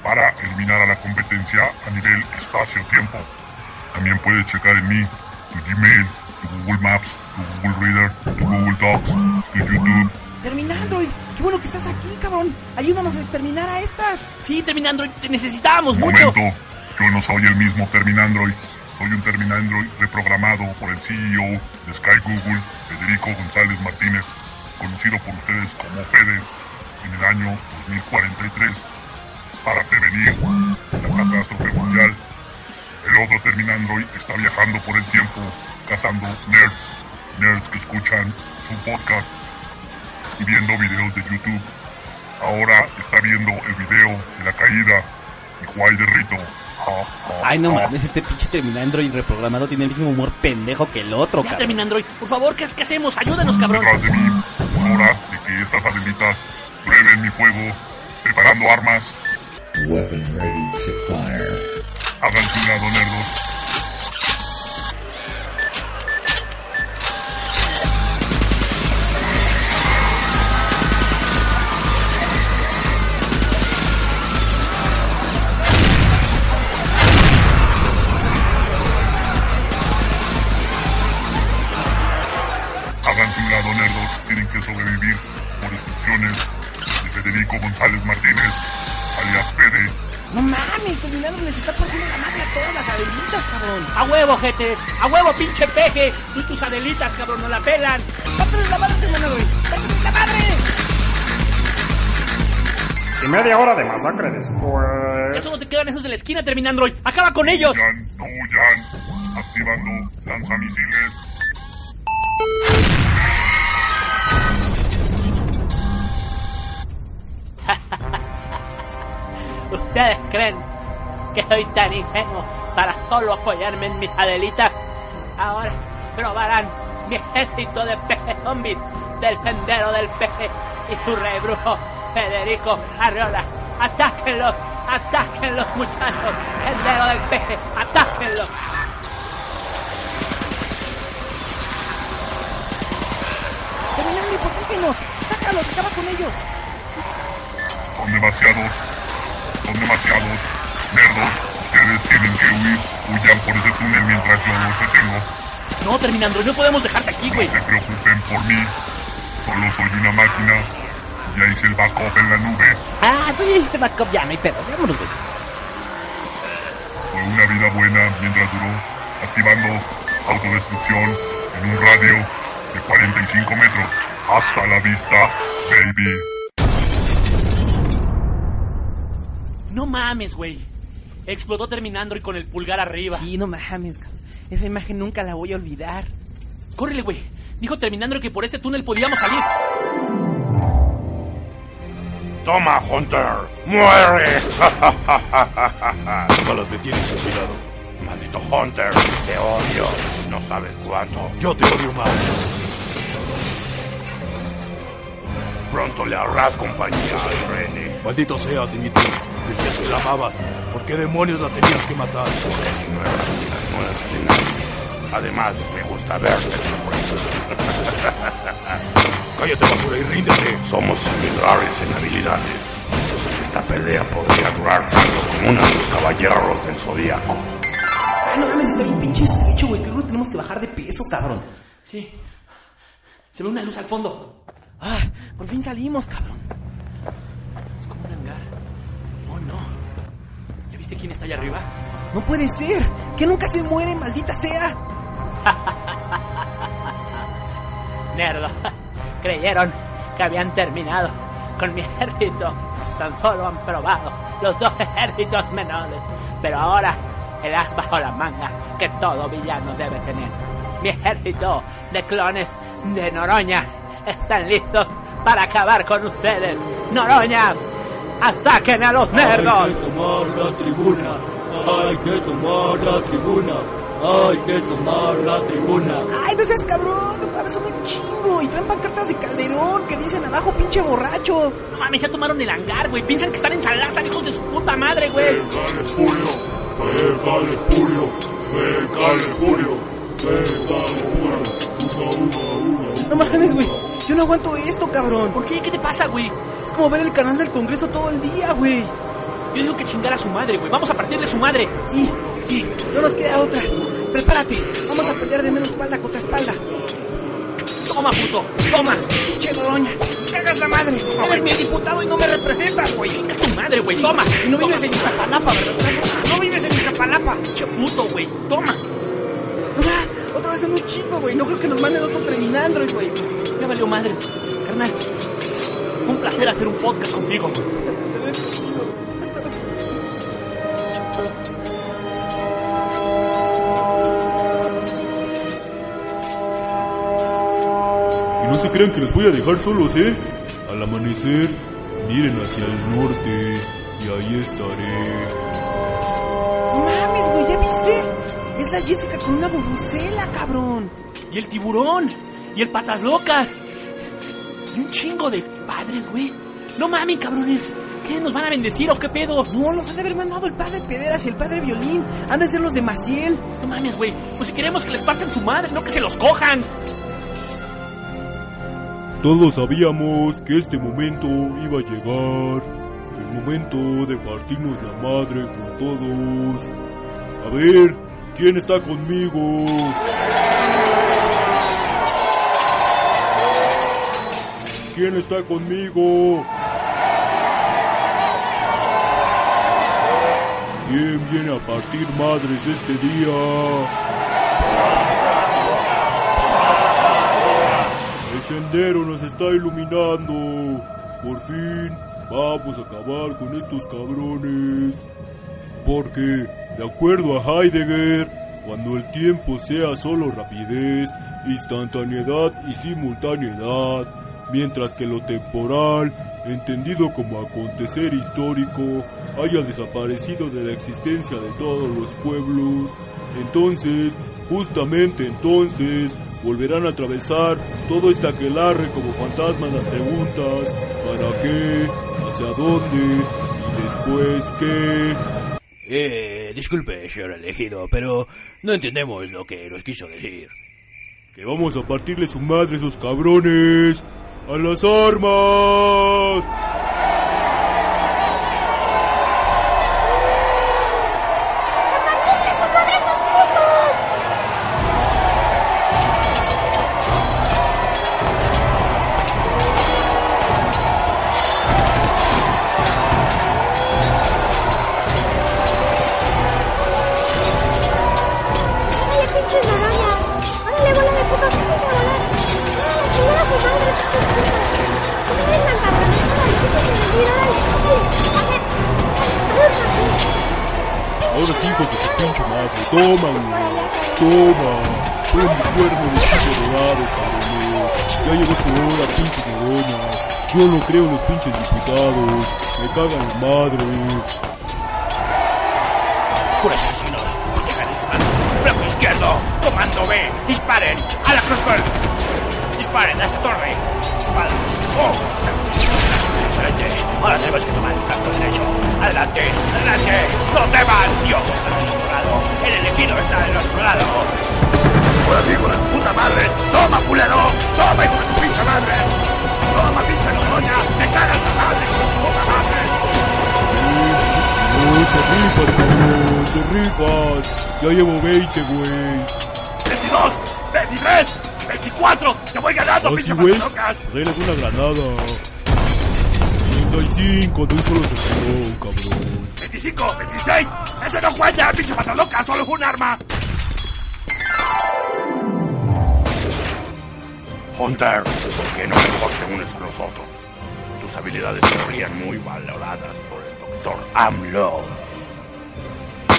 para eliminar a la competencia a nivel espacio-tiempo. También puedes checar en mí tu Gmail, tu Google Maps, tu Google Reader, tu Google Docs, tu YouTube. Terminando, hoy. Qué bueno que estás aquí, cabrón. Ayúdanos a exterminar a estas. Sí, terminando. Te necesitamos mucho. momento, yo no soy el mismo Terminandroid. Soy un Terminandroid reprogramado por el CEO de Sky Google, Federico González Martínez, conocido por ustedes como Fede, en el año 2043, para prevenir la catástrofe mundial. El otro Terminandroid está viajando por el tiempo, cazando nerds, nerds que escuchan su podcast y viendo videos de YouTube. Ahora está viendo el video de la caída y Juay de Rito. Ay, no mames, este pinche Terminandroid reprogramado tiene el mismo humor pendejo que el otro, Ya cabrón. termina Android. Por favor, ¿qué, qué hacemos? Ayúdanos, cabrón. De mí es hora de que estas adelitas prueben mi fuego, preparando armas. Weapon ready to fire. Háganse un lado, nerdos. Tienen que sobrevivir por instrucciones de Federico González Martínez, alias Fede. No mames, Terminandro les está partiendo la madre a todas las adelitas, cabrón. A huevo, jetes. A huevo, pinche peje. Y tus adelitas, cabrón, no la pelan. ¡Párteles la madre, Terminandroid! ¡Párteles la madre! Y media hora de masacre después. Ya solo te quedan esos de la esquina, Terminandroid. ¡Acaba con ellos! Huyan, activando lanzamisiles. ¿Ustedes creen que soy tan ingenuo para solo apoyarme en mis adelitas? Ahora probarán mi ejército de peces zombies del sendero del peje y su rey brujo Federico Arriola. ¡Atáquenlos! ¡Atáquenlos, muchachos! ¡Sendero del peje! ¡Atáquenlos! Terminandroid, protégenos. ¡Sácalos, acaba con ellos! Son demasiados. Son demasiados. Nerdos, ustedes tienen que huir. Huyan por ese túnel mientras yo los detengo. No, Terminandroid, no podemos dejarte aquí, güey. No se preocupen por mí. Solo soy una máquina. Ya hice el backup en la nube. Ah, tú ya hiciste backup, ya, no hay pedo. Vámonos, güey. Fue una vida buena mientras duró. Activando autodestrucción en un radio de 45 metros. Hasta la vista, baby. No mames, güey. Explotó Terminandroid con el pulgar arriba. Sí, no mames, cabrón. Esa imagen nunca la voy a olvidar. Córrele, güey. Dijo Terminandroid que por este túnel podíamos salir. Toma, Hunter. ¡Muere! Balas me tienes sin cuidado. Maldito Hunter, te odio. No sabes cuánto. Yo te odio más. Pronto le harás compañía a Irene. Maldito seas, Dimitri. Decías que la amabas. ¿Por qué demonios la tenías que matar? Porque si no era de nadie. Además, me gusta verte sufrir. Cállate, basura, y ríndete. Somos similares en habilidades. Esta pelea podría durar tanto como una de los caballeros del zodiaco. Ah, no mames, está bien pinche estrecho, güey. Creo que tenemos que bajar de peso, cabrón. Sí. Se ve una luz al fondo. Ah, por fin salimos, cabrón. Es como un hangar. No. ¿Ya viste quién está allá arriba? No puede ser. Que nunca se muere, maldita sea. Nerdo. Creyeron que habían terminado con mi ejército. Tan solo han probado los dos ejércitos menores. Pero ahora, el as bajo la manga que todo villano debe tener. Mi ejército de clones de Noroña están listos para acabar con ustedes. ¡Noroña! ¡Ataquen a los nerdos! Hay que tomar la tribuna. Hay que tomar la tribuna. Hay que tomar la tribuna. Ay, no seas cabrón. No son un chingo. Y traen pancartas de Calderón que dicen abajo, pinche borracho. No mames, ya tomaron el hangar, güey. Piensan que están en San Lázaro, hijos de su puta madre, güey. Pégale, Julio. Pégale, Julio. Pégale, Julio. Pégale, Julio. Uga, uga, uga. No mames, güey. Yo no aguanto esto, cabrón. ¿Por qué? ¿Qué te pasa, güey? Es como ver el canal del Congreso todo el día, güey. Yo digo que chingar a su madre, güey. Vamos a partirle su madre. Sí, sí. No nos queda otra. Prepárate. Vamos a pelear de menos espalda contra espalda. Toma, puto. Toma. Pinche Noroña. Me cagas la madre. Eres mi diputado y no me representas, güey. Chinga tu madre, güey. Toma. Y no vives en Iztapalapa, ¿verdad? No vives en Iztapalapa. Pinche puto, güey. Toma. Otra vez en un chingo, güey. No creo que nos manden otro Terminandroid, güey. Ya valió madres. Carnal. Fue un placer hacer un podcast contigo. Y no se crean que los voy a dejar solos, ¿eh? Al amanecer, miren hacia el norte. y ahí estaré. No mames, güey, ¿ya viste? Es la Jessica con una borricela, cabrón. Y el tiburón. Y el patas locas. Y un chingo de padres, güey. No mames, cabrones. ¿Qué? ¿Nos van a bendecir o qué pedo? No, los han de haber mandado el padre Pederas y el padre Violín. Han de ser los de Maciel. No mames, güey. Pues si queremos que les partan su madre, no que se los cojan. Todos sabíamos que este momento iba a llegar. El momento de partirnos la madre con todos. A ver, ¿quién está conmigo? ¿Quién está conmigo? ¿Quién viene a partir madres este día? El sendero nos está iluminando. Por fin vamos a acabar con estos cabrones. Porque, de acuerdo a Heidegger, cuando el tiempo sea solo rapidez, instantaneidad y simultaneidad, mientras que lo temporal, entendido como acontecer histórico, haya desaparecido de la existencia de todos los pueblos, entonces, justamente entonces, volverán a atravesar todo este aquelarre como fantasmas las preguntas, ¿para qué? ¿Hacia dónde? ¿Y después qué? Eh, disculpe, señor elegido, pero no entendemos lo que nos quiso decir. Que vamos a partirle su madre a esos cabrones. ¡A las armas! Yo no creo en los pinches diputados. Me cagan la madre. ¡Puros asesinos! ¡Flanco izquierdo! ¡Comando B! ¡Disparen! ¡A la crossbow! ¡Disparen a esa torre! ¡Vale! ¡Oh! ¡Excelente! Ahora tenemos que tomar el flanco derecho. ¡Adelante! ¡Adelante! ¡No teman! ¡Dios está de nuestro lado! ¡El elegido está de nuestro lado! Ahora sí, con la puta madre. ¡Toma, culero! ¡Toma, hijo de tu pinche madre! ¡Toma, pinche Logroña! ¡Me cagas la madre, hijo de tu puta madre! ¡Oh, te rifas, cabrón! ¡Te rifas! Ya llevo 20, güey. ¡22! ¡23! ¡24! ¡Te voy ganando, ¿Ah, sí, pinche güey? Pues una granada. 35, de un solo se cabrón. ¡25! ¡26! ¡Ese no cuenta, pinche matadocas! ¡Solo fue un arma! Hunter, ¿por qué no mejor te unes a nosotros? Tus habilidades serían muy valoradas por el doctor AMLO.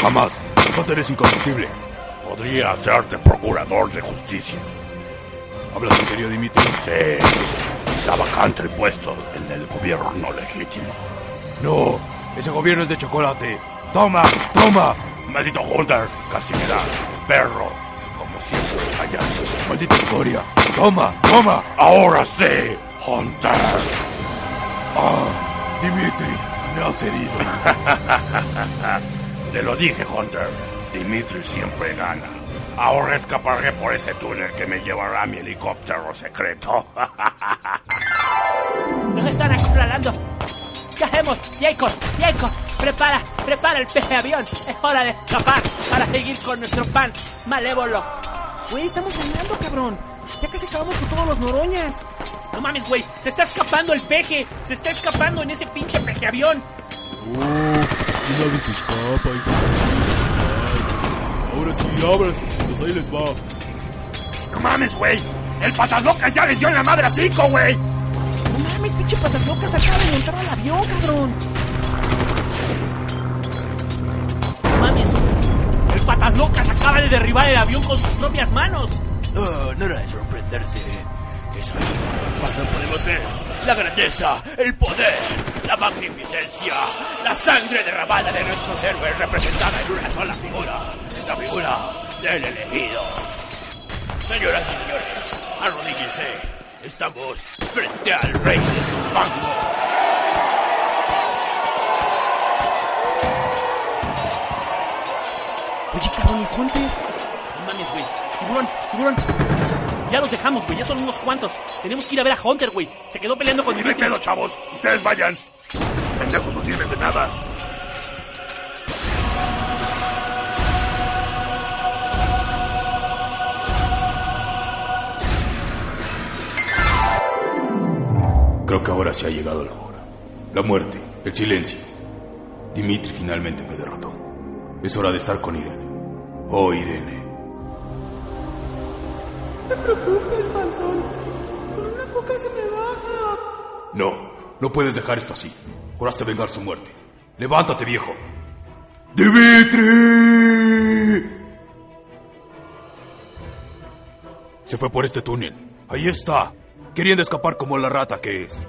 Jamás. Hunter es incorruptible. Podría hacerte procurador de justicia. ¿Hablas en serio, Dimitri? Sí. Está vacante el puesto, el del gobierno legítimo. No, ese gobierno es de chocolate. Toma, toma. Maldito Hunter, casi me das. Perro, como siempre fallas. Maldita escoria. Toma, toma. Ahora sí, Hunter. Ah, Dimitri, me has herido. Te lo dije, Hunter. Dimitri siempre gana. Ahora escaparé por ese túnel que me llevará a mi helicóptero secreto. ¡Nos están explorando! ¿Qué hacemos? Jacob, Jacob, prepara, prepara el peje avión. Es hora de escapar para seguir con nuestro pan malévolo. Güey, estamos ganando, cabrón. Ya casi acabamos con todos los noroñas. No mames, güey, se está escapando el peje. Se está escapando en ese pinche peje avión. Oh, una vez escapa, hijo de Ahora sí, ábranse, pues ahí les va. ¡No mames, güey! ¡El patas locas ya les dio en la madre a cinco, güey! No mames, pinche patas locas acaba de montar al avión, cabrón. No mames, el patas locas acaba de derribar el avión con sus propias manos. No, era de sorprenderse. Es cuando podemos ver la grandeza, el poder la magnificencia, la sangre derramada de nuestros héroes representada en una sola figura, la figura del elegido. Señoras y señores, arrodíllense. Estamos frente al rey de Zumbango. Oye, cabrón, ¿y Hunter? Tiburón, tiburón. Ya los dejamos, güey. Ya son unos cuantos. Tenemos que ir a ver a Hunter, güey. Se quedó peleando con Dimitri. pedo, chavos. Ustedes vayan. Estos pendejos no sirven de nada. Creo que ahora sí ha llegado la hora. La muerte, el silencio. Dimitri finalmente me derrotó. Es hora de estar con Irene. Oh, Irene. No te preocupes, panzón. Con una coca se me baja. No, no puedes dejar esto así. Juraste vengar su muerte. Levántate, viejo. ¡Dimitri! Se fue por este túnel. Ahí está. Queriendo escapar como la rata que es.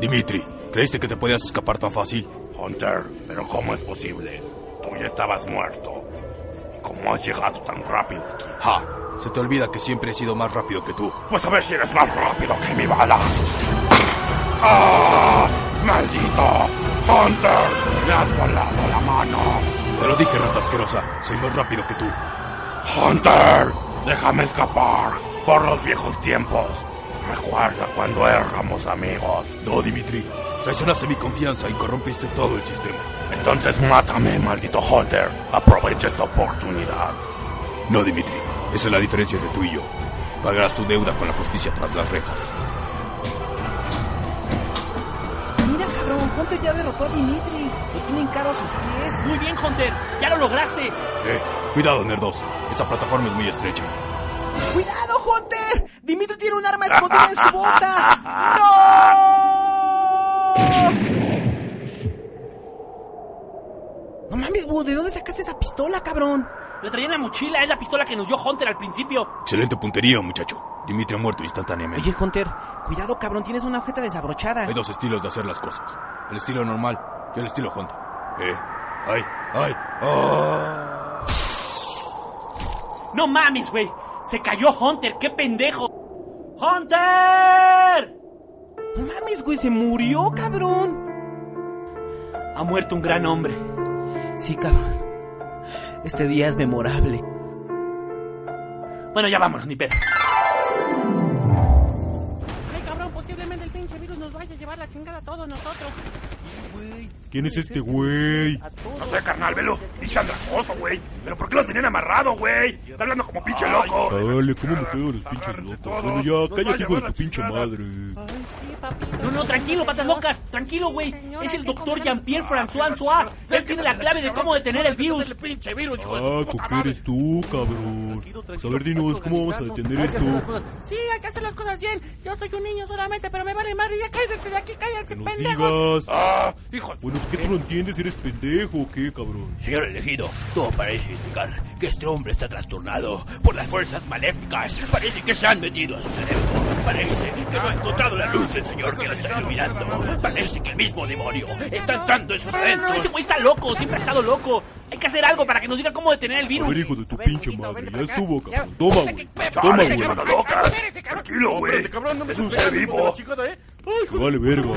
Dimitri, ¿creíste que te podías escapar tan fácil? Hunter, pero ¿cómo es posible? Tú ya estabas muerto. ¿Y cómo has llegado tan rápido aquí? Ja, se te olvida que siempre he sido más rápido que tú. Pues a ver si eres más rápido que mi bala. ¡Ah! ¡Maldito! ¡Hunter! ¡Me has volado la mano! Te lo dije, rata asquerosa. Soy más rápido que tú. ¡Hunter! ¡Déjame escapar! Por los viejos tiempos. Recuerda cuando éramos amigos. No, Dimitri. Traicionaste mi confianza y corrompiste todo el sistema. Entonces mátame, maldito Hunter. Aprovecha esta oportunidad. No, Dimitri. Esa es la diferencia entre tú y yo. Pagarás tu deuda con la justicia tras las rejas. Mira, cabrón, Hunter ya derrotó a Dimitri. Lo tiene hincado a sus pies. Muy bien, Hunter. Ya lo lograste. Eh, cuidado, nerdos. Esta plataforma es muy estrecha. ¡Cuidado, Hunter! Dimitri tiene un arma escondida en su bota. ¡No! No mames, Boo, ¿de dónde sacaste esa pistola, cabrón? La traía en la mochila. Es la pistola que nos dio Hunter al principio. Excelente puntería, muchacho. Dimitri ha muerto instantáneamente. Oye, Hunter, cuidado, cabrón, tienes una agujeta desabrochada. Hay dos estilos de hacer las cosas. El estilo normal y el estilo Hunter. Eh, ay, ay, ah. No mames, güey. Se cayó Hunter. ¡Qué pendejo! ¡Hunter! No mames, güey, se murió, cabrón. Ha muerto un gran hombre. Sí, cabrón. Este día es memorable. Bueno, ya vámonos, ni pedo. Ay, cabrón, posiblemente el pinche virus nos vaya a llevar la chingada a todos nosotros. ¿Quién es este güey? No sé, carnal, velo. Pinche andrajoso, güey. ¿Pero por qué lo tenían amarrado, güey? Está hablando como pinche loco. Dale, ¿cómo me quedo los pinches locos? Bueno, ya, cállate, hijo de tu pinche madre. No, no, tranquilo, patas locas. Tranquilo, güey. Es el doctor Jean-Pierre François Ansois. Él tiene la clave de cómo detener el virus. pinche virus, Ah, ¿con qué eres tú, cabrón? Pues a ver, dinos, ¿cómo vamos a detener esto? Sí, hay que hacer las cosas bien. Yo soy un niño solamente, pero me vale madre. Ya cállense de aquí, cállense, pendejos. Ah, hijo. Bueno, ¿qué tú no entiendes? ¿Eres pendejo o qué, cabrón? Señor elegido, todo parece indicar que este hombre está trastornado por las fuerzas maléficas. Parece que se han metido a su cerebro. Parece que no ha encontrado la luz del Señor que lo está iluminando. Parece que el mismo demonio está entrando en sus No, no, ese güey está loco. Siempre ha estado loco. Hay que hacer algo para que nos diga cómo detener el A virus. ver, hijo de tu pinche madre, ya estuvo, cabrón. Toma, güey. Toma, güey. Tranquilo, güey. Es un ser vivo. Me vale verga.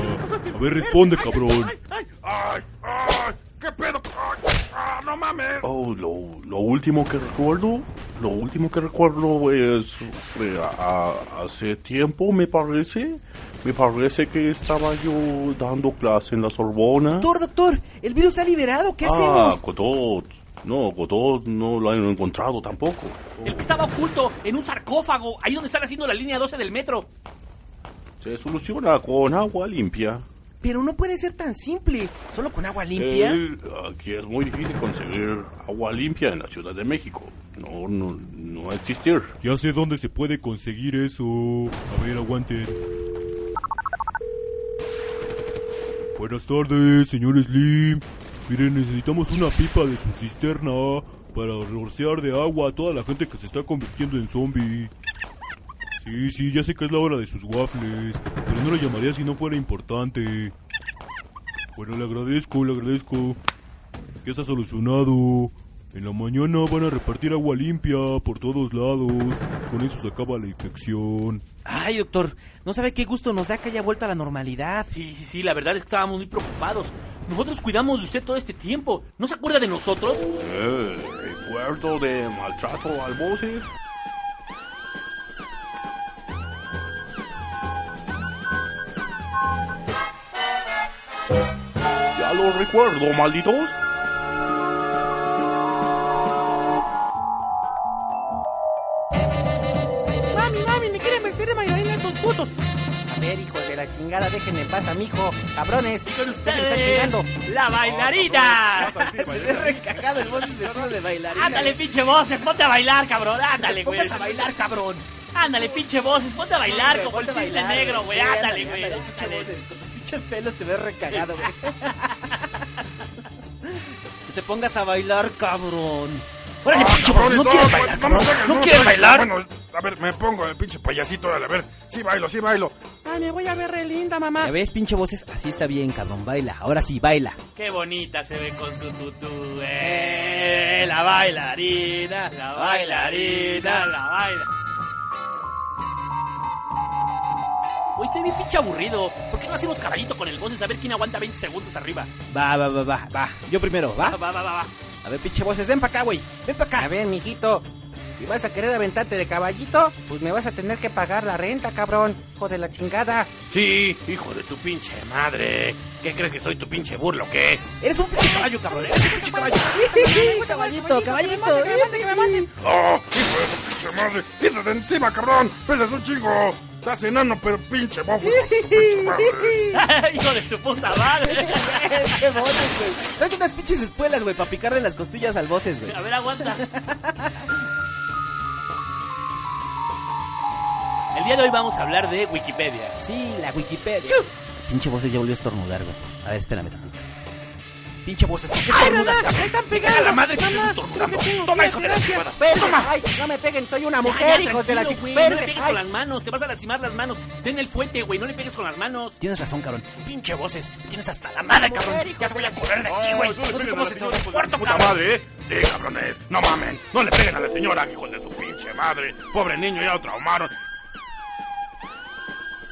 A ver, responde, cabrón. ¡Ay, ay! ¿Qué pedo? ¡Ay, ah, ¡No mames! Oh, lo, lo último que recuerdo, lo último que recuerdo es fue a- a- hace tiempo, me parece, me parece que estaba yo dando clase en la Sorbona. Doctor, doctor, el virus se ha liberado. ¿Qué ah, hacemos? Godot. No, Godot no lo han encontrado tampoco. El que estaba oculto en un sarcófago. Ahí donde están haciendo la línea 12 del metro. Se soluciona con agua limpia. Pero no puede ser tan simple. ¿Solo con agua limpia? Eh, aquí es muy difícil conseguir agua limpia en la Ciudad de México. No, no, no va a existir. Ya sé dónde se puede conseguir eso. A ver, aguanten. Buenas tardes, señor Slim. Miren, necesitamos una pipa de su cisterna para rociar de agua a toda la gente que se está convirtiendo en zombie. Sí, sí, ya sé que es la hora de sus waffles, pero no lo llamaría si no fuera importante. Bueno, le agradezco, le agradezco. Ya está solucionado. En la mañana van a repartir agua limpia por todos lados. Con eso se acaba la infección. Ay, doctor, no sabe qué gusto nos da que haya vuelto a la normalidad. Sí, sí, sí, la verdad es que estábamos muy preocupados. Nosotros cuidamos de usted todo este tiempo. ¿No se acuerda de nosotros? Eh, recuerdo de maltrato al voces. Ya lo recuerdo, malditos. Mami, mami, me quieren vestir de bailarina estos putos. A ver, hijo de la chingada, déjenme en paz a mi hijo. Cabrones. Y con ¿qué me está ustedes, chingando? la bailarina. Se ve recagado el voces vestido de bailarina. Ándale, pinche voces, ponte a bailar, cabrón. Ándale, güey. pongas a bailar, cabrón. Ándale, pinche voces, ponte a bailar como el ponte cisne negro, güey. sí, Ándale, güey. Pinches pelos te ves recagado, güey. Te pongas a bailar, cabrón. ¡Órale, pinche cabrones, ¿no quieres bailar, cabrón? ¿No quieres bailar? Bueno, a ver, me pongo el pinche payasito, órale, a ver. Sí bailo, sí bailo. Ay, me voy a ver re linda, mamá. Ya ves, pinche voces, así está bien, cabrón. Baila, ahora sí, baila. Qué bonita se ve con su tutú, eh. La bailarina, la bailarina, la baila. Oye, estoy bien pinche aburrido. ¿Por qué no hacemos caballito con el voces a ver quién aguanta 20 segundos arriba? Va, va, va, va, va. Yo primero, ¿va? Va, va, va, va. A ver, pinche voces, ven para acá, güey. Ven para acá. A ver, mijito. Si vas a querer aventarte de caballito, pues me vas a tener que pagar la renta, cabrón. Hijo de la chingada. Sí, hijo de tu pinche madre. ¿Qué crees que soy tu pinche burlo o qué? Eres un pinche caballo, cabrón. Eres un pinche caballo. caballito, caballito. Que me maten. ¡Oh, hijo de tu pinche madre! ¡Quítate de encima, cabrón! ¡Pesas un chingo! Estás enano, pero pinche bofo. Hijo de tu puta madre. ¡Qué voces, güey! Tráete unas pinches espuelas, güey, para picarle las costillas al voces, güey. A ver, aguanta. El día de hoy vamos a hablar de Wikipedia. Sí, la Wikipedia. Pinche voces ya volvió a estornudar, güey. A ver, espérame tantito. Pinche voces, ¿por qué ¡Ay, mamá! ¡Me están pegando! ¡A la madre que Mamá, estornudando! tengo ¡Toma, hijo de la chingada! Espérense, ay, no me peguen, soy una mujer, hijos de la chingada. No le pegues con las manos, te vas a lastimar las manos. Ten el fuete, güey, no le pegues con las manos. Tienes razón, cabrón. Pinche voces, tienes hasta la madre, cabrón. Ya te voy a correr de aquí, güey. No sé cómo se cabrón. madre, ¿eh? Sí, cabrones, no mamen. No le peguen a la señora, hijos de su pinche madre. Pobre niño, ya lo traumaron.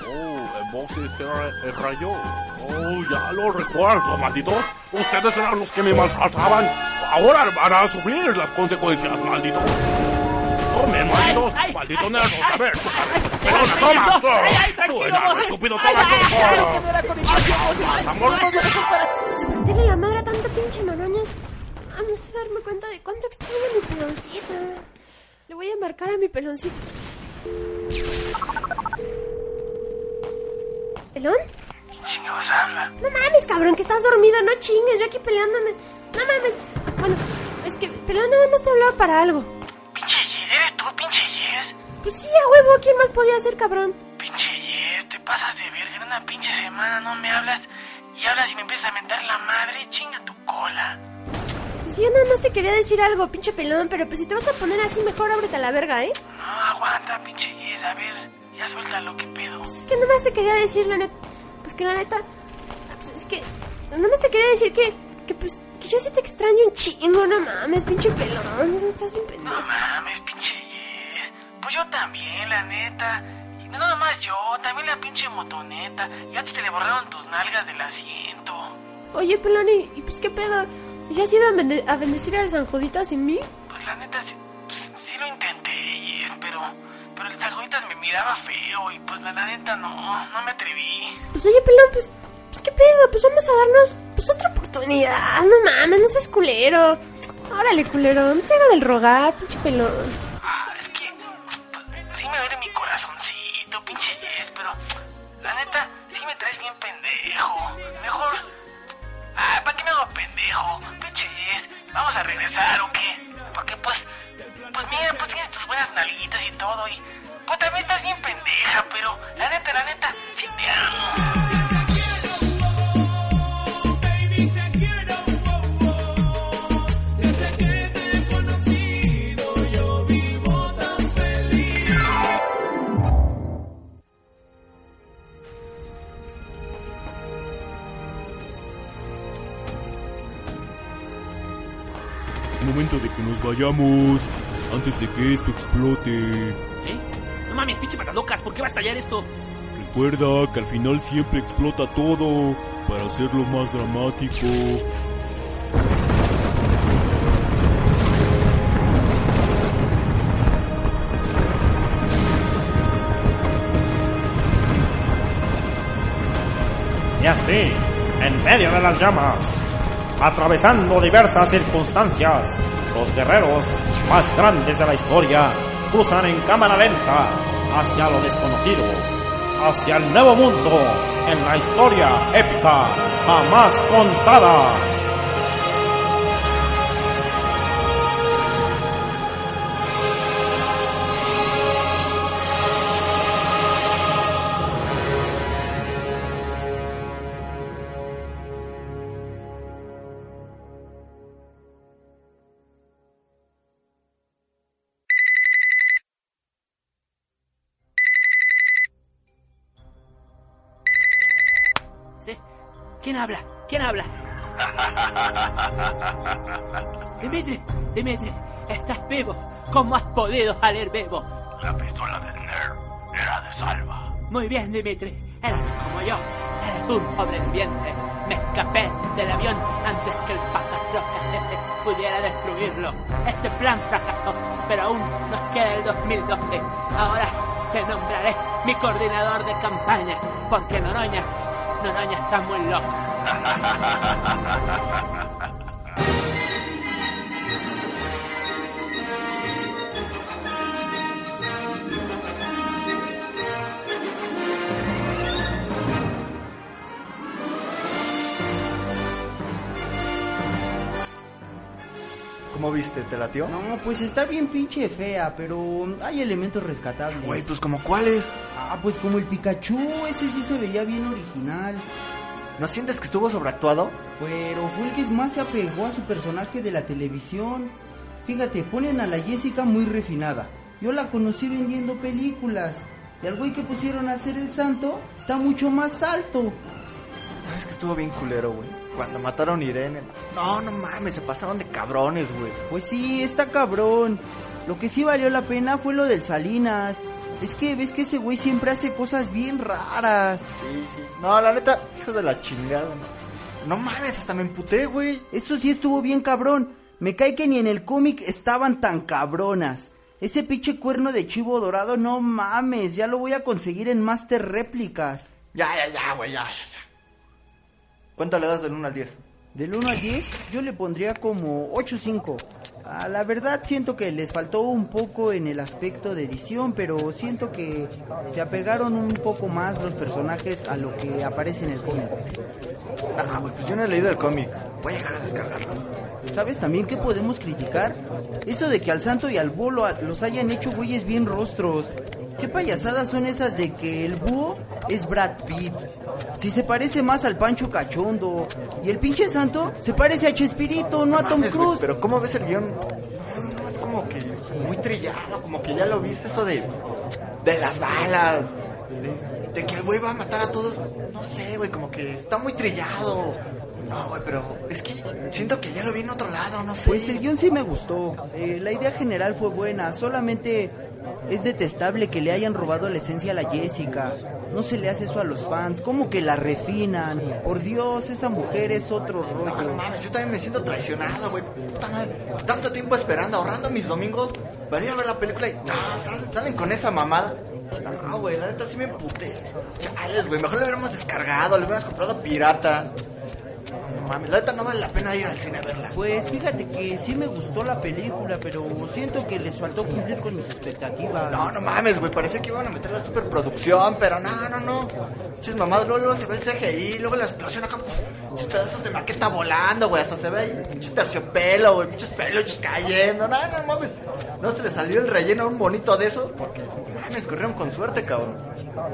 Oh, el voces era el rayo. Oh, ya lo recuerdo, malditos. Ustedes eran los que me maltrataban. Ahora van a sufrir las consecuencias, malditos. Tomen, malditos. ay, ay, nerdos. ay, A ver, tu cabeza. toma. Tú, tranquilo, enano estúpido, toma. Más amor. Si partirle la madre a tanta pinche maroñas, a me hace darme cuenta de cuánto extraño mi peloncito. Le voy a marcar a mi peloncito. ¿Pelón? No mames, cabrón, que estás dormido, no chingues, yo aquí peleándome. No mames. Bueno, es que Pelón nada más te hablaba para algo. Pinche Yes, ¿eres tú, pinche Yes? Pues sí, a huevo, ¿quién más podía ser, cabrón? Pinche Yes, te pasas de verga. Una pinche semana no me hablas y hablas y me empiezas a mentar la madre. Chinga tu cola. Pues yo nada más te quería decir algo, pinche pelón, pero pues si te vas a poner así, mejor ábrete a la verga, ¿eh? No, aguanta, pinche Yes. A ver, ya suelta lo que pedo. Pues es que nada más te quería decir, la neta. Pues que la neta. Pues es que. Nada más te quería decir que. Que pues. Que yo sí te extraño un chingo, no mames, pinche pelón. Estás bien pendejo. No mames, pinche Yes. Pues yo también, la neta. Y no nada más yo, también la pinche motoneta. Y antes te le borraron tus nalgas del asiento. Oye, pelón, ¿y, y pues qué pedo? ¿Ya has ido a, bende- a bendecir al San sin mí? Pues la neta, sí, pues, sí lo intenté, Yes, pero. Pero el Sajoditas me miraba feo y pues la, neta no, no me atreví. Pues oye, pelón, pues. Pues qué pedo, pues vamos a darnos. Pues otra oportunidad. No mames, no seas culero. Órale, culero, no te haga del rogar, pinche pelón. Sí me duele mi corazoncito, pinche Yes, pero la neta, sí me traes bien pendejo. Mejor. Ah, ¿para qué me hago pendejo? Pinche Yes, ¿vamos a regresar o qué? Porque pues pues mira, pues tienes tus buenas nalguitas y todo, y pues también estás bien pendeja, pero la neta, la neta, sí te amo. momento de que nos vayamos antes de que esto explote. ¿Eh? No mames, pinche matalocas, ¿por qué va a estallar esto? Recuerda que al final siempre explota todo para hacerlo más dramático. Y así, en medio de las llamas, atravesando diversas circunstancias, los guerreros más grandes de la historia cruzan en cámara lenta hacia lo desconocido, hacia el nuevo mundo en la historia épica jamás contada. ¿Quién habla? ¿Quién habla? Dimitri, Dimitri, estás vivo. ¿Cómo has podido salir vivo? La pistola del nerd era de salva. Muy bien, Dimitri. Eres como yo. Eres un sobreviviente. Me escapé del avión antes que el pájaro pudiera destruirlo. Este plan fracasó, pero aún nos queda el 2012. Ahora te nombraré mi coordinador de campaña, porque Noroña, Noroña está muy loco. ¿Cómo viste? ¿Te latió? No, pues está bien pinche fea, pero hay elementos rescatables. Güey, pues como cuáles. Ah, pues como el Pikachu, ese sí se veía bien original. ¿No sientes que estuvo sobreactuado? Pero fue el que más se apegó a su personaje de la televisión. Fíjate, ponen a la Jessica muy refinada. Yo la conocí vendiendo películas. Y al güey que pusieron a hacer el santo está mucho más alto. ¿Sabes que estuvo bien culero, güey? Cuando mataron a Irene. No, no mames, se pasaron de cabrones, güey. Pues sí, está cabrón. Lo que sí valió la pena fue lo del Salinas. Es que ves que ese güey siempre hace cosas bien raras. Sí, sí. No, la neta, hijo de la chingada. No, no mames, hasta me emputé, güey. Eso sí estuvo bien cabrón. Me cae que ni en el cómic estaban tan cabronas. Ese pinche cuerno de chivo dorado, no mames, ya lo voy a conseguir en Master Réplicas. Ya, ya, ya, güey, ya. ¿Cuánto le das del 1 al 10? Del 1 al 10, yo le pondría como 8-5. Ah, la verdad siento que les faltó un poco en el aspecto de edición, pero siento que se apegaron un poco más los personajes a lo que aparece en el cómic. Ah, güey, pues yo no he leído el cómic. Voy a llegar a descargarlo. ¿Sabes también qué podemos criticar? Eso de que al santo y al bolo los hayan hecho güeyes bien rostros. ¿Qué payasadas son esas de que el búho es Brad Pitt? Si se parece más al Pancho Cachondo. Y el pinche santo se parece a Chespirito, no a Tom Cruise. pero ¿cómo ves el guion? No, no, es como que muy trillado, como que ya lo viste eso de... De las balas. De, de que el güey va a matar a todos. No sé, güey, como que está muy trillado. No, güey, pero es que siento que ya lo vi en otro lado, no sé. Pues el guion sí me gustó. Eh, la idea general fue buena, solamente es detestable que le hayan robado la esencia a la Jessica. No se le hace eso a los fans, como que la refinan. Por Dios, esa mujer es otro rollo. No, no mames, yo también me siento traicionado, güey. Puta madre, Tanto tiempo esperando, ahorrando mis domingos para ir a ver la película y no, salen, salen con esa mamada. No, güey, la neta sí me emputé. Chales, güey, mejor lo hubiéramos descargado, lo hubiéramos comprado pirata. No mames, la neta no vale la pena ir al cine a verla. Pues fíjate que sí me gustó la película, pero siento que les faltó cumplir con mis expectativas. No, no mames, güey, parecía que iban a meter la superproducción, pero no, no, no. Chis mamadas, luego, luego se ve el CGI, luego la explosión acá, pinches pedazos de maqueta volando, güey, hasta se ve ahí, pinche terciopelo, güey, pinches peluches cayendo, no, no mames. No se le salió el relleno a un bonito de esos, porque, mames, corrieron con suerte, cabrón.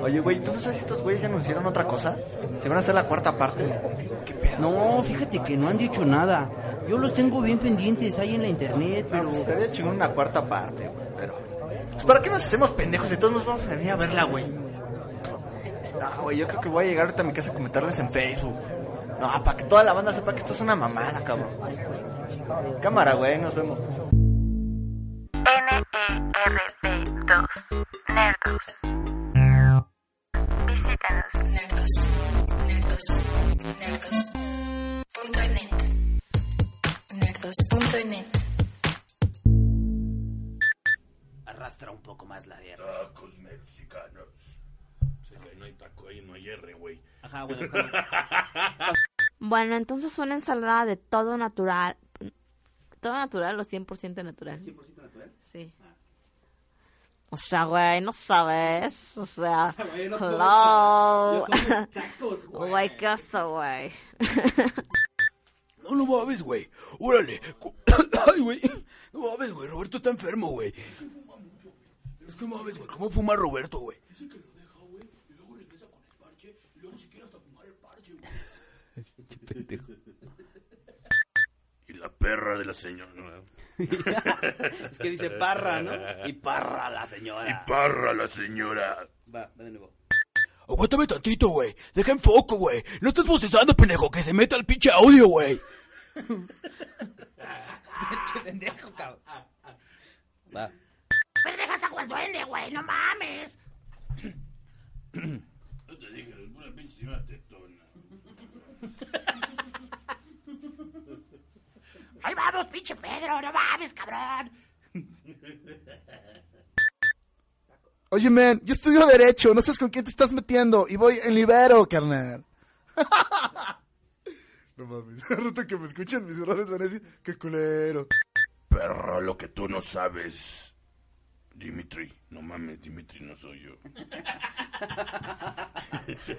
Oye, güey, ¿tú no sabes si estos güeyes ya anunciaron otra cosa? ¿Se van a hacer la cuarta parte? No, fíjate que no han dicho nada. Yo los tengo bien pendientes ahí en la internet, Pero pero... estaría chingón una cuarta parte, güey, pero... Pues, ¿para qué nos hacemos pendejos si todos nos vamos a venir a verla, güey? No, güey, yo creo que voy a llegar ahorita a mi casa a comentarles en Facebook. No, para que toda la banda sepa que esto es una mamada, cabrón. Cámara, güey, nos vemos. NERD2 Nerdos. Visítanos. Nerdos. Nerdos. Nerdos.net. Nerdos.net. Arrastra un poco más la tierra. Tacos mexicanos. Sé que ahí no hay taco, ahí no hay R, güey. Ajá, bueno. Bueno, entonces una ensalada de todo natural. ¿Todo natural o 100% natural? ¿100% natural? Sí. O sea, güey, no sabes. O sea, sea, güey, no hello. Yo tacos, güey. Güey, ¿qué güey? No, no mames, güey. Órale. Ay, güey. No mames, güey. Roberto está enfermo, güey. Es que mames, güey. ¿Cómo fuma Roberto, güey? Y la perra de la señora. es que dice parra, ¿no? Y parra la señora. Y parra la señora. Va, va de nuevo. Aguántame tantito, güey. Deja en foco, güey. No estás bocezando, pendejo. Que se meta el pinche audio, güey. Pinche pendejo, cabrón. Va. ¡Pendeja sacó el duende, güey! ¡No mames! No te dije, es una pinche señora tetona. ¡Ahí vamos, pinche Pedro! ¡No mames, cabrón! Oye, man, yo estudio Derecho, no sabes con quién te estás metiendo. Y voy en libero, carnal. no mames, rato que me escuchen mis errores van a decir, qué culero. Perro, lo que tú no sabes. Dimitri, no mames, Dimitri no soy yo.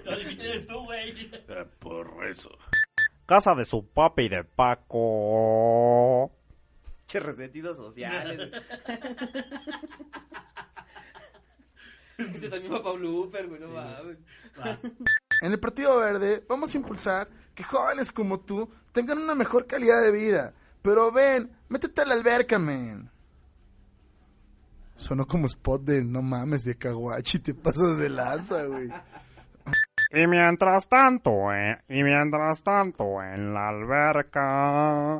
No, Dimitri eres tú, güey. Ah, Por eso. Casa de su papi de Paco. Che, resentidos sociales. Ese también va Pablo Uper, güey, no mames. En el Partido Verde vamos a impulsar que jóvenes como tú tengan una mejor calidad de vida. Pero ven, métete a la alberca, man. Sonó como spot de no mames de Caguachi, te pasas de lanza, güey. Y mientras tanto, eh, y mientras tanto, en la alberca.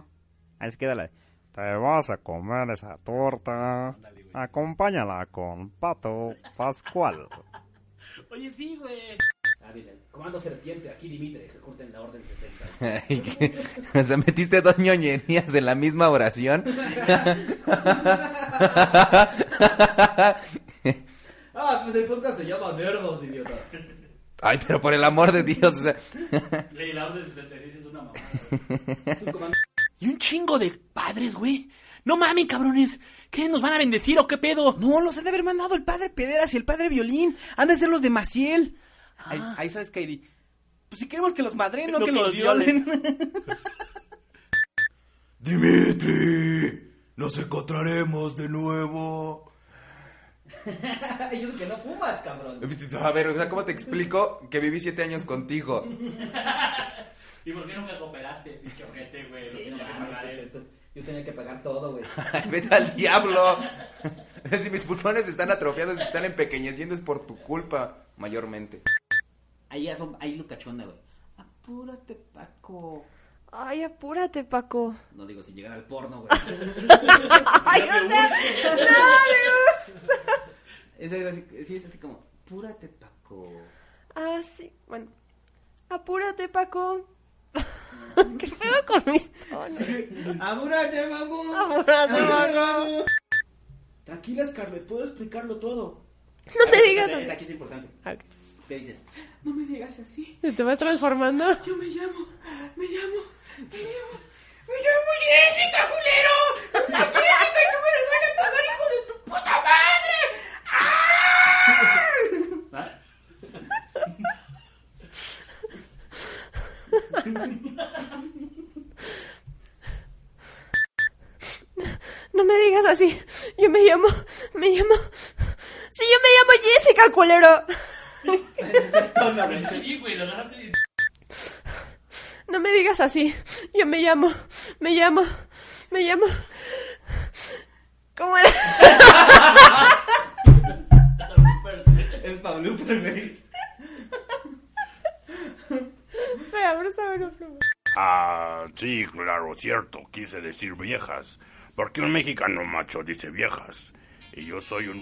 Ahí se queda la- Te vas a comer esa torta. Acompáñala con Pato Pascual. Oye, sí, güey. Ah, bien, Comando Serpiente, aquí Dimitri, ejecuten la orden 60. Ay, ¿qué? O sea, metiste dos ñoñerías en la misma oración. Ah, pues el podcast se llama Nerdos, idiota. Ay, pero por el amor de Dios, o sea. La orden 66 es una mamada. Y un chingo de padres, güey. No mames, cabrones. ¿Qué? ¿Nos van a bendecir o qué pedo? No, los han de haber mandado el padre Pederas y el padre Violín. Han de ser los de Maciel. Ahí, ahí sabes, Katie. Pues si queremos que los madren, no, No que que los los violen. Dimitri, nos encontraremos de nuevo. y eso que no fumas, cabrón. A ver, o sea, ¿cómo te explico que viví siete años contigo? ¿Y por qué nunca cooperaste, pinche ojete, güey? Sí, no te- yo tenía que pagar todo, güey. Vete al diablo. Si mis pulmones están atrofiados y están empequeñeciendo es por tu culpa, mayormente. Ahí, ya son, ahí lo cachonda, güey. Apúrate, Paco. Ay, apúrate, Paco. No digo si llegara al porno, güey. Ay, o sea, no, Dios. Ese era así, sí, es así como, apúrate, Paco. Ah, sí, bueno. Apúrate, Paco. ¿Qué pedo con mis tonos? Apúrate, Paco. Apúrate, Paco. Tranquila, Scarlett, puedo explicarlo todo. No me digas así. Aquí es importante. ¿Qué dices? No me digas así. ¿Te vas transformando? Yo me llamo, me llamo, me llamo, me llamo Jessica, culero. La Jessica y tú me la vas a pagar, hijo de tu puta madre. No me digas así. Yo me llamo. Me llamo. Sí, yo me llamo Jessica, culero. No me digas así. Yo me llamo. Me llamo. Me llamo. ¿Cómo era? Es Pablo güey. Espera, pero sabe, no, no. Ah, sí, claro, cierto. Quise decir viejas. Porque un mexicano macho dice viejas. Y yo soy un...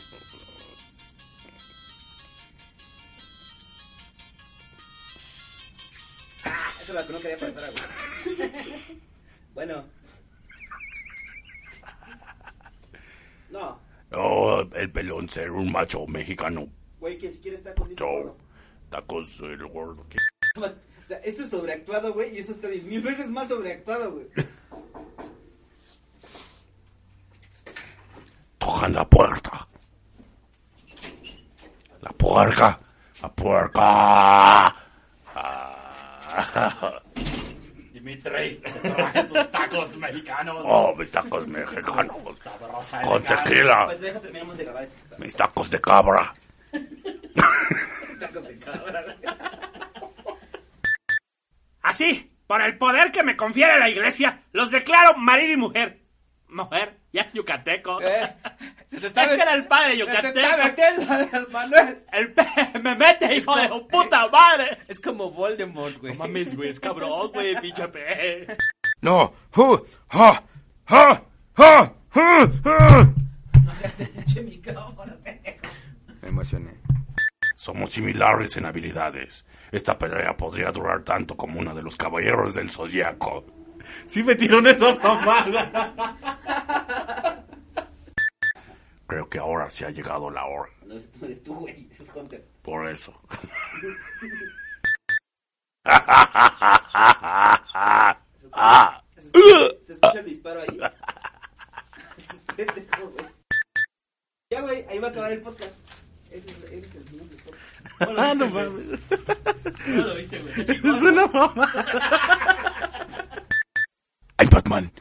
Eso es lo que no quería pasar, güey. bueno. No, Oh, el pelón ser un macho mexicano. Güey, que si quieres tacos, dice Yo, gordo. tacos, el gordo. ¿qué? O sea, esto es sobreactuado, güey, y eso está diez mil veces más sobreactuado, güey. Tocan la puerta. La puerca. La puerca. Ah. Dimitri, traje tus tacos mexicanos. Oh, mis tacos mexicanos. Sabrosa Con tequila. Pues deja, terminamos de grabar esto. Mis tacos de cabra. Tacos de cabra, güey. Así, por el poder que me confiere la iglesia, los declaro marido y mujer. Mujer, ya yucateco. Se te está Es que era el padre Se te yucateco. está metiendo, Manuel. El pe me mete, hijo de su puta madre. Es como Voldemort, güey. No mames, güey, es cabrón, güey, pinche pe. No. Uh, ah, ah, ah, ah, ah. Me emocioné. Somos similares en habilidades. Esta pelea podría durar tanto como una de los caballeros del zodiaco. Sí metieron esa mamada. Creo que ahora sí ha llegado la hora. No, no eres tú, güey. Ese es Hunter. Por eso. Ah. Se escucha el disparo ahí. Ya, güey, ahí va a acabar el podcast. Ah, ese es, ese Ah, no mames. No viste. Es una mamá. Batman.